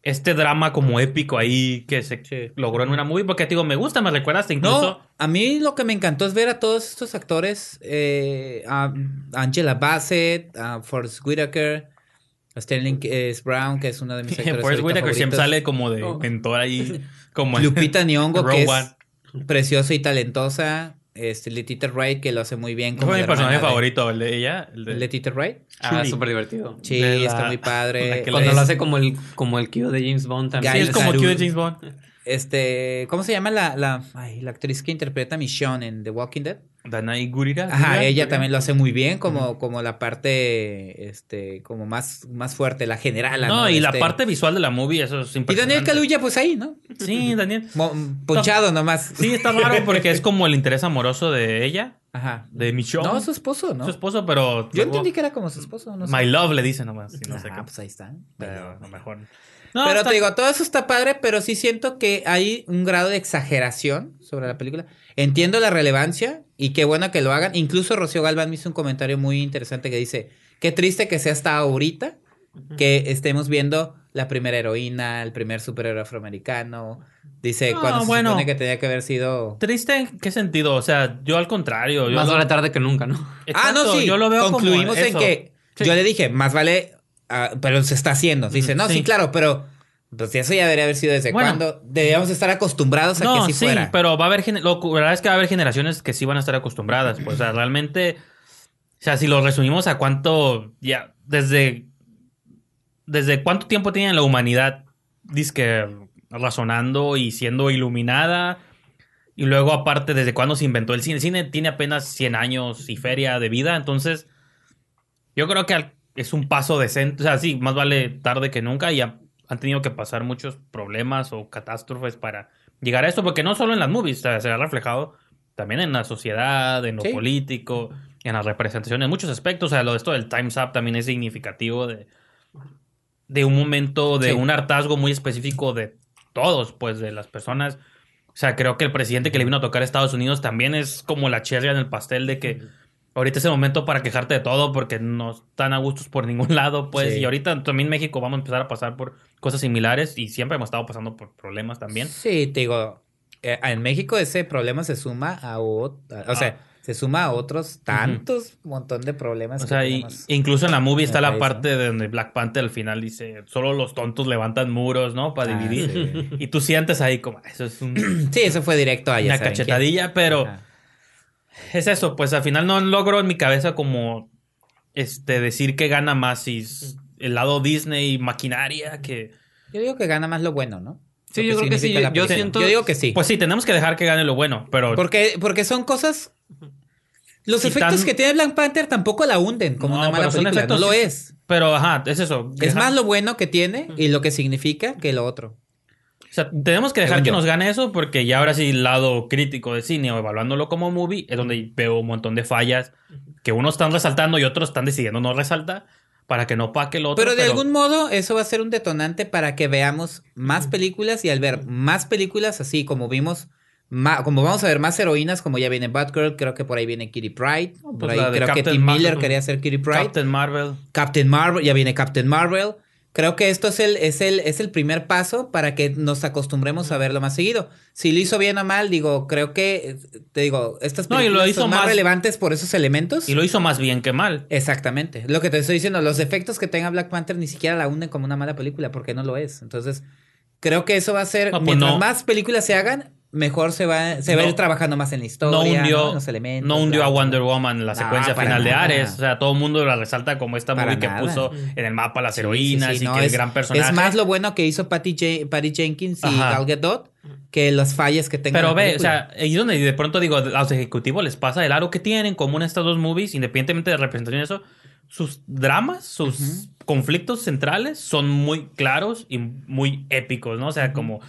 Este drama como épico ahí que se Sí. logró en una movie. Porque te digo, me gusta, me recuerda hasta incluso. No, a mí lo que me encantó es ver a todos estos actores, eh, a Angela Bassett, a Forrest Whitaker, a Sterling S. Brown, que es uno de mis actores Forrest Whitaker siempre sale como de Oh. mentor ahí. Como Lupita Nyong'o, que es preciosa y talentosa. Este, Letita Wright, que lo hace muy bien. como Fue mi personaje favorito, el de ella. El de... Letita Wright. Ah, súper divertido. Sí, la- está muy padre. Cuando es- lo hace como el, como el Q de James Bond también. Sí, es como. Q de James Bond. Este, ¿cómo se llama la, la, ay, la actriz que interpreta a Michonne en The Walking Dead? Danai Gurira. Ajá, Gurira, ella Gurira. también lo hace muy bien, como, como la parte, este, como más, más fuerte, la general. No, y la Este, parte visual de la movie, eso es Y impresionante. Daniel Kaluuya, pues ahí, ¿no? Sí, Daniel. Mo- Ponchado nomás. Sí, está raro porque es como el interés amoroso de ella, Ajá. de Michonne. No, su esposo, ¿no? Su esposo, pero... Yo entendí que era como su esposo, no sé. My love le dice nomás. y no sé qué. pues ahí está. Pero a lo mejor... No, pero está- te digo, todo eso está padre, pero sí siento que hay un grado de exageración sobre la película. Entiendo la relevancia y qué bueno que lo hagan. Incluso Rocío Galván me hizo un comentario muy interesante que dice, qué triste que sea hasta ahorita que estemos viendo la primera heroína, el primer superhéroe afroamericano. Dice, No, cuando se bueno. supone que tenía que haber sido... ¿Triste en qué sentido? O sea, yo al contrario. Yo Más lo- vale tarde que nunca, ¿no? ah, no, sí. Yo lo veo Concluimos como en eso. que Sí. yo le dije, más vale, ah, pero se está haciendo. Dice, no, sí, Sí. claro, pero pues eso ya debería haber sido desde Bueno. cuando. Debíamos estar acostumbrados a No, que así sí, fuera. pero va a haber... Lo que- la verdad es que va a haber generaciones que sí van a estar acostumbradas. Pues, o sea, realmente... O sea, si lo resumimos a cuánto... Ya, desde... ¿Desde cuánto tiempo tiene la humanidad, disque, razonando y siendo iluminada? Y luego, aparte, ¿desde cuándo se inventó el cine? El cine tiene apenas 100 años y feria de vida, entonces yo creo que al- es un paso decente. O sea, sí, más vale tarde que nunca y ha- han tenido que pasar muchos problemas o catástrofes para llegar a esto, porque no solo en las movies, o sea, se ha reflejado también en la sociedad, en lo Sí. político, en la representación, en muchos aspectos. O sea, lo de esto del Time's Up también es significativo de, de un momento, de Sí. un hartazgo muy específico de todos, pues, de las personas. O sea, creo que el presidente que le vino a tocar a Estados Unidos también es como la cherry en el pastel de que ahorita es el momento para quejarte de todo porque no están a gustos por ningún lado, pues. Sí. Y ahorita también en México vamos a empezar a pasar por cosas similares y siempre hemos estado pasando por problemas también. Sí, te digo, eh, en México ese problema se suma a otro, o sea, se suma a otros tantos montón de problemas. O sea, y- incluso en la movie está la país, parte de donde Black Panther al final dice, solo los tontos levantan muros, ¿no? Para Ah, dividir. sí. Y tú sientes ahí como, eso es un- Sí, eso fue directo a una saben quién. cachetadilla, pero... Ajá. Es eso, pues al final no logro en mi cabeza como este decir que gana más si es el lado Disney maquinaria que Yo digo que gana más lo bueno, ¿no? Sí, Lo yo creo que sí, yo siento- Yo digo que sí. pues sí, tenemos que dejar que gane lo bueno, pero Porque, porque son cosas. Los Y efectos tan- que tiene Black Panther tampoco la hunden como No, una mala película. efectos- No lo es. pero ajá, es eso. Es más lo bueno que tiene y lo que significa que lo otro. Sea, tenemos que dejar que nos gane eso porque ya ahora sí el lado crítico de cine o evaluándolo como movie es donde veo un montón de fallas que unos están resaltando y otros están decidiendo no resaltar para que no paque el otro. Pero de algún modo eso va a ser un detonante para que veamos más películas y al ver más películas, así como vimos, ma- como vamos a ver más heroínas, como ya viene Batgirl, creo que por ahí viene Kitty Pryde, por pues ahí creo que Tim Miller Marvel. quería ser Kitty Pryde, Captain Marvel. Captain Marvel, ya viene Captain Marvel. Creo que esto es el, es el, es el primer paso para que nos acostumbremos a verlo más seguido. Si lo hizo bien o mal, digo, creo que, eh, te digo, estas No, y lo películas hizo son más más- relevantes por esos elementos. Y lo hizo más bien que mal. Exactamente. Lo que te estoy diciendo, los defectos que tenga Black Panther ni siquiera la unen como una mala película, porque no lo es. Entonces, creo que eso va a ser, No, pues mientras no. más películas se hagan, mejor se va, se va a ir trabajando más en la historia, no hundió, ¿no? En los elementos. no hundió bla, a Wonder. Woman en la secuencia final de. Ares. O sea, todo el mundo la resalta como esta Para movie que puso en el mapa las heroínas sí, sí, y que es, el gran personaje. Es más lo bueno que hizo Patty, Ja- Patty Jenkins y Ajá. Gal Gadot que las fallas que tenga Pero la ve, o sea, ahí es donde de pronto digo, a los ejecutivos les pasa el aro que tienen en común estas dos movies, independientemente de representación y eso, sus dramas, sus conflictos centrales son muy claros y muy épicos, ¿no? O sea, como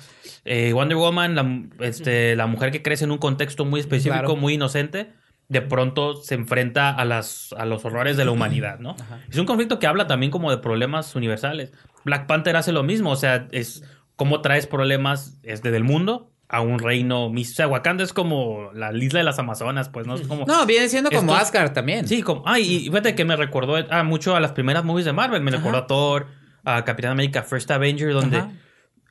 eh, Wonder Woman, la, este, la mujer que crece en un contexto muy específico, Claro. muy inocente, de pronto se enfrenta a, las, a los horrores de la humanidad, ¿no? Es un conflicto que habla también como de problemas universales. Black Panther hace lo mismo, o sea, es cómo traes problemas este, del mundo a un reino mis- O sea, Wakanda es como la isla de las Amazonas, pues, ¿no? Es como... No, viene siendo como Estos- Asgard también. Sí, como... Ay, y fíjate que me recordó ah, mucho a las primeras movies de Marvel. Me recordó a Thor, a Capitán América First Avenger, donde... Ajá.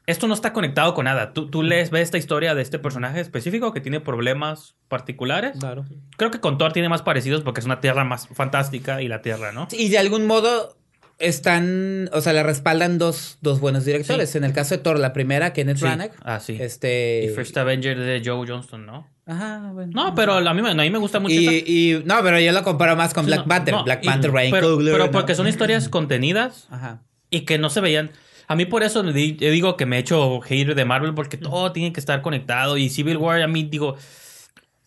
Esto no está conectado con nada. Tú, tú lees, ves esta historia de este personaje específico que tiene problemas particulares. Claro. Creo que con Thor tiene más parecidos porque es una tierra más fantástica y la tierra, ¿no? Y de algún modo están, o sea, le respaldan dos, dos buenos directores. En el caso de Thor, la primera, Kenneth Sí. Branagh. Ah, sí. Este. Y First Avenger de Joe Johnston, ¿no? Ajá, bueno. No, pero a mí, me- a mí me gusta mucho esa- Y, y- no, pero yo lo comparo más con Sí, Black no, Panther. no, Black y- Panther, Ryan pero, pero ¿no? porque son historias contenidas Ajá. y que no se veían. A mí por eso le di- yo digo que me he hecho hater de Marvel porque todo tiene que estar conectado y Civil War a mí digo,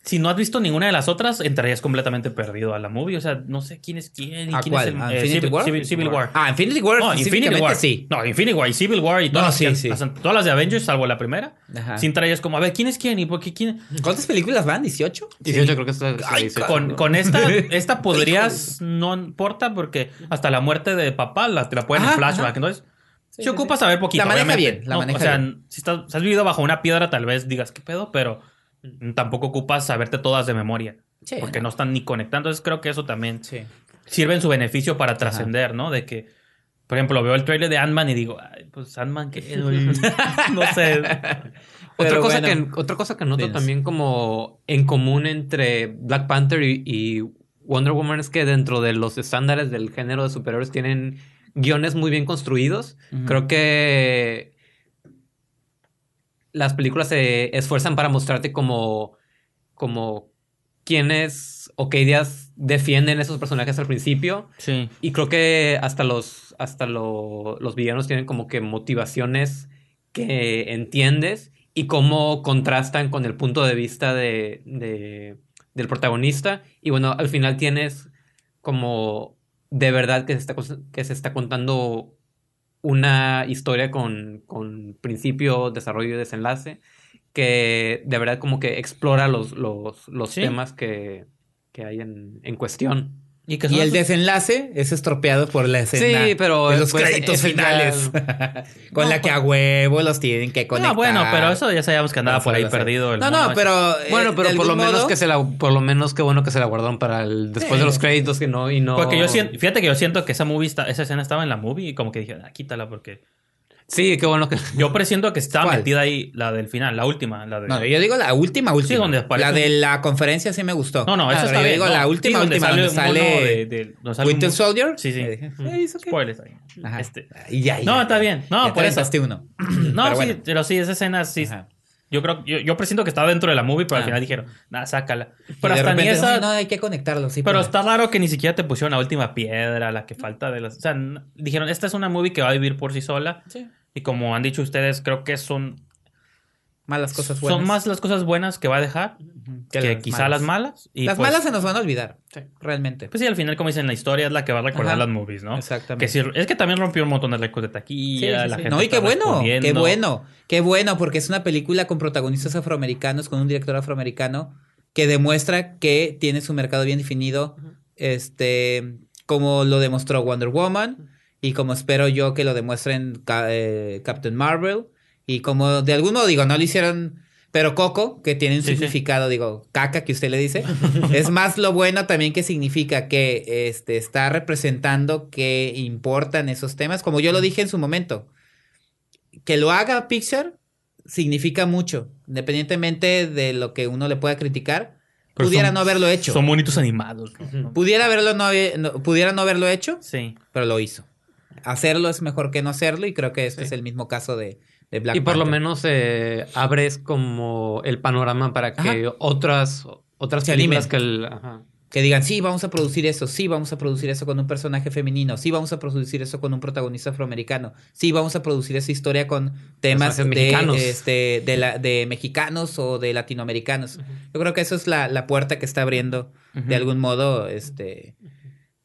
si no has visto ninguna de las otras entrarías completamente perdido a la movie, o sea, no sé quién es quién y ¿A quién cuál? es el ¿A eh, Infinity Civil, War? Civil- Civil War. Ah, Infinity War No, Infinity War. sí. No, Infinity War y Civil War y todas, No, las, sí, que- sí. las- todas las de Avengers, salvo la primera. Ajá. Sin traías como, a ver, ¿quién es quién? ¿Y por qué quién? ¿Cuántas películas van? ¿18? 18 creo que está. Ay, Con, con esta, esta podrías, no importa, porque hasta la muerte de papá la, te la pueden en flashback. ajá. Entonces, Sí, se sí, ocupa sí. saber poquito. La maneja obviamente. bien, la No, maneja O sea, bien. si, estás, si has vivido bajo una piedra, tal vez digas, ¿qué pedo? Pero tampoco ocupas saberte todas de memoria. Sí, porque no. no están ni conectando. Entonces, creo que eso también Sí. sirve en su beneficio para trascender, ¿no? De que, por ejemplo, veo el trailer de Ant-Man y digo, Ay, pues Ant-Man, ¿qué? no sé. Otra cosa, bueno. que, otra cosa que noto Dinos. también como en común entre Black Panther y, y Wonder Woman es que dentro de los estándares del género de superhéroes tienen guiones muy bien construidos. Creo que las películas se esfuerzan para mostrarte como, como quiénes o qué ideas defienden esos personajes al principio. Sí. Y creo que hasta los, hasta lo- los villanos tienen como que motivaciones que entiendes y cómo contrastan con el punto de vista de, de- del protagonista. Y bueno, al final tienes como de verdad que se está, que se está contando una historia con, con principio, desarrollo y desenlace que de verdad como que explora los, los, los Sí. temas que, que hay en, en cuestión. Y, que el desenlace es estropeado por la escena Sí, pero, de los pues, créditos ese ya- finales. Con No, la que a huevo los tienen que conectar. No, bueno, pero eso ya sabíamos que andaba por ahí perdido. el No, no, pero. eh, Bueno, pero por lo menos que se la, por lo menos qué bueno que se la guardaron para el después de los créditos que no y no. Porque yo siento, fíjate que yo siento que esa movie está- esa escena estaba en la movie y como que dije, ah, quítala porque Sí, qué bueno que. yo presiento que ¿Cuál? metida ahí la del final, la última, la de No, yo digo la última, última. donde aparece la de la conferencia sí me gustó. No, no, eso Ah, está yo bien. digo no. la Sí, última, donde última, sale donde sale de- de- donde sale un Winter Soldier. Sí, sí. Mm. Spoilers ahí. Ajá. Este- Y ya, ya. No, está bien. No, Ya por eso. uno. No, Pero sí, bueno. pero sí, esa escena sí. Ajá. Yo creo, yo, yo presiento que estaba dentro de la movie, pero al Ah. final dijeron, nada, sácala. Pero hasta ni esa. "Ay, No, hay que conectarlo, sí. Pero pues". está raro que ni siquiera te pusieron la última piedra, la que falta de las. O sea, dijeron, esta es una movie que va a vivir por sí sola. Sí. Y como han dicho ustedes, creo que son, Malas cosas buenas. son más las cosas buenas que va a dejar Ujú, que, quizá las malas. Y las pues, malas se nos van a olvidar. Realmente. Pues sí, al final, como dicen, la historia es la que va a recordar Ajá. las movies, ¿no? Exactamente. Que es que también rompió un montón de récords de taquilla. sí, la sí. gente No, y qué bueno, qué bueno, qué bueno, porque es una película con protagonistas afroamericanos, con un director afroamericano que demuestra que tiene su mercado bien definido, este, como lo demostró Wonder Woman y como espero yo que lo demuestren eh, Captain Marvel y como de algún modo digo, no lo hicieron, pero Coco, que tiene un Sí, sí. significado, digo, caca que usted le dice, es más lo bueno también que significa que este, está representando que importan esos temas, como yo lo dije en su momento, que lo haga Pixar significa mucho, independientemente de lo que uno le pueda criticar, Pero pudiera son- no haberlo hecho. Son bonitos animados. ¿no? Pudiera haberlo no, no- pudiera no haberlo hecho, Sí. pero lo hizo. Hacerlo es mejor que no hacerlo y creo que este Sí. es el mismo caso de, de Black y por lo menos eh, abres como el panorama para que Ajá. otras otras Se películas que el ajá. Que digan, sí, vamos a producir eso, sí, vamos a producir eso con un personaje femenino, sí, vamos a producir eso con un protagonista afroamericano, sí, vamos a producir esa historia con temas de, mexicanos. este, de, la, de mexicanos o de latinoamericanos. Yo creo que eso es la, la puerta que está abriendo de algún modo, este,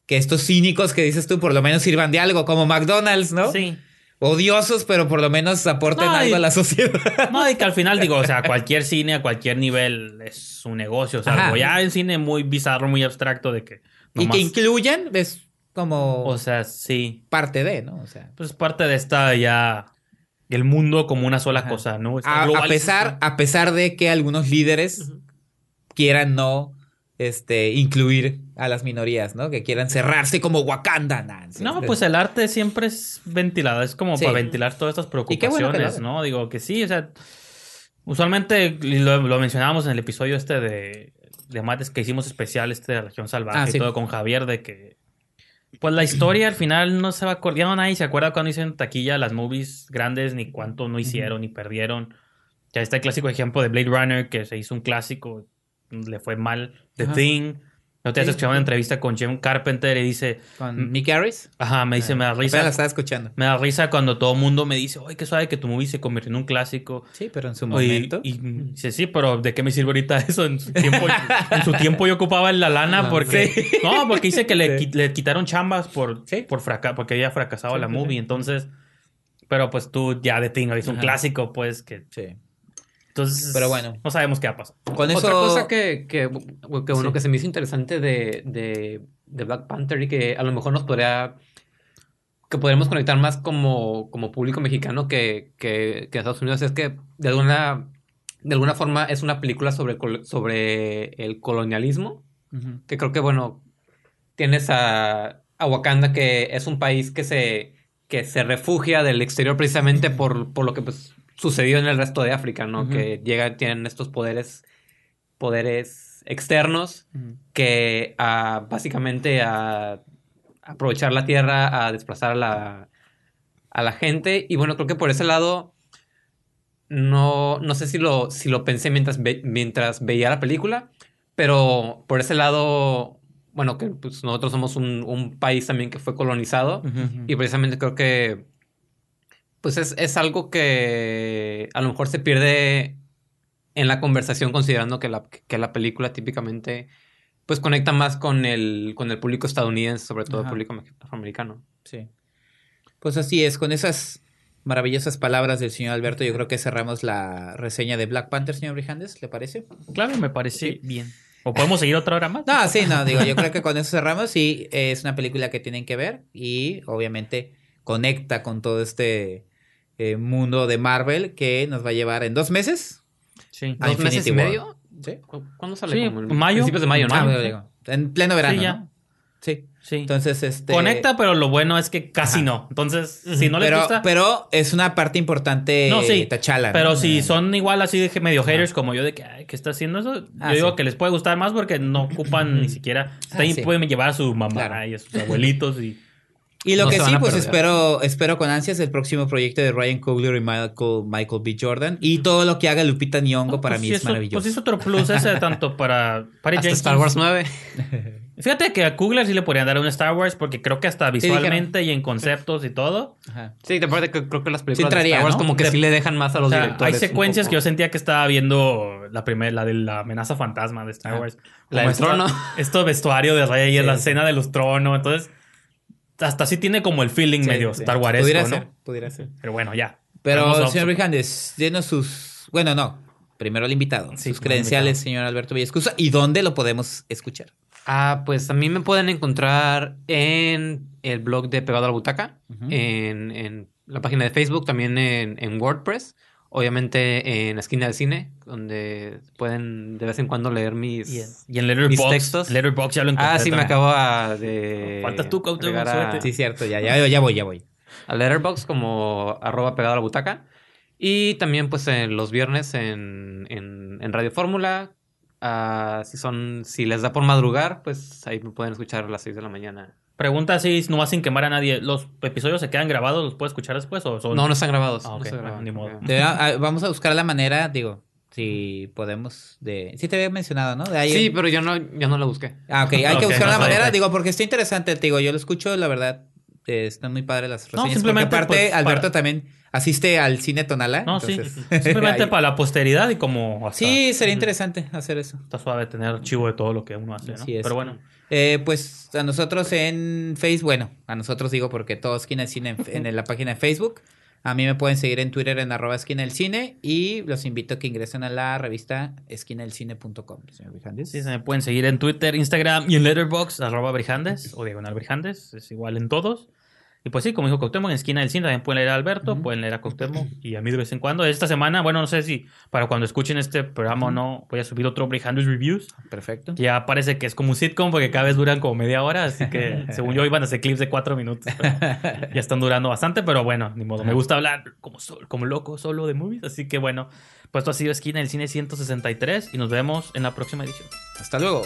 que estos cínicos que dices tú por lo menos sirvan de algo, como McDonald's, ¿no? Sí. Odiosos, pero por lo menos aporten No, algo y- a la sociedad. No, y que al final digo, o sea, cualquier cine a cualquier nivel es un negocio. O sea, Ajá. algo ya el cine muy bizarro, muy abstracto de que. y que incluyan es como O sea, sí. parte de, ¿no? O sea, Pues parte de esta ya. El mundo como una sola Ajá. cosa, ¿no? A, pesar, a pesar de que algunos líderes quieran no este, incluir a las minorías, ¿no? Que quieran cerrarse como Wakanda. Sí, No, es- pues el arte siempre es ventilado, es como Sí. para ventilar todas estas bueno lo preocupaciones. ¿no? Digo que sí, o sea, usualmente lo, lo mencionábamos en el episodio este de, de Mates que hicimos especial, este de Región Salvaje Ah, y todo con Javier, de que pues la historia al final no se va a acordar, ya no nadie se acuerda cuando hicieron taquilla las movies grandes, ni cuánto no hicieron, ni perdieron. Ya está el clásico ejemplo de Blade Runner, que se hizo un clásico, le fue mal, The Ajá. Thing. Yo te Sí. escuchaba una entrevista con Jim Carpenter y dice, Con Mick Harris. ajá, me dice, me da risa. la estaba escuchando. Me da risa cuando todo el mundo me dice, oye, qué suave que tu movie se convirtió en un clásico. Sí, pero en su momento. y dice, sí, pero ¿de qué me sirve ahorita eso? En su tiempo, en su tiempo yo ocupaba la lana No, porque... sí. No, porque dice que le, le quitaron chambas por, Sí. por fraca porque había fracasado la sí, movie. Entonces, pero pues tú ya de Tingo, es un clásico, pues, que... Sí. Entonces, Pero bueno. No sabemos qué va a pasar. Con eso. Otra cosa que, que, que uno Sí. que se me hizo interesante de, de, de Black Panther y que a lo mejor nos podría que podremos conectar más como, como público mexicano que, que, que Estados Unidos es que de alguna de alguna forma es una película sobre, sobre el colonialismo que creo que bueno tienes a, a Wakanda que es un país que se que se refugia del exterior precisamente por, por lo que pues sucedió en el resto de África, ¿no? Que llegan, tienen estos poderes poderes externos que a, básicamente a aprovechar la tierra, a desplazar a la, a la gente. Y bueno, creo que por ese lado no, no sé si lo, si lo pensé mientras, ve- mientras veía la película, pero por ese lado, bueno, que pues, nosotros somos un, un país también que fue colonizado y precisamente creo que pues es, es algo que a lo mejor se pierde en la conversación considerando que la, que la película típicamente pues conecta más con el, con el público estadounidense, sobre todo el público me- afroamericano. Sí. Pues así es, con esas maravillosas palabras del señor Alberto, yo creo que cerramos la reseña de Black Panther, señor Brijandes, ¿le parece? Claro, me parece bien. ¿O podemos seguir otra hora más? No, sí, no, digo, yo creo que con eso cerramos y es una película que tienen que ver y obviamente conecta con todo este eh, mundo de Marvel que nos va a llevar en dos meses. Sí. A ¿Dos Infinity meses y War. medio? Sí. ¿Cu- ¿Cuándo sale? Sí, Como mayo. Principios de mayo, ¿no? Ah, digo, en pleno verano, Sí, ya. ¿no? Sí. Sí. Entonces, este... Conecta, pero lo bueno es que casi Ajá. no. Entonces, si no les pero, gusta... pero es una parte importante No, sí. Tachala. Pero ¿no? si Eh, son igual así de que medio haters como yo de que, ay, ¿qué está haciendo eso? Ah, yo digo sí. que les puede gustar más porque no ocupan ni siquiera... Ah, ahí sí. pueden llevar a su mamá Claro. y a sus abuelitos y... Y lo No que sí, pues perder. espero, espero con ansias el próximo proyecto de Ryan Coogler y Michael, Michael B. Jordan. Y todo lo que haga Lupita Nyong'o para Pues mí sí, es eso- maravilloso. Pues es otro plus ese tanto para... para Hasta Jenkins. Star Wars 9. Fíjate que a Kugler sí le podrían dar un Star Wars porque creo que hasta visualmente y en conceptos y todo. Ajá. Sí, te parece que creo que las películas de Star Wars ¿no? como que De- sí le dejan más a los O sea, directores. hay secuencias que yo sentía que estaba viendo la primera, la de la amenaza fantasma de Star. Wars. La del trono. Esto vestuario de Rey, Sí. la escena de los tronos. Entonces, hasta sí tiene como el feeling Sí, medio sí. Star Wars, Pudiera ¿no? ser, pudiera ser. Pero bueno, ya. Pero, señor Brijandes, denos sus... Bueno, no. Primero el invitado. Sí, sus credenciales, invitado. señor Alberto Villescusa. ¿Y dónde lo podemos escuchar? Ah, pues a mí me pueden encontrar en el blog de Pegado a la Butaca, en, en la página de Facebook, también en, en WordPress, obviamente en la esquina del cine, donde pueden de vez en cuando leer mis... Y en, y en Letterboxd. textos. Letterboxd ya lo encontré Ah, sí, me acabo de... Faltas tú, agregar a-. Sí, cierto, ya, ya, ya voy, ya voy. a Letterboxd como arroba pegado a la butaca. Y también pues en los viernes en, en, en Radio Fórmula. Ah, si son, si les da por madrugar, pues ahí me pueden escuchar a las 6 de la mañana. Pregunta así, no sin quemar a nadie. ¿Los episodios se quedan grabados? ¿Los puedes escuchar después? ¿O son... No, no están grabados. Ah, no ni modo. Ah, vamos a buscar la manera, digo, si podemos de... Sí te había mencionado, ¿no? De ahí Sí, pero yo no, ya no la busqué. Ah, ok, hay que Ok, buscar no la manera, digo, porque está interesante, te digo, yo lo escucho, la verdad, eh, están muy padres las reseñas. simplemente, porque aparte, pues, Alberto para- también asiste al cine Tonala. No, sí. Simplemente para la posteridad y como... hasta- Sí, sería interesante hacer eso. Está suave tener archivo de todo lo que uno hace, ¿no? Así es. Pero bueno. Eh, pues a nosotros en Facebook, bueno, a nosotros digo porque todo Esquina del Cine en, en la página de Facebook. A mí me pueden seguir en Twitter en arroba esquina del cine y los invito a que ingresen a la revista esquinadelcine.com, señor Vijandes. Sí, se me pueden seguir en Twitter, Instagram y en Letterboxd, arroba Brijandes o diagonal Brijandes, es igual en todos. Y pues sí, como dijo Cuauhtémoc, en Esquina del Cine también pueden leer a Alberto, Ujú. pueden leer a Cuauhtémoc y a mí de vez en cuando. Esta semana, bueno, no sé si para cuando escuchen este programa o no, voy a subir otro Brijandes Reviews. Perfecto. que Ya parece que es como un sitcom porque cada vez duran como media hora, así que según yo iban a ser clips de cuatro minutos. ya están durando bastante, pero bueno, ni modo. Me gusta hablar como, sol- como loco solo de movies, así que bueno, pues esto ha sido Esquina del Cine 163 y nos vemos en la próxima edición. Hasta luego.